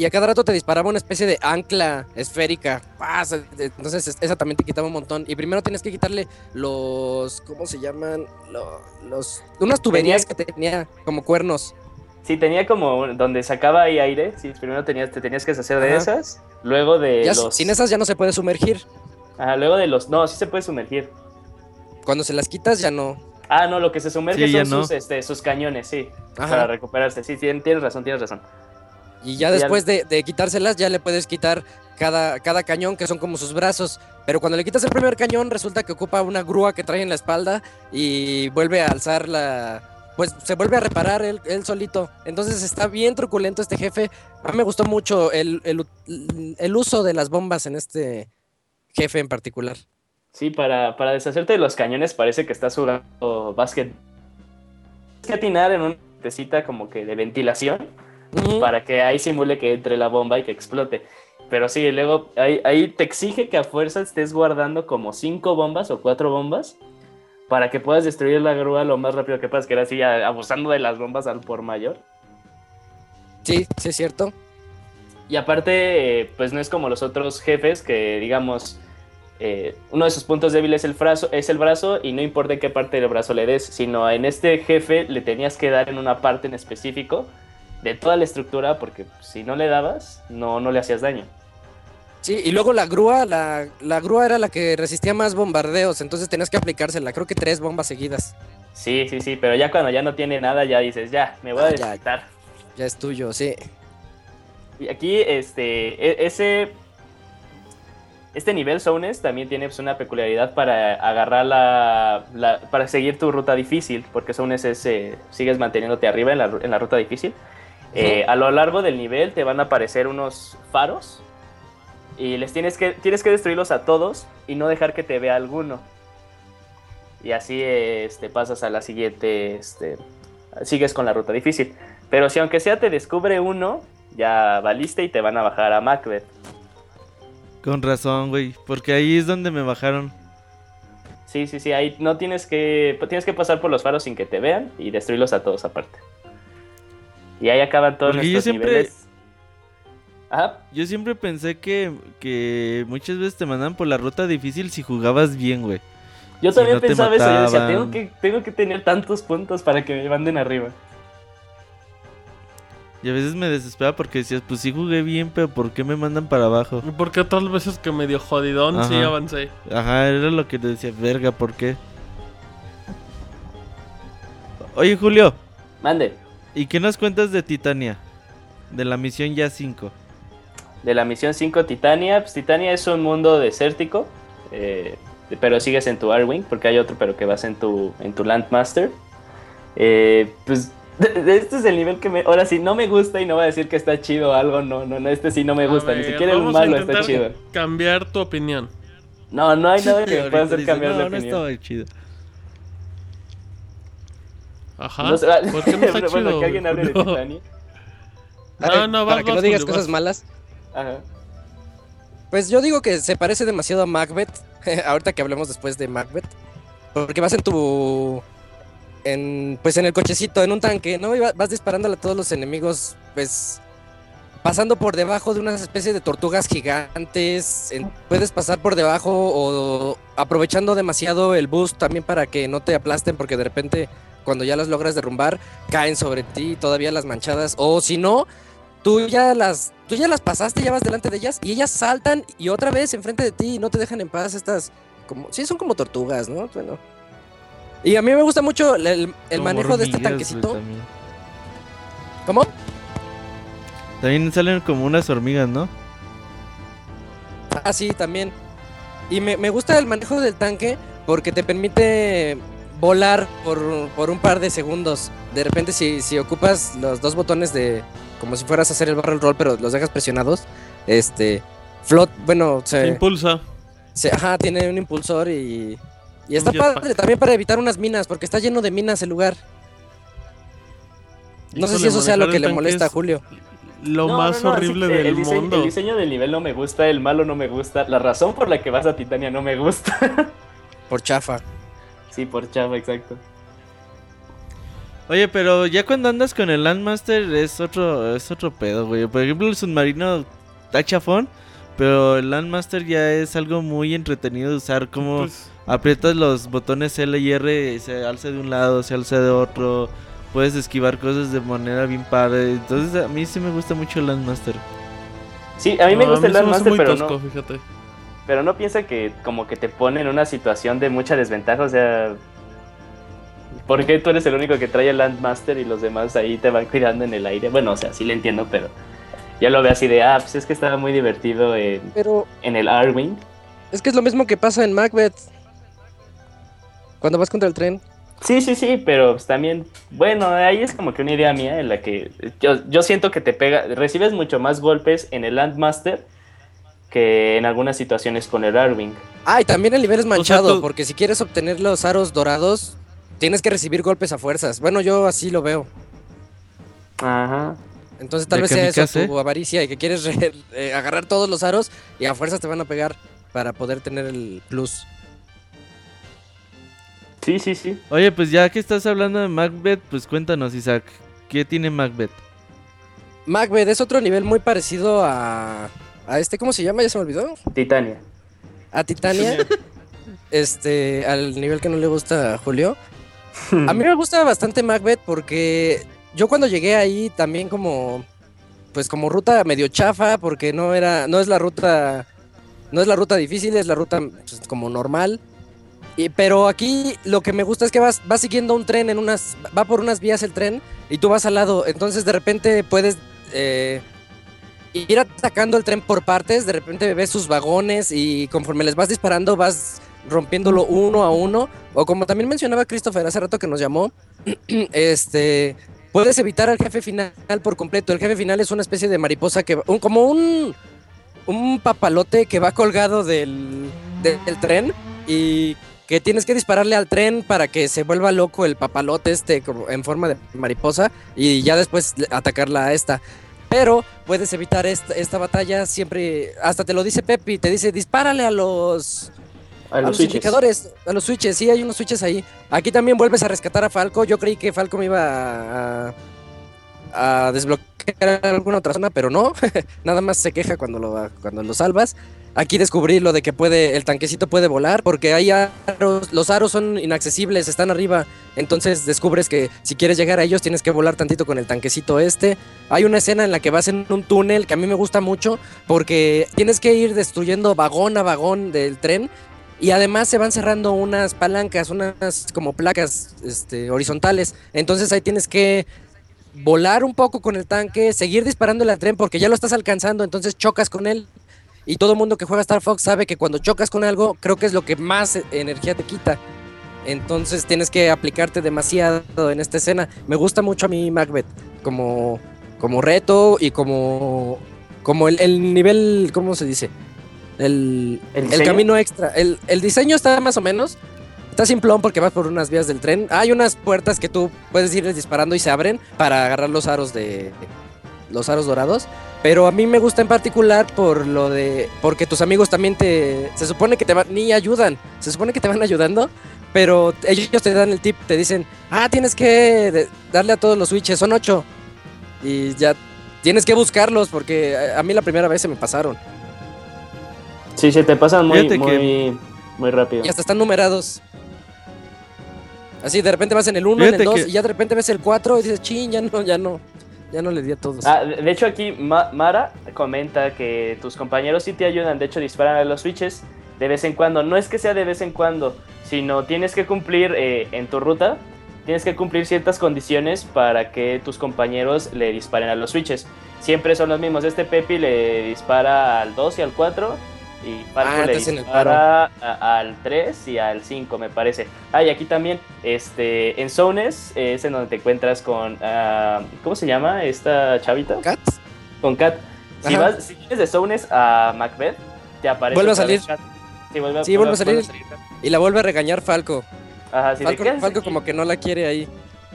Y a cada rato te disparaba una especie de ancla esférica. Se- de- Entonces es- esa también te quitaba un montón. Y primero tienes que quitarle los... ¿Cómo se llaman? Lo- los... Unas tuberías que tenía como cuernos. Sí, tenía como donde sacaba ahí aire. Sí, primero tenías, te tenías que deshacer de Ajá. esas. Luego de Ya los. sin esas ya no se puede sumergir. Ajá, luego de los. No, sí se puede sumergir. Cuando se las quitas ya no. Ah, no, lo que se sumerge Sí, son no. sus, este, sus cañones, sí. Para recuperarse. Sí, tien- tienes razón, tienes razón. Y ya después de, de quitárselas ya le puedes quitar cada, cada cañón que son como sus brazos. Pero cuando le quitas el primer cañón resulta que ocupa una grúa que trae en la espalda y vuelve a alzar la... Pues se vuelve a reparar él, él solito. Entonces está bien truculento este jefe. A mí me gustó mucho el, el, el uso de las bombas en este jefe en particular. Sí, para, para deshacerte de los cañones parece que estás jugando básquet. Tienes que atinar en una tecita como que de ventilación Para que ahí simule que entre la bomba y que explote. Pero sí, luego ahí, ahí te exige que a fuerza estés guardando como cinco bombas o cuatro bombas para que puedas destruir la grúa lo más rápido que puedas, que era así abusando de las bombas al por mayor. Sí, sí es cierto. Y aparte, pues no es como los otros jefes que, digamos, eh, uno de sus puntos débiles es el, brazo, es el brazo y no importa en qué parte del brazo le des, sino en este jefe le tenías que dar en una parte en específico de toda la estructura porque si no le dabas, no, no le hacías daño. Sí, y luego la grúa, la, la grúa era la que resistía más bombardeos, entonces tenías que aplicársela. Creo que tres bombas seguidas. Sí, sí, sí, pero ya cuando ya no tiene nada, ya dices, ya, me voy a Ah, ya. desquitar. Ya es tuyo, sí. Y aquí, este, e- ese, este nivel Zones también tiene pues, una peculiaridad para agarrar la, la- para seguir tu ruta difícil, porque Zones es, eh, sigues manteniéndote arriba en la, ru- en la ruta difícil. Eh, a lo largo del nivel te van a aparecer unos faros y les tienes que, tienes que destruirlos a todos y no dejar que te vea alguno. Y así este, pasas a la siguiente, este, sigues con la ruta difícil. Pero si aunque sea te descubre uno, ya valiste y te van a bajar a Macbeth. Con razón, güey. Porque ahí es donde me bajaron. Sí, sí, sí, ahí no tienes que tienes que pasar por los faros sin que te vean y destruirlos a todos aparte. Y ahí acaban todos Porque yo nuestros siempre- niveles. Ajá. Yo siempre pensé que, que muchas veces te mandaban por la ruta difícil si jugabas bien, güey. Yo Si también no pensaba eso, yo decía, tengo que, tengo que tener tantos puntos para que me manden arriba. Y a veces me desesperaba porque decías, pues sí jugué bien, pero ¿por qué me mandan para abajo? Y porque otras veces que medio jodidón sí avancé. Ajá, era lo que te decía, verga, ¿por qué? Oye, Julio, Mande. ¿Y qué nos cuentas de Titania? De la misión ya 5. De la misión 5 Titania, pues Titania es un mundo desértico, eh, pero sigues en tu Arwing, porque hay otro, pero que vas en tu, en tu Landmaster. Eh, pues *laughs* Este es el nivel que me. Ahora sí, no me gusta y no voy a decir que está chido o algo. No, no, no. Este sí no me gusta. Ni siquiera el malo está chido. Cambiar tu opinión. No, no hay *laughs* nada que me pueda hacer cambiar no, de no opinión. estaba chido. Ajá. No sé, ¿Por qué no *laughs* está bueno, chido? que alguien hable de Julio? Titania. No, no, vas, Para que no digas Julio, cosas vas. malas. Ajá. Pues yo digo que se parece demasiado a Macbeth. *laughs* ahorita que hablemos después de Macbeth. Porque vas en tu. En, pues en el cochecito, en un tanque, ¿no? Y va- vas disparándole a todos los enemigos, pues. Pasando por debajo de una especie de tortugas gigantes. en- puedes pasar por debajo o aprovechando demasiado el boost también para que no te aplasten, porque de repente, cuando ya las logras derrumbar, caen sobre ti todavía las manchadas. O si no, tú ya las tú ya las pasaste, ya vas delante de ellas y ellas saltan y otra vez enfrente de ti y no te dejan en paz estas como sí son como tortugas, ¿no? Bueno. Y a mí me gusta mucho el, el- el Como manejo de este tanquecito. también. ¿Cómo? También salen como unas hormigas, ¿no? Ah, sí, también. Y me, me gusta el manejo del tanque porque te permite volar por, por un par de segundos. De repente, si, si ocupas los dos botones de. como si fueras a hacer el barrel roll, pero los dejas presionados, este. Flot, bueno, Se se, impulsa. se- ajá, tiene un impulsor y. Y está padre también para evitar unas minas, porque está lleno de minas el lugar. No sé si eso sea lo que le molesta a Julio. Lo No, más no, no, horrible del el diseño, mundo. El diseño del nivel no me gusta, el malo no me gusta. La razón por la que vas a Titania no me gusta. *laughs* Por chafa. Sí, por chava, exacto. Oye, pero ya cuando andas con el Landmaster es otro, es otro pedo, güey. Por ejemplo, el submarino está chafón, pero el Landmaster ya es algo muy entretenido de usar. Como Pues, aprietas los botones L y R, se alza de un lado, se alza de otro. Puedes esquivar cosas de manera bien padre. Entonces, a mí sí me gusta mucho el Landmaster. Sí, a mí me gusta el Landmaster, pero tosco, no, fíjate. Pero no piensa que como que te pone en una situación de mucha desventaja, o sea... ¿Por qué tú eres el único que trae el Landmaster y los demás ahí te van cuidando en el aire? Bueno, o sea, sí le entiendo, pero ya lo veo así de, ah, pues es que estaba muy divertido en, Pero en el Arwing. es que es lo mismo que pasa en Macbeth. Cuando vas contra el tren. Sí, sí, sí, pero pues también, bueno, ahí es como que una idea mía en la que yo, yo siento que te pega, recibes mucho más golpes en el Landmaster que en algunas situaciones con el Arwing. Ah, y también el nivel es manchado, tú- porque si quieres obtener los aros dorados, tienes que recibir golpes a fuerzas. Bueno, yo así lo veo. Ajá. Entonces tal ¿De vez sea eso kamikaze? tu avaricia y que quieres re- eh, agarrar todos los aros y a fuerzas te van a pegar para poder tener el plus. Sí, sí, sí. Oye, pues ya que estás hablando de Macbeth, pues cuéntanos, Isaac. ¿Qué tiene Macbeth? Macbeth es otro nivel muy parecido a, a este, ¿cómo se llama? Ya se me olvidó. Titania. A Titania. este, al nivel que no le gusta a Julio. *laughs* A mí me gusta bastante Macbeth porque yo cuando llegué ahí también como pues como ruta medio chafa porque no era no es la ruta no es la ruta difícil, es la ruta pues, como normal. Y, pero aquí lo que me gusta es que vas, vas siguiendo un tren en unas va por unas vías el tren y tú vas al lado, entonces de repente puedes eh, ir atacando el tren por partes, de repente ves sus vagones y conforme les vas disparando vas rompiéndolo uno a uno. O como también mencionaba Christopher hace rato que nos llamó, *clears throat* este puedes evitar al jefe final por completo. El jefe final es una especie de mariposa que un, como un un papalote que va colgado del, del tren y que tienes que dispararle al tren para que se vuelva loco el papalote este en forma de mariposa y ya después atacarla a esta. Pero puedes evitar esta, esta batalla siempre, hasta te lo dice Pepi, te dice dispárale a los A a los indicadores, a los switches, sí, hay unos switches ahí. Aquí también vuelves a rescatar a Falco. Yo creí que Falco me iba a, a desbloquear alguna otra zona, pero no. *laughs* Nada más se queja cuando lo, cuando lo salvas. Aquí descubrí lo de que puede, el tanquecito puede volar, porque hay aros, los aros son inaccesibles, están arriba. Entonces descubres que si quieres llegar a ellos tienes que volar tantito con el tanquecito este. Hay una escena en la que vas en un túnel que a mí me gusta mucho, porque tienes que ir destruyendo vagón a vagón del tren y además se van cerrando unas palancas, unas como placas este, horizontales. Entonces ahí tienes que volar un poco con el tanque, seguir disparándole al tren porque ya lo estás alcanzando, entonces chocas con él. Y todo mundo que juega Star Fox sabe que cuando chocas con algo, creo que es lo que más energía te quita. Entonces tienes que aplicarte demasiado en esta escena. Me gusta mucho a mí Macbeth como, como reto y como, como el, el nivel, ¿cómo se dice? El, ¿El el camino extra. El, el diseño está más o menos. Está simplón porque vas por unas vías del tren. Hay unas puertas que tú puedes ir disparando y se abren para agarrar los aros de los aros dorados. Pero a mí me gusta en particular por lo de porque tus amigos también te se supone que te van ni ayudan, se supone que te van *laughs* ayudando, pero ellos te dan el tip, te dicen, ah, tienes que darle a todos los switches, son ocho y ya tienes que buscarlos porque a- mí la primera vez se me pasaron Sí, se te pasan muy, Fíjate que- muy, muy rápido. y hasta están numerados. Así de repente vas en el 1, en el Fíjate 2 que- y ya de repente ves el 4 y dices, ching, ya no, ya no, ya no le di a todos. Ah, de hecho aquí Ma- Mara comenta que tus compañeros sí te ayudan, de hecho disparan a los switches de vez en cuando. No es que sea de vez en cuando, sino tienes que cumplir eh, en tu ruta, tienes que cumplir ciertas condiciones para que tus compañeros le disparen a los switches. Siempre son los mismos. Este Pepi le dispara al 2 y al 4. Y Falco Ah, le dispara a- al 3 y al 5, me parece. Ah, y aquí también, este, en Zones eh, es en donde te encuentras con, ah, ¿cómo se llama esta chavita? ¿Cats? Con Kat. Si, Ajá. vas, si vienes de Zones a Macbeth, te aparece. Vuelve a salir. Sí, vuelve, Sí, vuelve a salir. Y la vuelve a regañar Falco. Ajá, sí, Falco, Falco aquí. como que no la quiere ahí.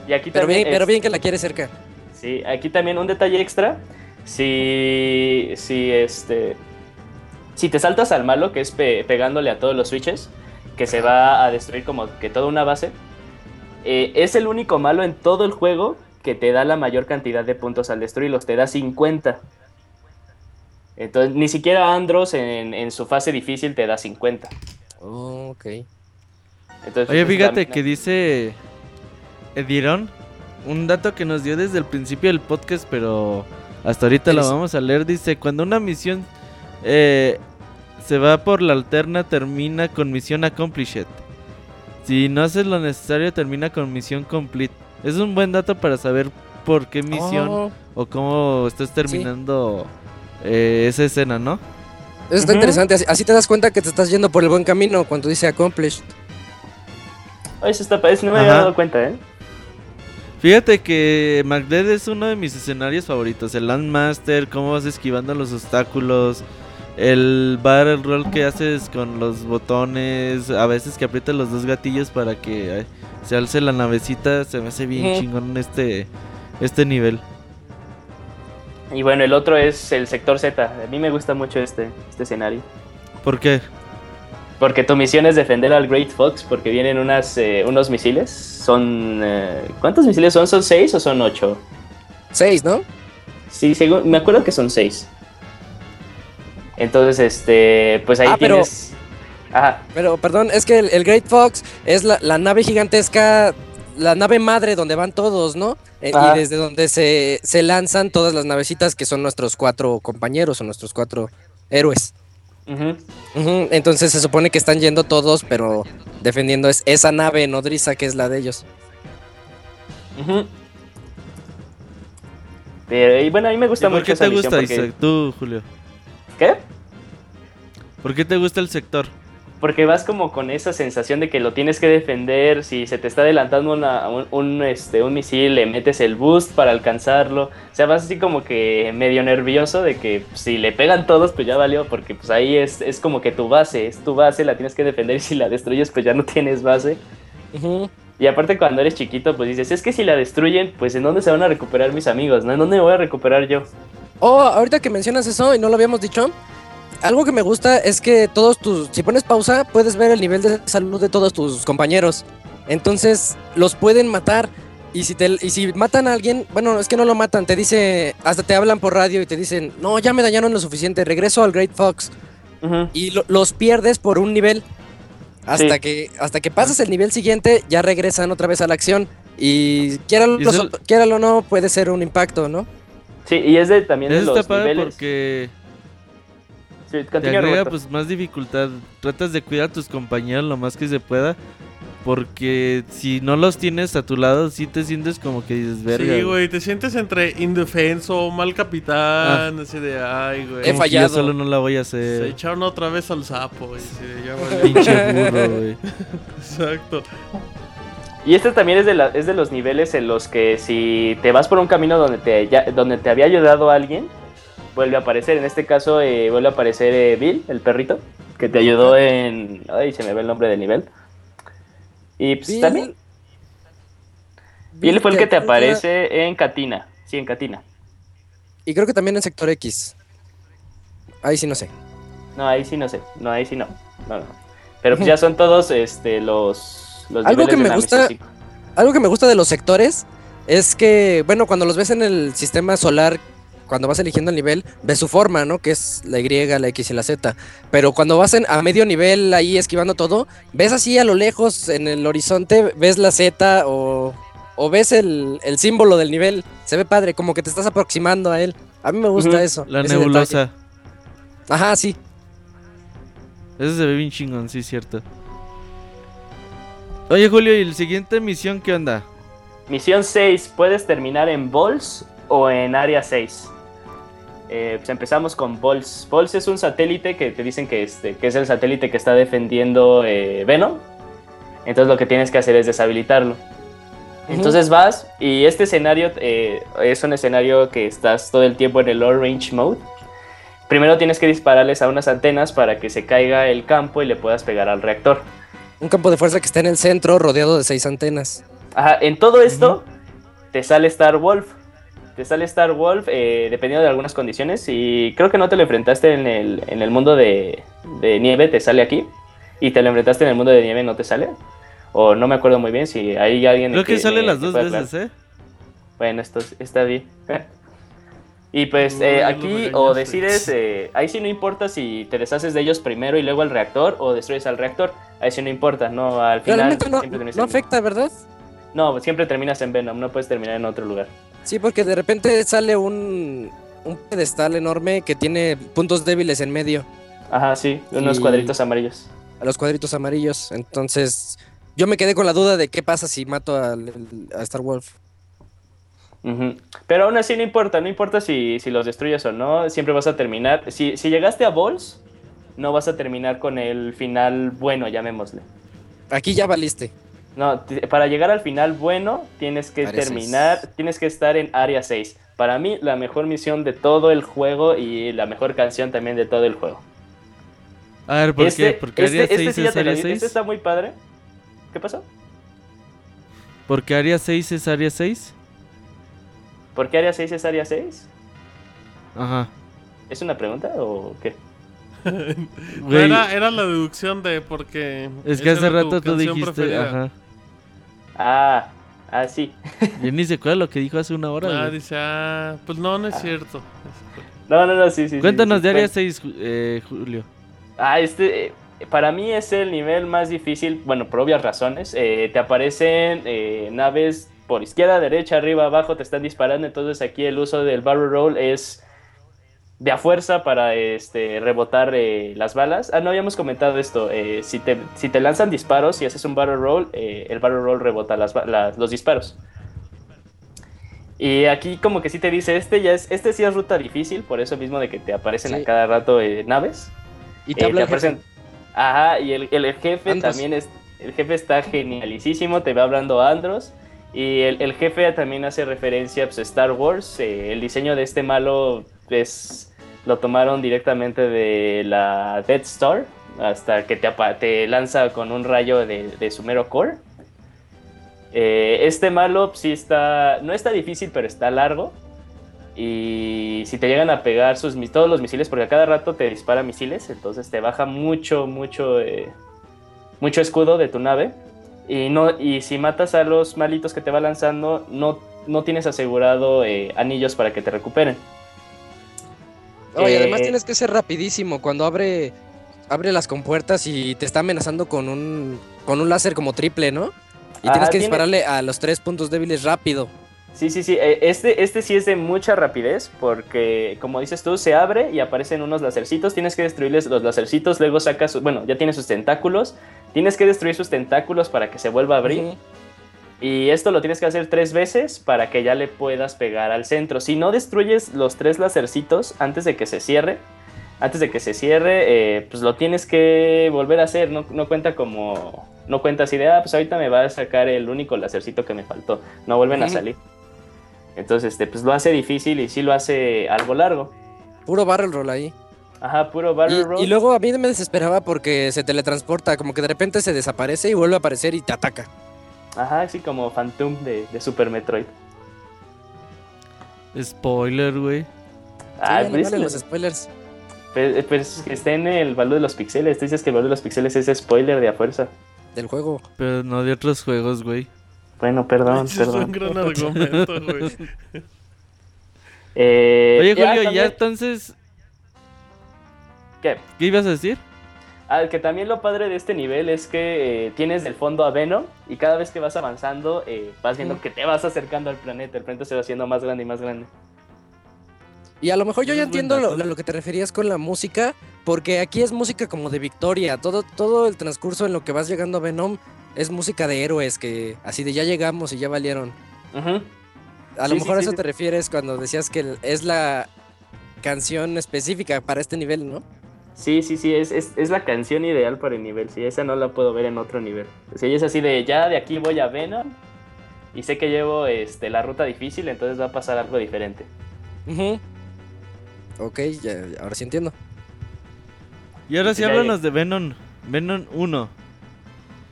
Y aquí Pero también. bien, pero bien que la quiere cerca. Sí, aquí también un detalle extra. Si, si este, si te saltas al malo, que es pe- pegándole a todos los switches, que se va a destruir como que toda una base, eh, es el único malo en todo el juego que te da la mayor cantidad de puntos al destruirlos, te da 50. Entonces, ni siquiera Andros en, en su fase difícil te da 50. Oh, ok. Entonces, Oye, pues, fíjate que dice Edirón un dato que nos dio desde el principio del podcast, pero hasta ahorita ¿Qué lo vamos a leer. Dice, cuando una misión eh, se va por la alterna, termina con misión accomplished. Si no haces lo necesario, termina con misión complete. Es un buen dato para saber por qué misión Oh, o cómo estás terminando eh, esa escena, ¿no? eso está interesante. Así, así te das cuenta que te estás yendo por el buen camino cuando dice accomplished. Ay, eso está, eso no me había dado cuenta, ¿eh? Fíjate que Magdead es uno de mis escenarios favoritos. El Landmaster, cómo vas esquivando los obstáculos. El barrel roll que haces con los botones. A veces que aprietas los dos gatillos para que se alce la navecita. Se me hace bien chingón este, este nivel. Y bueno, el otro es el sector Z. A mí me gusta mucho este, este escenario. ¿Por qué? Porque tu misión es defender al Great Fox porque vienen unas, eh, unos misiles. Son... eh, ¿Cuántos misiles son? ¿Son seis o son ocho? Seis, ¿no? Sí, según, me acuerdo que son seis. Entonces, este, pues ahí Ah, pero- tienes... Ajá, Pero, perdón, es que el, el Great Fox es la, la nave gigantesca, la nave madre donde van todos, ¿no? Eh, Ajá. Y desde donde se, se lanzan todas las navecitas que son nuestros cuatro compañeros o nuestros cuatro héroes. Entonces se supone que están yendo todos, pero defendiendo es esa nave nodriza que es la de ellos. Ujú. Pero, y bueno, a mí me gusta ¿Y ¿Por mucho qué esa te gusta, porque- Isaac? Tú, Julio. ¿Qué? ¿Por qué te gusta el sector? Porque vas como con esa sensación de que lo tienes que defender. Si se te está adelantando una- un, un, este, un misil, le metes el boost para alcanzarlo. O sea, vas así como que medio nervioso de que si le pegan todos, pues ya valió. Porque pues ahí es, es como que tu base, es tu base, la tienes que defender. Y si la destruyes, pues ya no tienes base. Y aparte cuando eres chiquito, pues dices, es que si la destruyen, pues ¿en dónde se van a recuperar mis amigos? ¿no? ¿En dónde me voy a recuperar yo? Oh, ahorita que mencionas eso y no lo habíamos dicho, algo que me gusta es que todos tus, si pones pausa, puedes ver el nivel de salud de todos tus compañeros. Entonces, los pueden matar. Y si, te, y si matan a alguien, bueno, es que no lo matan, te dice, hasta te hablan por radio y te dicen, no, ya me dañaron lo suficiente, regreso al Great Fox. Y lo- los pierdes por un nivel. Hasta, Sí. que, hasta que pasas el nivel siguiente, ya regresan otra vez a la acción. Y quiéralo o no, puede ser un impacto, ¿no? Sí, y es de también de Eso los está padre niveles. porque Sí, te agrega Roberto. pues más dificultad. Tratas de cuidar a tus compañeros lo más que se pueda. Porque si no los tienes a tu lado, sí te sientes como que dices, verga. Sí, güey, te sientes entre indefenso, mal capitán, así de, ay, güey. He que yo fallado. solo no la voy a Se hacer. echaron otra vez al sapo, güey. sí, ya valió. Pinche burro, güey. *laughs* Exacto. Y este también es de, la- es de los niveles en los que si te vas por un camino donde te, ya- donde te había ayudado alguien, vuelve a aparecer. En este caso eh, vuelve a aparecer eh, Bill, el perrito, que te ayudó en... Ay, se me ve el nombre del nivel. Y pues Bill- también... Bill fue el que te aparece en Katina. Sí, en Katina. Y creo que también en Sector X. Ahí sí no sé. No, ahí sí no sé. No, ahí sí no. No, no. Pero pues ya *laughs* son todos este, los, los Algo que de me gusta-. Algo que me gusta de los sectores es que, bueno, cuando los ves en el sistema solar, cuando vas eligiendo el nivel, ves su forma, ¿no? Que es la Y, la X y la Z. Pero cuando vas en, a medio nivel ahí esquivando todo, ves así a lo lejos en el horizonte, ves la Z o, o ves el, el símbolo del nivel. Se ve padre, como que te estás aproximando a él. A mí me gusta eso. La nebulosa. detalle. Ajá, sí. Eso se ve bien chingón, sí, cierto. Oye, Julio, ¿y la siguiente misión qué onda? Misión 6, puedes terminar en Vols o en Área 6. Eh, pues empezamos con Vols. Vols es un satélite que te dicen que, este, que es el satélite que está defendiendo eh, Venom. Entonces lo que tienes que hacer es deshabilitarlo. Entonces vas y este escenario eh, es un escenario que estás todo el tiempo en el low range mode. Primero tienes que dispararles a unas antenas para que se caiga el campo y le puedas pegar al reactor. Un campo de fuerza que está en el centro, rodeado de seis antenas. Ajá, en todo esto te sale Star Wolf. Te sale Star Wolf eh, dependiendo de algunas condiciones. Y creo que no te lo enfrentaste en el, en el mundo de, de nieve, te sale aquí. Y te lo enfrentaste en el mundo de nieve, no te sale. O no me acuerdo muy bien si hay alguien. Creo que sale me- las dos veces, ¿eh? bueno, esto es- está bien. Y pues Uy, eh, aquí o decides, eh, ahí sí no importa si te deshaces de ellos primero y luego al reactor o destruyes al reactor. Ahí sí no importa, no, al final Realmente no, siempre terminas no en- afecta, ¿verdad? No, siempre terminas en Venom, no puedes terminar en otro lugar. Sí, porque de repente sale un, un pedestal enorme que tiene puntos débiles en medio, Ajá, sí, unos Y- cuadritos amarillos. a los cuadritos amarillos. Entonces, yo me quedé con la duda de qué pasa si mato al- a Star Wolf. Pero aún así no importa, no importa si, si los destruyes o no, siempre vas a terminar. Si, si llegaste a Balls, no vas a terminar con el final bueno, llamémosle. Aquí ya valiste. No, t- para llegar al final bueno, tienes que Área terminar, tienes que estar en área 6. Para mí, la mejor misión de todo el juego y la mejor canción también de todo el juego. A ver, ¿por este, qué? Porque este- Área este 6 sí ya es Área di- 6. Este está muy padre. ¿Qué pasó? Porque Área 6 es Área 6. ¿Por qué área 6 es área 6? Ajá. ¿Es una pregunta o qué? *laughs* No, era, era la deducción de porque. es que hace rato tú dijiste, preferida. ajá. Ah, ah, sí. *laughs* Yo ni se acuerda lo que dijo hace una hora. Ah, dice, ah, pues no, no es Ah. cierto. No, no, no, sí, sí. Cuéntanos sí, de Área cuen- 6, Ju- eh, Julio. Ah, este, eh, para mí es el nivel más difícil, bueno, por obvias razones. Eh, te aparecen eh, naves por izquierda, derecha, arriba, abajo, te están disparando. Entonces aquí el uso del barrel roll es de a fuerza para este, rebotar eh, las balas. Ah, no habíamos comentado esto. eh, si, te, si te lanzan disparos y haces un barrel roll, eh, el barrel roll rebota las, ba- las- los disparos. Y aquí como que sí te dice, este ya es, este sí es ruta difícil, por eso mismo de que te aparecen Sí. a cada rato naves. Y te jefe. aparecen- Ajá, y el, el jefe Andros. también es. El jefe está genialicísimo, te va hablando Andros. Y el, jefe también hace referencia pues, a Star Wars. eh, el diseño de este malo es, lo tomaron directamente de la Death Star. Hasta que te, lanza con un rayo de, de su mero core. Eh, este malo sí está. No está difícil, pero está largo. Y si te llegan a pegar todos los misiles, porque a cada rato te dispara misiles, entonces te baja mucho, mucho, eh, mucho escudo de tu nave. Y, no, y si matas a los malitos que te va lanzando, no, no tienes asegurado eh, anillos para que te recuperen. Oye, además Eh, tienes que ser rapidísimo cuando abre abre las compuertas y te está amenazando con un con un láser como triple, ¿no? Y tienes que tiene- dispararle a los tres puntos débiles rápido. Sí, sí, sí. eh, Este, este sí es de mucha rapidez porque, como dices tú, se abre y aparecen unos lacercitos. Tienes que destruirles los lacercitos. Luego sacas, bueno, ya tiene sus tentáculos. Tienes que destruir sus tentáculos para que se vuelva a abrir. Y esto lo tienes que hacer tres veces para que ya le puedas pegar al centro. Si no destruyes los tres lacercitos antes de que se cierre, antes de que se cierre, eh, pues lo tienes que volver a hacer. No, no cuenta como. No cuenta así de, ah, pues ahorita me va a sacar el único lacercito que me faltó. No vuelven a salir. Entonces, este, pues lo hace difícil y sí lo hace algo largo. Puro barrel roll ahí. Ajá, puro barrel Y, y luego a mí me desesperaba porque se teletransporta, como que de repente se desaparece y vuelve a aparecer y te ataca. Ajá, así como Phantom de, de Super Metroid. Spoiler, güey. Ah, sí, pues, vale los spoilers. Pero, pero es que está en el valor de los pixeles. Tú dices que el valor de los pixeles es spoiler de a fuerza. Del juego. Pero no de otros juegos, güey. Bueno, perdón, Ese es un perdón. gran argumento, güey. *laughs* Eh, Oye, ya Julio, ya también- entonces, ¿Qué? ¿qué ibas a decir? Ah, que también lo padre de este nivel es que eh, tienes del fondo a Venom y cada vez que vas avanzando eh, vas viendo que te vas acercando al planeta. El planeta se va haciendo más grande y más grande. Y a lo mejor yo ya entiendo lo, lo que te referías con la música, porque aquí es música como de victoria. Todo, todo el transcurso en lo que vas llegando a Venom es música de héroes, que así de ya llegamos y ya valieron. A Sí, lo sí, mejor a eso sí. te refieres cuando decías que es la canción específica para este nivel, ¿no? Sí, sí, sí, es, es, es la canción ideal para el nivel. Sí, esa no la puedo ver en otro nivel. Si es así de ya de aquí voy a Venom y sé que llevo este, la ruta difícil, entonces va a pasar algo diferente. Ujú. Ok, ya, ahora sí entiendo. Y ahora sí Ya háblanos de Venom. Venom 1.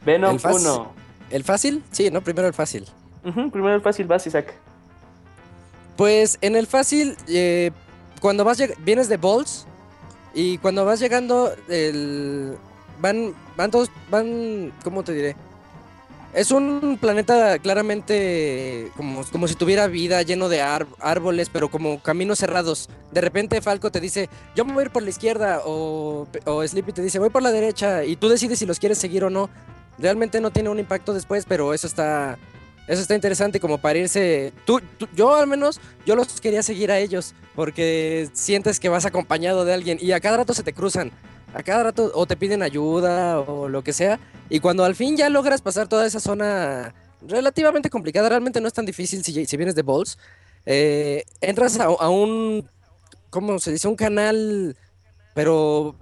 Venom El faz- 1. ¿El fácil? Sí, no, primero el fácil. Ujú, primero el fácil, vas, Isaac. Pues en el fácil, eh, cuando vas vienes de Balls y cuando vas llegando, el, van, van todos, van, ¿cómo te diré? Es un planeta claramente como, como si tuviera vida, lleno de árboles, pero como caminos cerrados. De repente Falco te dice, yo me voy a ir por la izquierda, o, o Sleepy te dice, voy por la derecha, y tú decides si los quieres seguir o no. Realmente no tiene un impacto después, pero eso está, eso está interesante como para irse. Tú, yo al menos, yo los quería seguir a ellos, porque sientes que vas acompañado de alguien y a cada rato se te cruzan. A cada rato o te piden ayuda o lo que sea. Y cuando al fin ya logras pasar toda esa zona relativamente complicada, realmente no es tan difícil si, si vienes de Balls, eh, entras a, a un, ¿cómo se dice? Un canal, pero,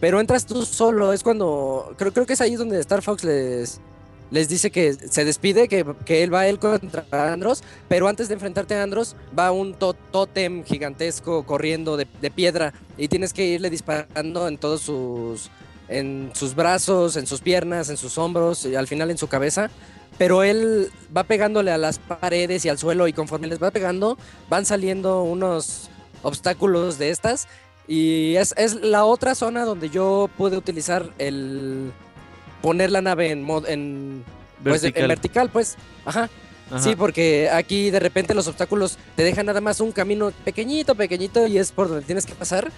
pero entras tú solo. Es cuando, creo, creo que es ahí donde Star Fox les, les dice que se despide, que, que él va él contra Andros, pero antes de enfrentarte a Andros va un to- tótem gigantesco corriendo de, de piedra y tienes que irle disparando en todos sus en sus brazos, en sus piernas, en sus hombros y al final en su cabeza. Pero él va pegándole a las paredes y al suelo y conforme les va pegando van saliendo unos obstáculos de estas y es, es la otra zona donde yo pude utilizar el poner la nave en mod en pues, de- en Vertical. vertical pues ajá Ajá. Sí, porque aquí de repente los obstáculos te dejan nada más un camino pequeñito, pequeñito y es por donde tienes que pasar.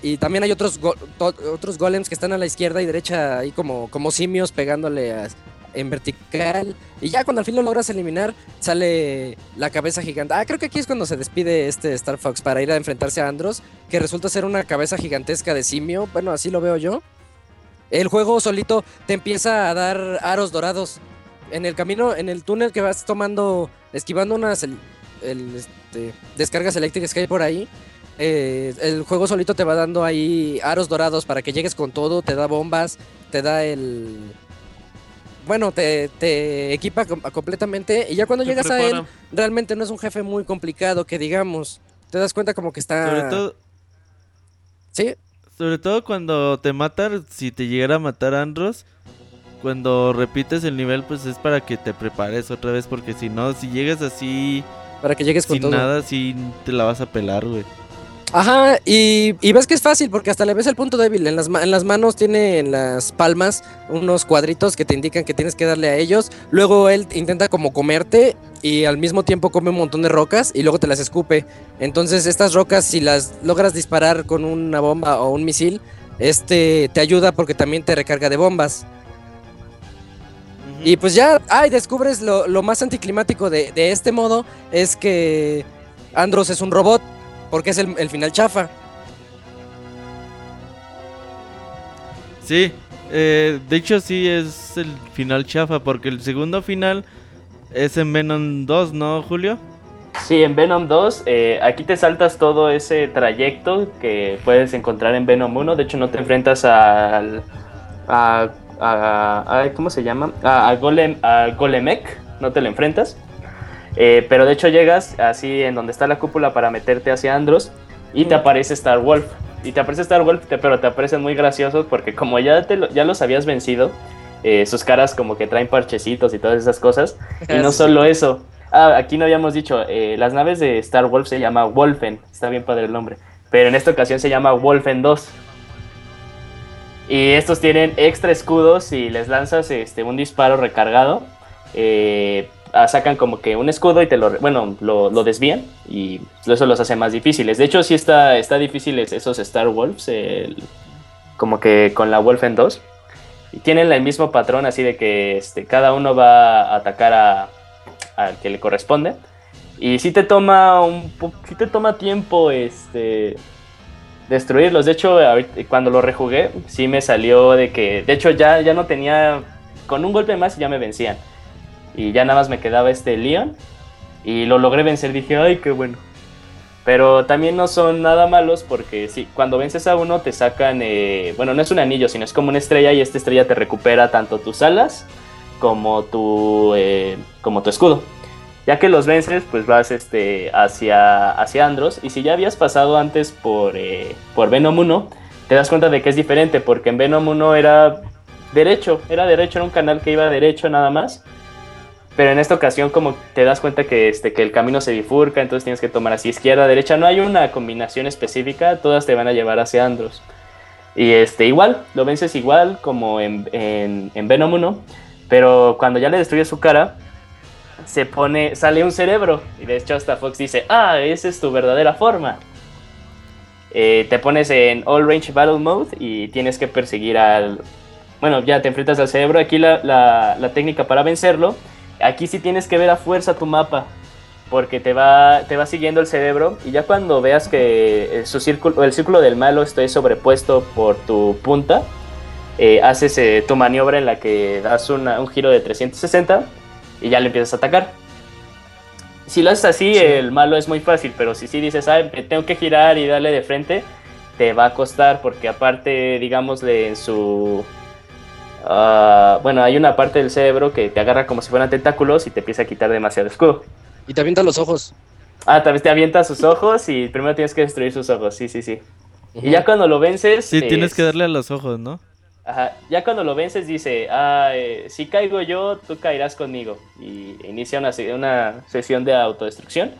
Y también hay otros, go- otros golems que están a la izquierda y derecha ahí como, como simios pegándole a- en vertical. Y ya cuando al fin lo logras eliminar, sale la cabeza gigante. Ah, creo que aquí es cuando se despide este Star Fox para ir a enfrentarse a Andros, que resulta ser una cabeza gigantesca de simio. Bueno, así lo veo yo. El juego solito te empieza a dar aros dorados en el camino, en el túnel que vas tomando, esquivando unas el- el, este, descargas eléctricas que hay por ahí. eh, el juego solito te va dando ahí aros dorados para que llegues con todo, te da bombas, te da el... Bueno, te, te equipa com- completamente y ya cuando Te llegas a él, realmente no es un jefe muy complicado, que digamos. Te das cuenta como que está... Sobre todo, Sí, sobre todo cuando te matan, si te llegara a matar Andros, cuando repites el nivel, pues es para que te prepares otra vez, porque si no, si llegas así para que llegues con sin todo. nada, sí te la vas a pelar, güey. Ajá, y, y ves que es fácil porque hasta le ves el punto débil. En las, en las manos tiene en las palmas unos cuadritos que te indican que tienes que darle a ellos. Luego él intenta como comerte y al mismo tiempo come un montón de rocas y luego te las escupe. Entonces estas rocas si las logras disparar con una bomba o un misil, este te ayuda porque también te recarga de bombas. Y pues ya, ay, descubres lo, lo más anticlimático de, de este modo es que Andros es un robot, porque es el, el final chafa. Sí, Eh, de hecho, sí es el final chafa, porque el segundo final es en Venom 2, ¿no, Julio? Sí, en Venom 2, eh, aquí te saltas todo ese trayecto que puedes encontrar en Venom 1. De hecho, no te enfrentas al. A, a- a- ¿Cómo se llama? A, a Golem, al Golemek, no te lo enfrentas. Eh, pero de hecho, llegas así en donde está la cúpula para meterte hacia Andros y te aparece Star Wolf. Y te aparece Star Wolf, te- pero te aparecen muy graciosos porque, como ya, te lo- ya los habías vencido, eh, sus caras como que traen parchecitos y todas esas cosas. *laughs* Y no solo eso. Ah, aquí no habíamos dicho, eh, las naves de Star Wolf se llama Wolfen, está bien padre el nombre, pero en esta ocasión se llama Wolfen 2. Y estos tienen extra escudos y les lanzas este, un disparo recargado. eh, sacan como que un escudo y te lo, bueno, lo, desvían y eso los hace más difíciles. De hecho, sí está, está difíciles esos Star Wolves, como que con la Wolfen 2. Y tienen el mismo patrón, así de que este, cada uno va a atacar a, al que le corresponde. Y sí te toma un sí te toma tiempo este destruirlos. De hecho, cuando lo rejugué, sí me salió de que. De hecho, ya, ya no tenía. Con un golpe más ya me vencían. Y ya nada más me quedaba este Leon. Y lo logré vencer. Dije, ay, qué bueno. Pero también no son nada malos porque sí, cuando vences a uno te sacan, eh, bueno, no es un anillo, sino es como una estrella y esta estrella te recupera tanto tus alas como tu, eh, como tu escudo. Ya que los vences, pues vas este, hacia, hacia Andros. Y si ya habías pasado antes por, eh, por Venom 1, te das cuenta de que es diferente porque en Venom 1 era derecho, era derecho, era un canal que iba derecho nada más. Pero en esta ocasión como te das cuenta que, este, que el camino se bifurca, entonces tienes que tomar así izquierda, derecha. No hay una combinación específica, todas te van a llevar hacia Andros. Y este, igual, lo vences igual como en, en, en Venom 1, pero cuando ya le destruyes su cara, se pone, sale un cerebro. Y de hecho hasta Fox dice, ah, esa es tu verdadera forma. Eh, te pones en All Range Battle Mode y tienes que perseguir al... Bueno, ya te enfrentas al cerebro. Aquí la, la- la técnica para vencerlo. Aquí sí tienes que ver a fuerza tu mapa. Porque te va, te va siguiendo el cerebro. Y ya cuando veas que su círculo, el círculo del malo esté sobrepuesto por tu punta, eh, haces eh, tu maniobra en la que das una- un giro de 360 y ya le empiezas a atacar. Si lo haces así, el malo es muy fácil, pero si sí dices, ah, tengo que girar y darle de frente, te va a costar, porque aparte, digámosle, en su... ah, bueno, hay una parte del cerebro que te agarra como si fueran tentáculos y te empieza a quitar demasiado escudo. Y te avientan los ojos. Ah, tal vez te avienta sus ojos y primero tienes que destruir sus ojos, sí, sí, sí. Y ya cuando lo vences... Sí, tienes es- que darle a los ojos, ¿no? Ajá, ya cuando lo vences dice, ah, eh, si caigo yo, tú caerás conmigo. Y inicia una, una sesión de autodestrucción.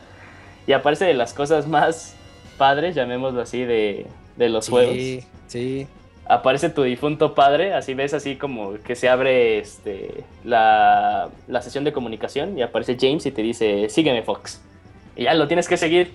Y aparece de las cosas más padres, llamémoslo así, de, de los juegos. Sí, sí. Aparece tu difunto padre, así ves así como que se abre este, la, la sesión de comunicación y aparece James y te dice, sígueme Fox. Y ya lo tienes que seguir.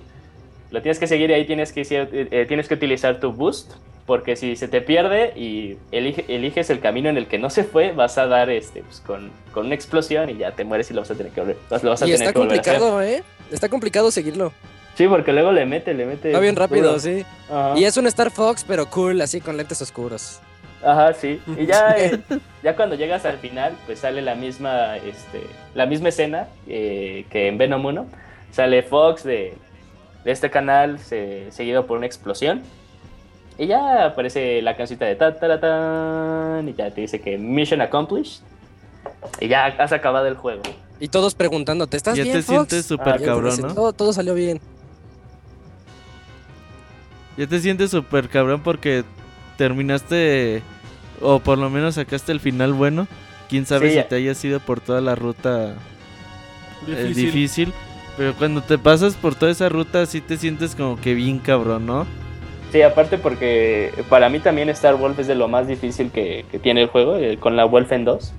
Lo tienes que seguir y ahí tienes que, eh, tienes que utilizar tu boost. Porque si se te pierde y elige- eliges el camino en el que no se fue, vas a dar este pues, con, con una explosión y ya te mueres y lo vas a tener que volver, lo vas a Y tener está que complicado, ¿eh? Está complicado seguirlo. Sí, porque luego le mete, le mete. Está bien rápido, sí. Ajá. Y es un Star Fox, pero cool, así con lentes oscuros. Ajá, sí. Y ya, *laughs* eh, ya cuando llegas al final, pues sale la misma, este, la misma escena eh, que en Venom 1. Sale Fox de, de este canal, se- seguido por una explosión. Y ya aparece la cancioncita de ta, ta, ta, y ya te dice que Mission Accomplished. Y ya has acabado el juego. Y todos preguntándote, ¿estás Ya bien, te Fox? sientes súper Ah, cabrón, ¿no? todo, todo salió bien. Ya te sientes súper cabrón porque terminaste, o por lo menos sacaste el final bueno. Quién sabe Sí, si te hayas ido por toda la ruta eh, Difícil. difícil. Pero cuando te pasas por toda esa ruta, sí te sientes como que bien cabrón, ¿no? Sí, aparte porque para mí también Star Wolf es de lo más difícil que, que tiene el juego, eh, con la Wolfen 2.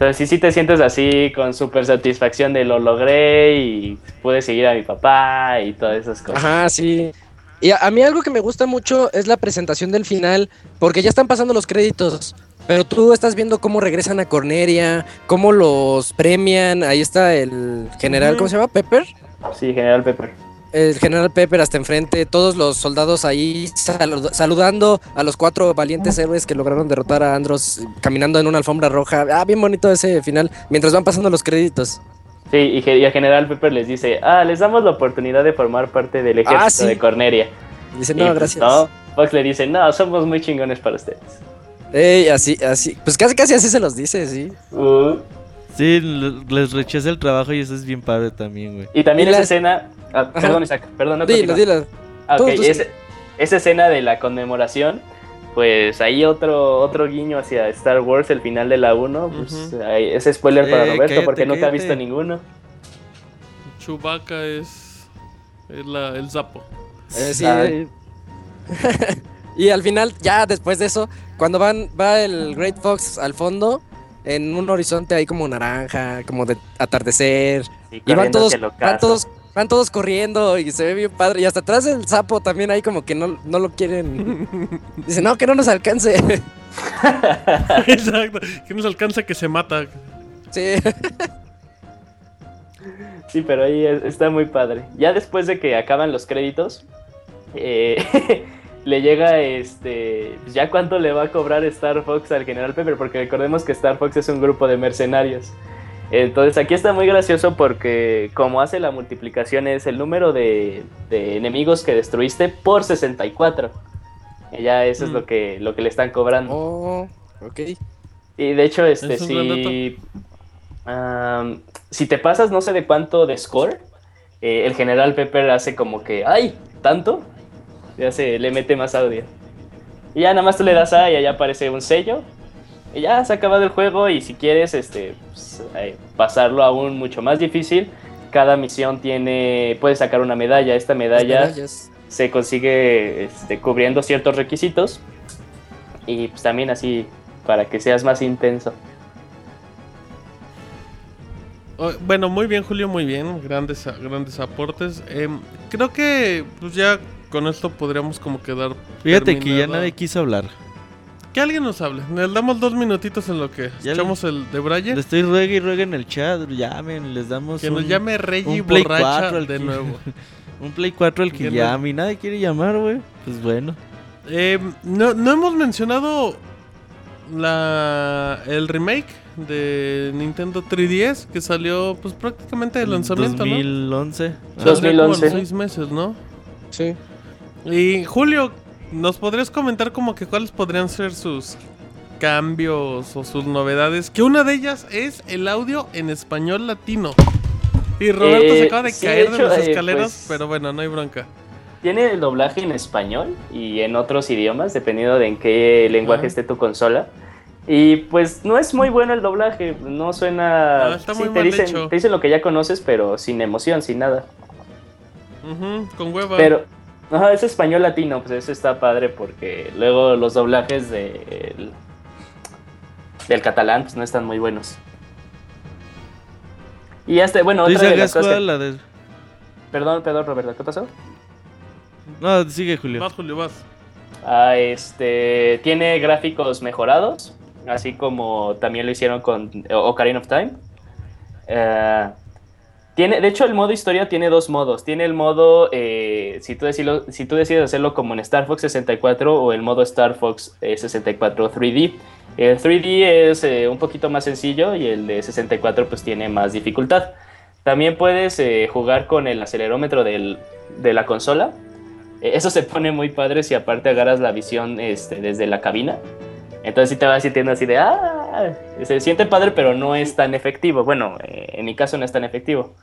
Entonces sí, sí te sientes así con súper satisfacción de lo logré y pude seguir a mi papá y todas esas cosas. Ajá, sí. Y a, a mí algo que me gusta mucho es la presentación del final, porque ya están pasando los créditos, pero tú estás viendo cómo regresan a Corneria, cómo los premian, ahí está el general. ¿cómo se llama? Pepper. Sí, General Pepper. El general Pepper hasta enfrente, todos los soldados ahí salu- saludando a los cuatro valientes héroes que lograron derrotar a Andros caminando en una alfombra roja. Ah, bien bonito ese final, mientras van pasando los créditos. Sí, y, y el general Pepper les dice, ah, les damos la oportunidad de formar parte del ejército Ah, sí. de Corneria. Dice, Y, no, pues, gracias. no, Fox le dice, no, somos muy chingones para ustedes. Ey, así, así, pues casi casi así se los dice, sí. Uh, Sí, les rechaza el trabajo y eso es bien padre también, güey. y también Y esa la- escena... ah, perdón, Isaac, perdón, no Dilo, dilo. Ah, Tú, ok, tú sí. ese- esa escena de la conmemoración, pues ahí otro, otro guiño hacia Star Wars, el final de la 1, pues ahí- ese spoiler para Eh, Roberto cállate, porque nunca ha cállate. visto ninguno. Chewbacca es, es la- el sapo. Eh, sí, eh. *laughs* y al final, ya después de eso, cuando van, va el Great Fox al fondo, en un horizonte ahí como naranja, como de atardecer. Y, Y van todos, hacia el van todos, van todos corriendo y se ve bien padre. Y hasta atrás el sapo también ahí como que no, no lo quieren. *laughs* Dice, no, que no nos alcance. *laughs* Exacto. Que nos alcanza que se mata. sí. Sí, pero ahí es- está muy padre. Ya después de que acaban los créditos, eh, *laughs* le llega este. pues, Ya cuánto le va a cobrar Star Fox al General Pepper, porque recordemos que Star Fox es un grupo de mercenarios. Entonces aquí está muy gracioso porque como hace la multiplicación es el número de, de enemigos que destruiste por 64. Y ya eso es Mm. lo que, lo que le están cobrando. Oh, ok. Y de hecho, este, Es si, si te pasas no sé de cuánto de score, eh, el general Pepper hace como que, ¡ay! ¿Tanto? Ya se le mete más audio. Y ya nada más tú le das A y allá aparece un sello. Y ya se ha acabado el juego y si quieres este, pues, eh, pasarlo aún mucho más difícil, cada misión tiene, puedes sacar una medalla. Esta medalla se consigue este, cubriendo ciertos requisitos y pues también así para que seas más intenso. Oh, Bueno, muy bien, Julio, muy bien. Grandes, grandes aportes. Em, creo que pues ya con esto podríamos como quedar. Fíjate que ya nadie quiso hablar. Que alguien nos hable. Les damos dos minutitos en lo que Ya echamos el de Braille. Le estoy ruegue y ruegue en el chat. Llamen, les damos. Que nos un- llame Reggie un Play borracha 4 al de que- nuevo. *laughs* Un Play 4 el que llame y nadie quiere llamar, güey. Pues bueno. Em, no, no hemos mencionado la el remake de Nintendo 3DS que salió pues prácticamente de lanzamiento, 2011. ¿no? Ah, Saldría como a los 2011. seis meses, ¿no? Sí. Y Julio, ¿nos podrías comentar como que cuáles podrían ser sus cambios o sus novedades? Que una de ellas es el audio en español latino. Y Roberto Eh, se acaba de sí, caer de las eh, escaleras, pues- pero bueno, no hay bronca. Tiene el doblaje en español y en otros idiomas, dependiendo de en qué lenguaje Ah. esté tu consola. Y pues no es muy bueno el doblaje, no suena... Ah, está muy te, mal dicen, hecho. te dicen lo que ya conoces, pero sin emoción, sin nada. Con hueva. Pero, ajá, es español latino, pues eso está padre porque luego los doblajes del, del catalán pues no están muy buenos. Y hasta, bueno, ¿Tú otra de las cosas la de.? Perdón, perdón, Roberto, ¿qué pasó? No, sigue, Julio. Vas, Julio, vas. Ah, este, tiene gráficos mejorados, así como también lo hicieron con Ocarina of Time. Eh, tiene, de hecho, el modo historia tiene dos modos. Tiene el modo, eh, si, tú si tú decides hacerlo como en Star Fox 64 o el modo Star Fox eh, 64 3D. El 3D es eh, un poquito más sencillo y el de 64 pues tiene más dificultad. También puedes eh, jugar con el acelerómetro de la consola. Eh, Eso se pone muy padre si aparte agarras la visión este, desde la cabina. Entonces sí te vas sintiendo así de, ah, se siente padre, pero no es tan efectivo. Bueno, eh, en mi caso no es tan efectivo.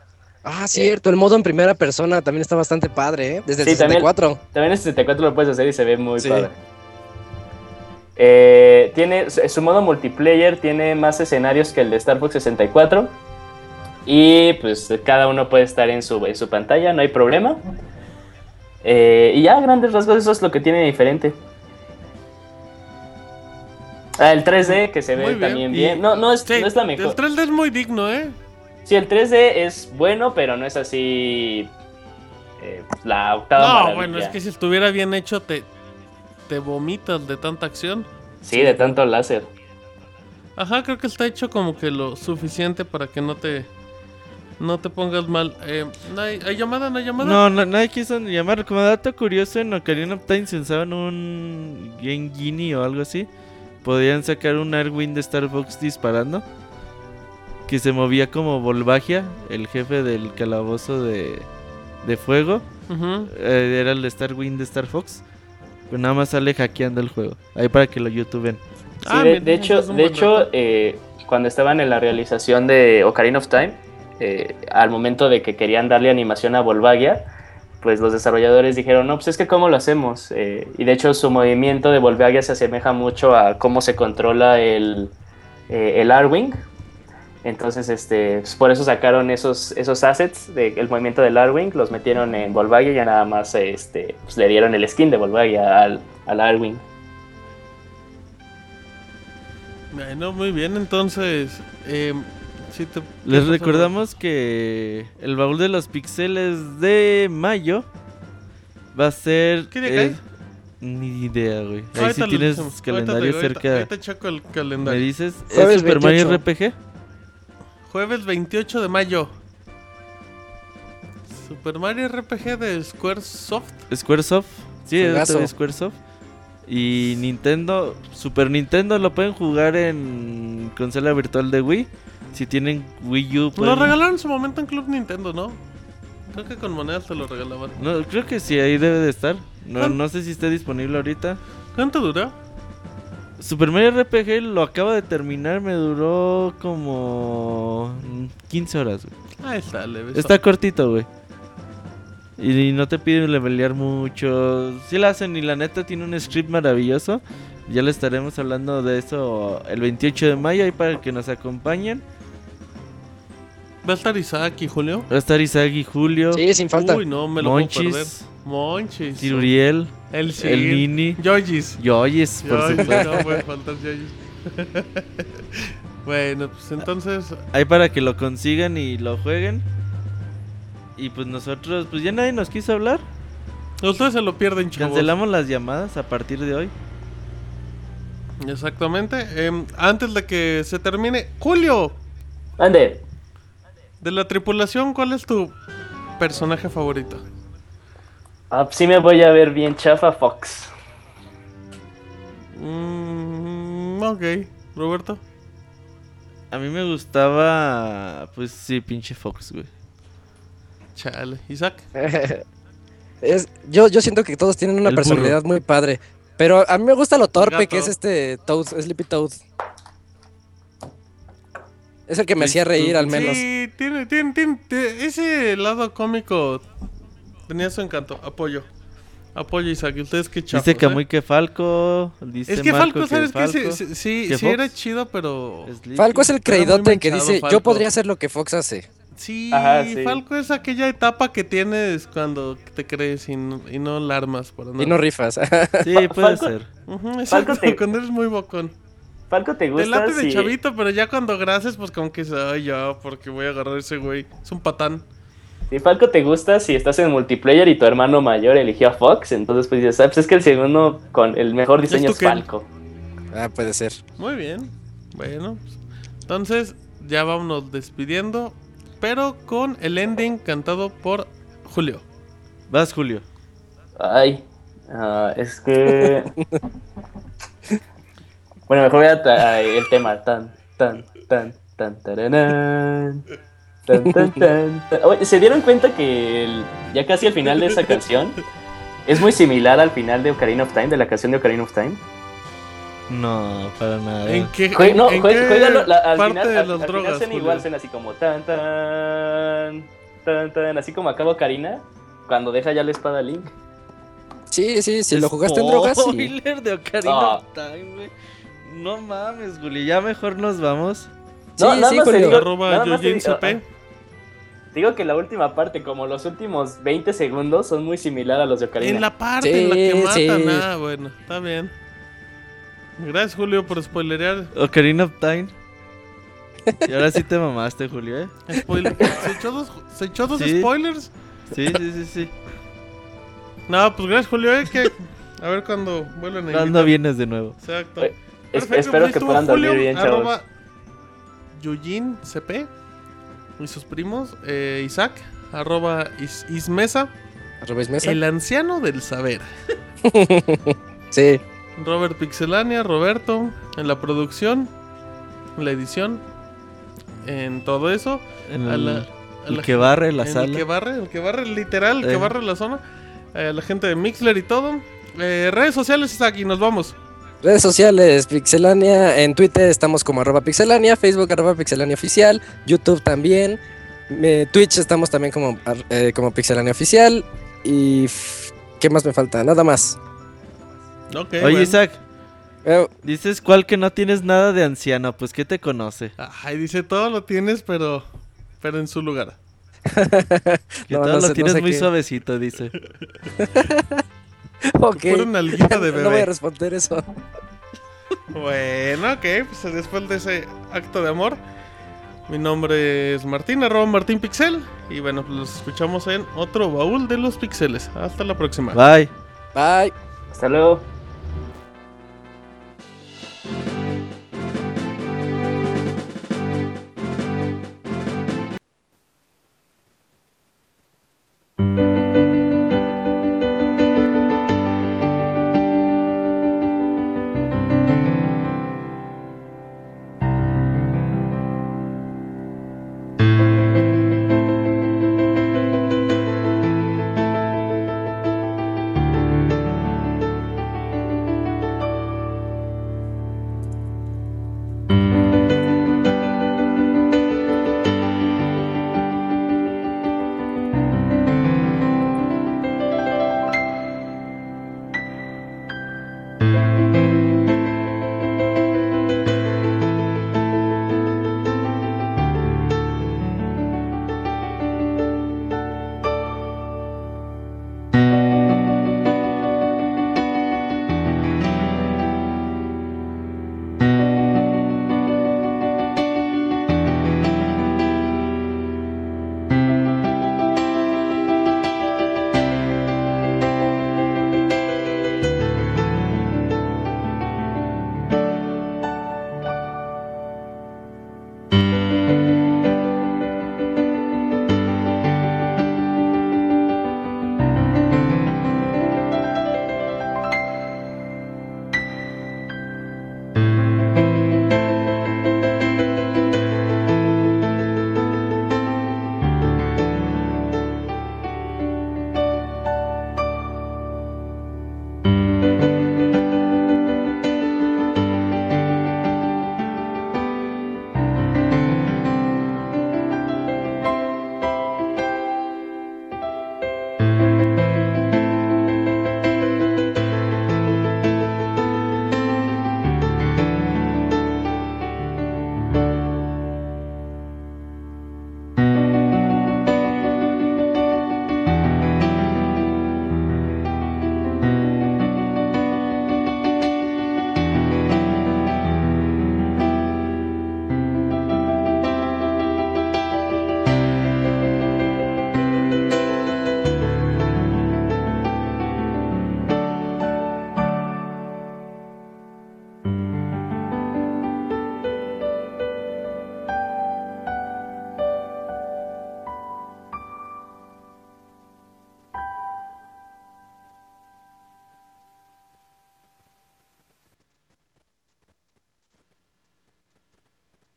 Ah, cierto, el modo en primera persona también está bastante padre, ¿eh? Desde el Sí, también- 64. También en 64 lo puedes hacer y se ve muy Sí. padre. Eh, tiene su modo multiplayer tiene más escenarios que el de Star Fox 64 y pues cada uno puede estar en su, en su pantalla, no hay problema. Eh, y ya, grandes rasgos, eso es lo que tiene diferente. Ah, el 3D que se ve bien. también y- bien. No, no es, sí, no es la mejor. El 3D es muy digno, ¿eh? Sí, el 3D es bueno, pero no es así eh, la octava No, maravilla. bueno, es que si estuviera bien hecho te, te vomitas de tanta acción. Sí, de tanto láser. Ajá, creo que está hecho como que lo suficiente para que no te No te pongas mal. Eh, ¿no hay, ¿hay llamada? ¿No hay llamada? No, no, nadie quiso llamar. Como dato curioso, en Ocarina of Time se usaban un Game Genie o algo así. Podían sacar un Airwind de Star Fox disparando. Que se movía como Volvagia, el jefe del calabozo de, de fuego. Eh, era el Star Wind de Star Fox. Pero nada más sale hackeando el juego. Ahí para que lo youtuben. Sí, Ah, de, hecho, de hecho eh, cuando estaban en la realización de Ocarina of Time, eh, al momento de que querían darle animación a Volvagia, pues los desarrolladores dijeron, no, pues es que cómo lo hacemos. Eh, y de hecho su movimiento de Volvagia se asemeja mucho a cómo se controla el, eh, el Arwing. Entonces, este, pues, por eso sacaron esos, esos assets del movimiento del Arwing, los metieron en Volvagia y ya nada más este, pues, le dieron el skin de Volvagia al, al Arwing. Bueno, muy bien, entonces. Eh, te- Les recordamos que el baúl de los pixeles de mayo va a ser. ¿Qué día eh, cae? Ni idea, güey. Ahí sí tienes calendario te digo, ahorita- cerca. Ahorita checo el ¿Me calendario. dices? Jueves ¿Es Super Mario 28. RPG? Jueves 28 de mayo. Super Mario RPG de Squaresoft. Squaresoft. Sí, es Squaresoft. Y Nintendo, Super Nintendo lo pueden jugar en consola virtual de Wii. Si tienen Wii U, Lo regalaron en su momento en Club Nintendo, ¿no? Creo que con monedas te lo regalaban. No, creo que sí, ahí debe de estar. No, no sé si está disponible ahorita. ¿Cuánto duró? Super Mario RPG lo acabo de terminar, me duró como 15 horas. güey. Ahí está, leve. Está cortito, güey. Y no te piden levelear mucho. Sí lo hacen y la neta tiene un script maravilloso. Ya le estaremos hablando de eso el 28 de mayo ahí para que nos acompañen. ¿Va a estar Isaac y Julio? Va a estar Isaac y Julio, Sí, sin falta. Uy, no, me lo puedo perder. Monchis, Monchis. El el Nini, Yoyis. Por Yoyis, supuesto. no puede faltar Yoyis. *laughs* bueno, pues entonces... Ahí para que lo consigan y lo jueguen. Y pues nosotros, pues ya nadie nos quiso hablar. Ustedes se lo pierden, chavos. Cancelamos las llamadas a partir de hoy. Exactamente. Em, antes de que se termine... Julio, Ande, de la tripulación, ¿cuál es tu personaje favorito? Ah, sí me voy a ver bien chafa Fox. Mm, ok. Roberto. A mí me gustaba, pues sí, pinche Fox, güey. Chale. Isaac. *laughs* Es, yo, yo siento que todos tienen una El personalidad muy padre. Pero a mí me gusta lo torpe que es este Toad, Sleepy Toad. Es el que me hacía reír al menos. Sí, tiene, tiene, tiene, ese lado cómico tenía su encanto. Apoyo. Apoyo, Isaac. ¿Y ustedes qué chavos? Dice eh? Camuy que Falco. Dice Es que Marco Falco, ¿sabes qué? Sí, Falco, sí, sí, ¿Que sí Fox? era chido, pero... Falco es el muy creidote que dice, Falco. yo podría hacer lo que Fox hace. Sí, Ajá, sí. Falco es aquella etapa que tienes cuando te crees y no, y no la armas para nada. Y no rifas. Sí, puede Falco- ser. Ujú, Falco exacto, te- cuando eres muy bocón. Falco, ¿te Te gusta? late de chavito, pero ya cuando gracias, pues como que dices, ay, ya, porque voy a agarrar a ese güey. Es un patán. Si Falco te gusta si estás en multiplayer y tu hermano mayor eligió a Fox, entonces pues dices, ah, pues es que el segundo con el mejor diseño es. Falco. ah, puede ser. Muy bien. Bueno, entonces ya vámonos despidiendo, pero con el ending cantado por Julio. Vas, Julio. Ay, ah, es que... *laughs* bueno, mejor voy a el tema. Tan, tan, tan, tan, taranán. Tan, tan, *laughs* tan, tan. Oye, ¿Se dieron cuenta que el- ya casi al final de esa canción es muy similar al final de Ocarina of Time, de la canción de Ocarina of Time? No, para nada. ¿En qué, Jue- en- no, en jue- qué la- al parte final, de al- las al final drogas? suena Julio? igual, suena así como tan tan tan tan, así como acaba Ocarina cuando deja ya la espada a Link. Sí, sí, si lo jugaste en drogas, sí. *laughs* Spoiler de Ocarina Ah. of Time, güey. No mames, Julio. Ya mejor nos vamos. No, Sí, nada sí, más te digo, Arroba nada más te Yojin digo- CP. Digo que la última parte, como los últimos 20 segundos, son muy similar a los de Ocarina. En la parte en la que matan. sí. Ah, bueno, está bien. Gracias, Julio, por spoilerear. Ocarina of Time. Y ahora sí te mamaste, Julio, ¿eh? Spoiler. ¿Se echó dos, se echó dos Sí. spoilers? Sí, sí, sí, sí. No, pues gracias, Julio. eh, que a ver cuando vuelven a ¿Cuándo invitar. vienes de nuevo? Exacto. Es- Perfecto, espero pues que puedan dormir bien, chavos. arroba Yujin CP. Y sus primos. eh, Isaac, arroba is- ismesa, Arroba Ismesa. el anciano del saber. *laughs* Sí. Robert Pixelania, Roberto, en la producción, en la edición, en todo eso. En A el, la, a el la que barre la en sala. El que barre, el que barre literal, el que Eh. barre la zona. eh, la gente de Mixler y todo. Eh, redes sociales, Isaac, y nos vamos. Redes sociales, Pixelania. En Twitter estamos como arroba Pixelania. Facebook arroba Pixelania Oficial. YouTube también. eh, Twitch estamos también como, ar- eh, como Pixelania Oficial. Y... ¿Qué más me falta? Nada más. Ok, Oye, bueno. Isaac, Eh, dices cuál que no tienes nada de anciano, pues ¿qué te conoce? Ay, dice, todo lo tienes, pero, pero en su lugar. *laughs* Que *laughs* No, todo no lo sé- no tienes sé muy qué. suavecito, dice. *laughs* *laughs* ok. Pura nalguita de *laughs* no voy a bebé. responder eso. Bueno, ok, pues después de ese acto de amor. Mi nombre es Martín, arroba Martín Pixel. Y bueno, pues los escuchamos en otro baúl de los pixeles. Hasta la próxima. Bye. Bye. Hasta luego.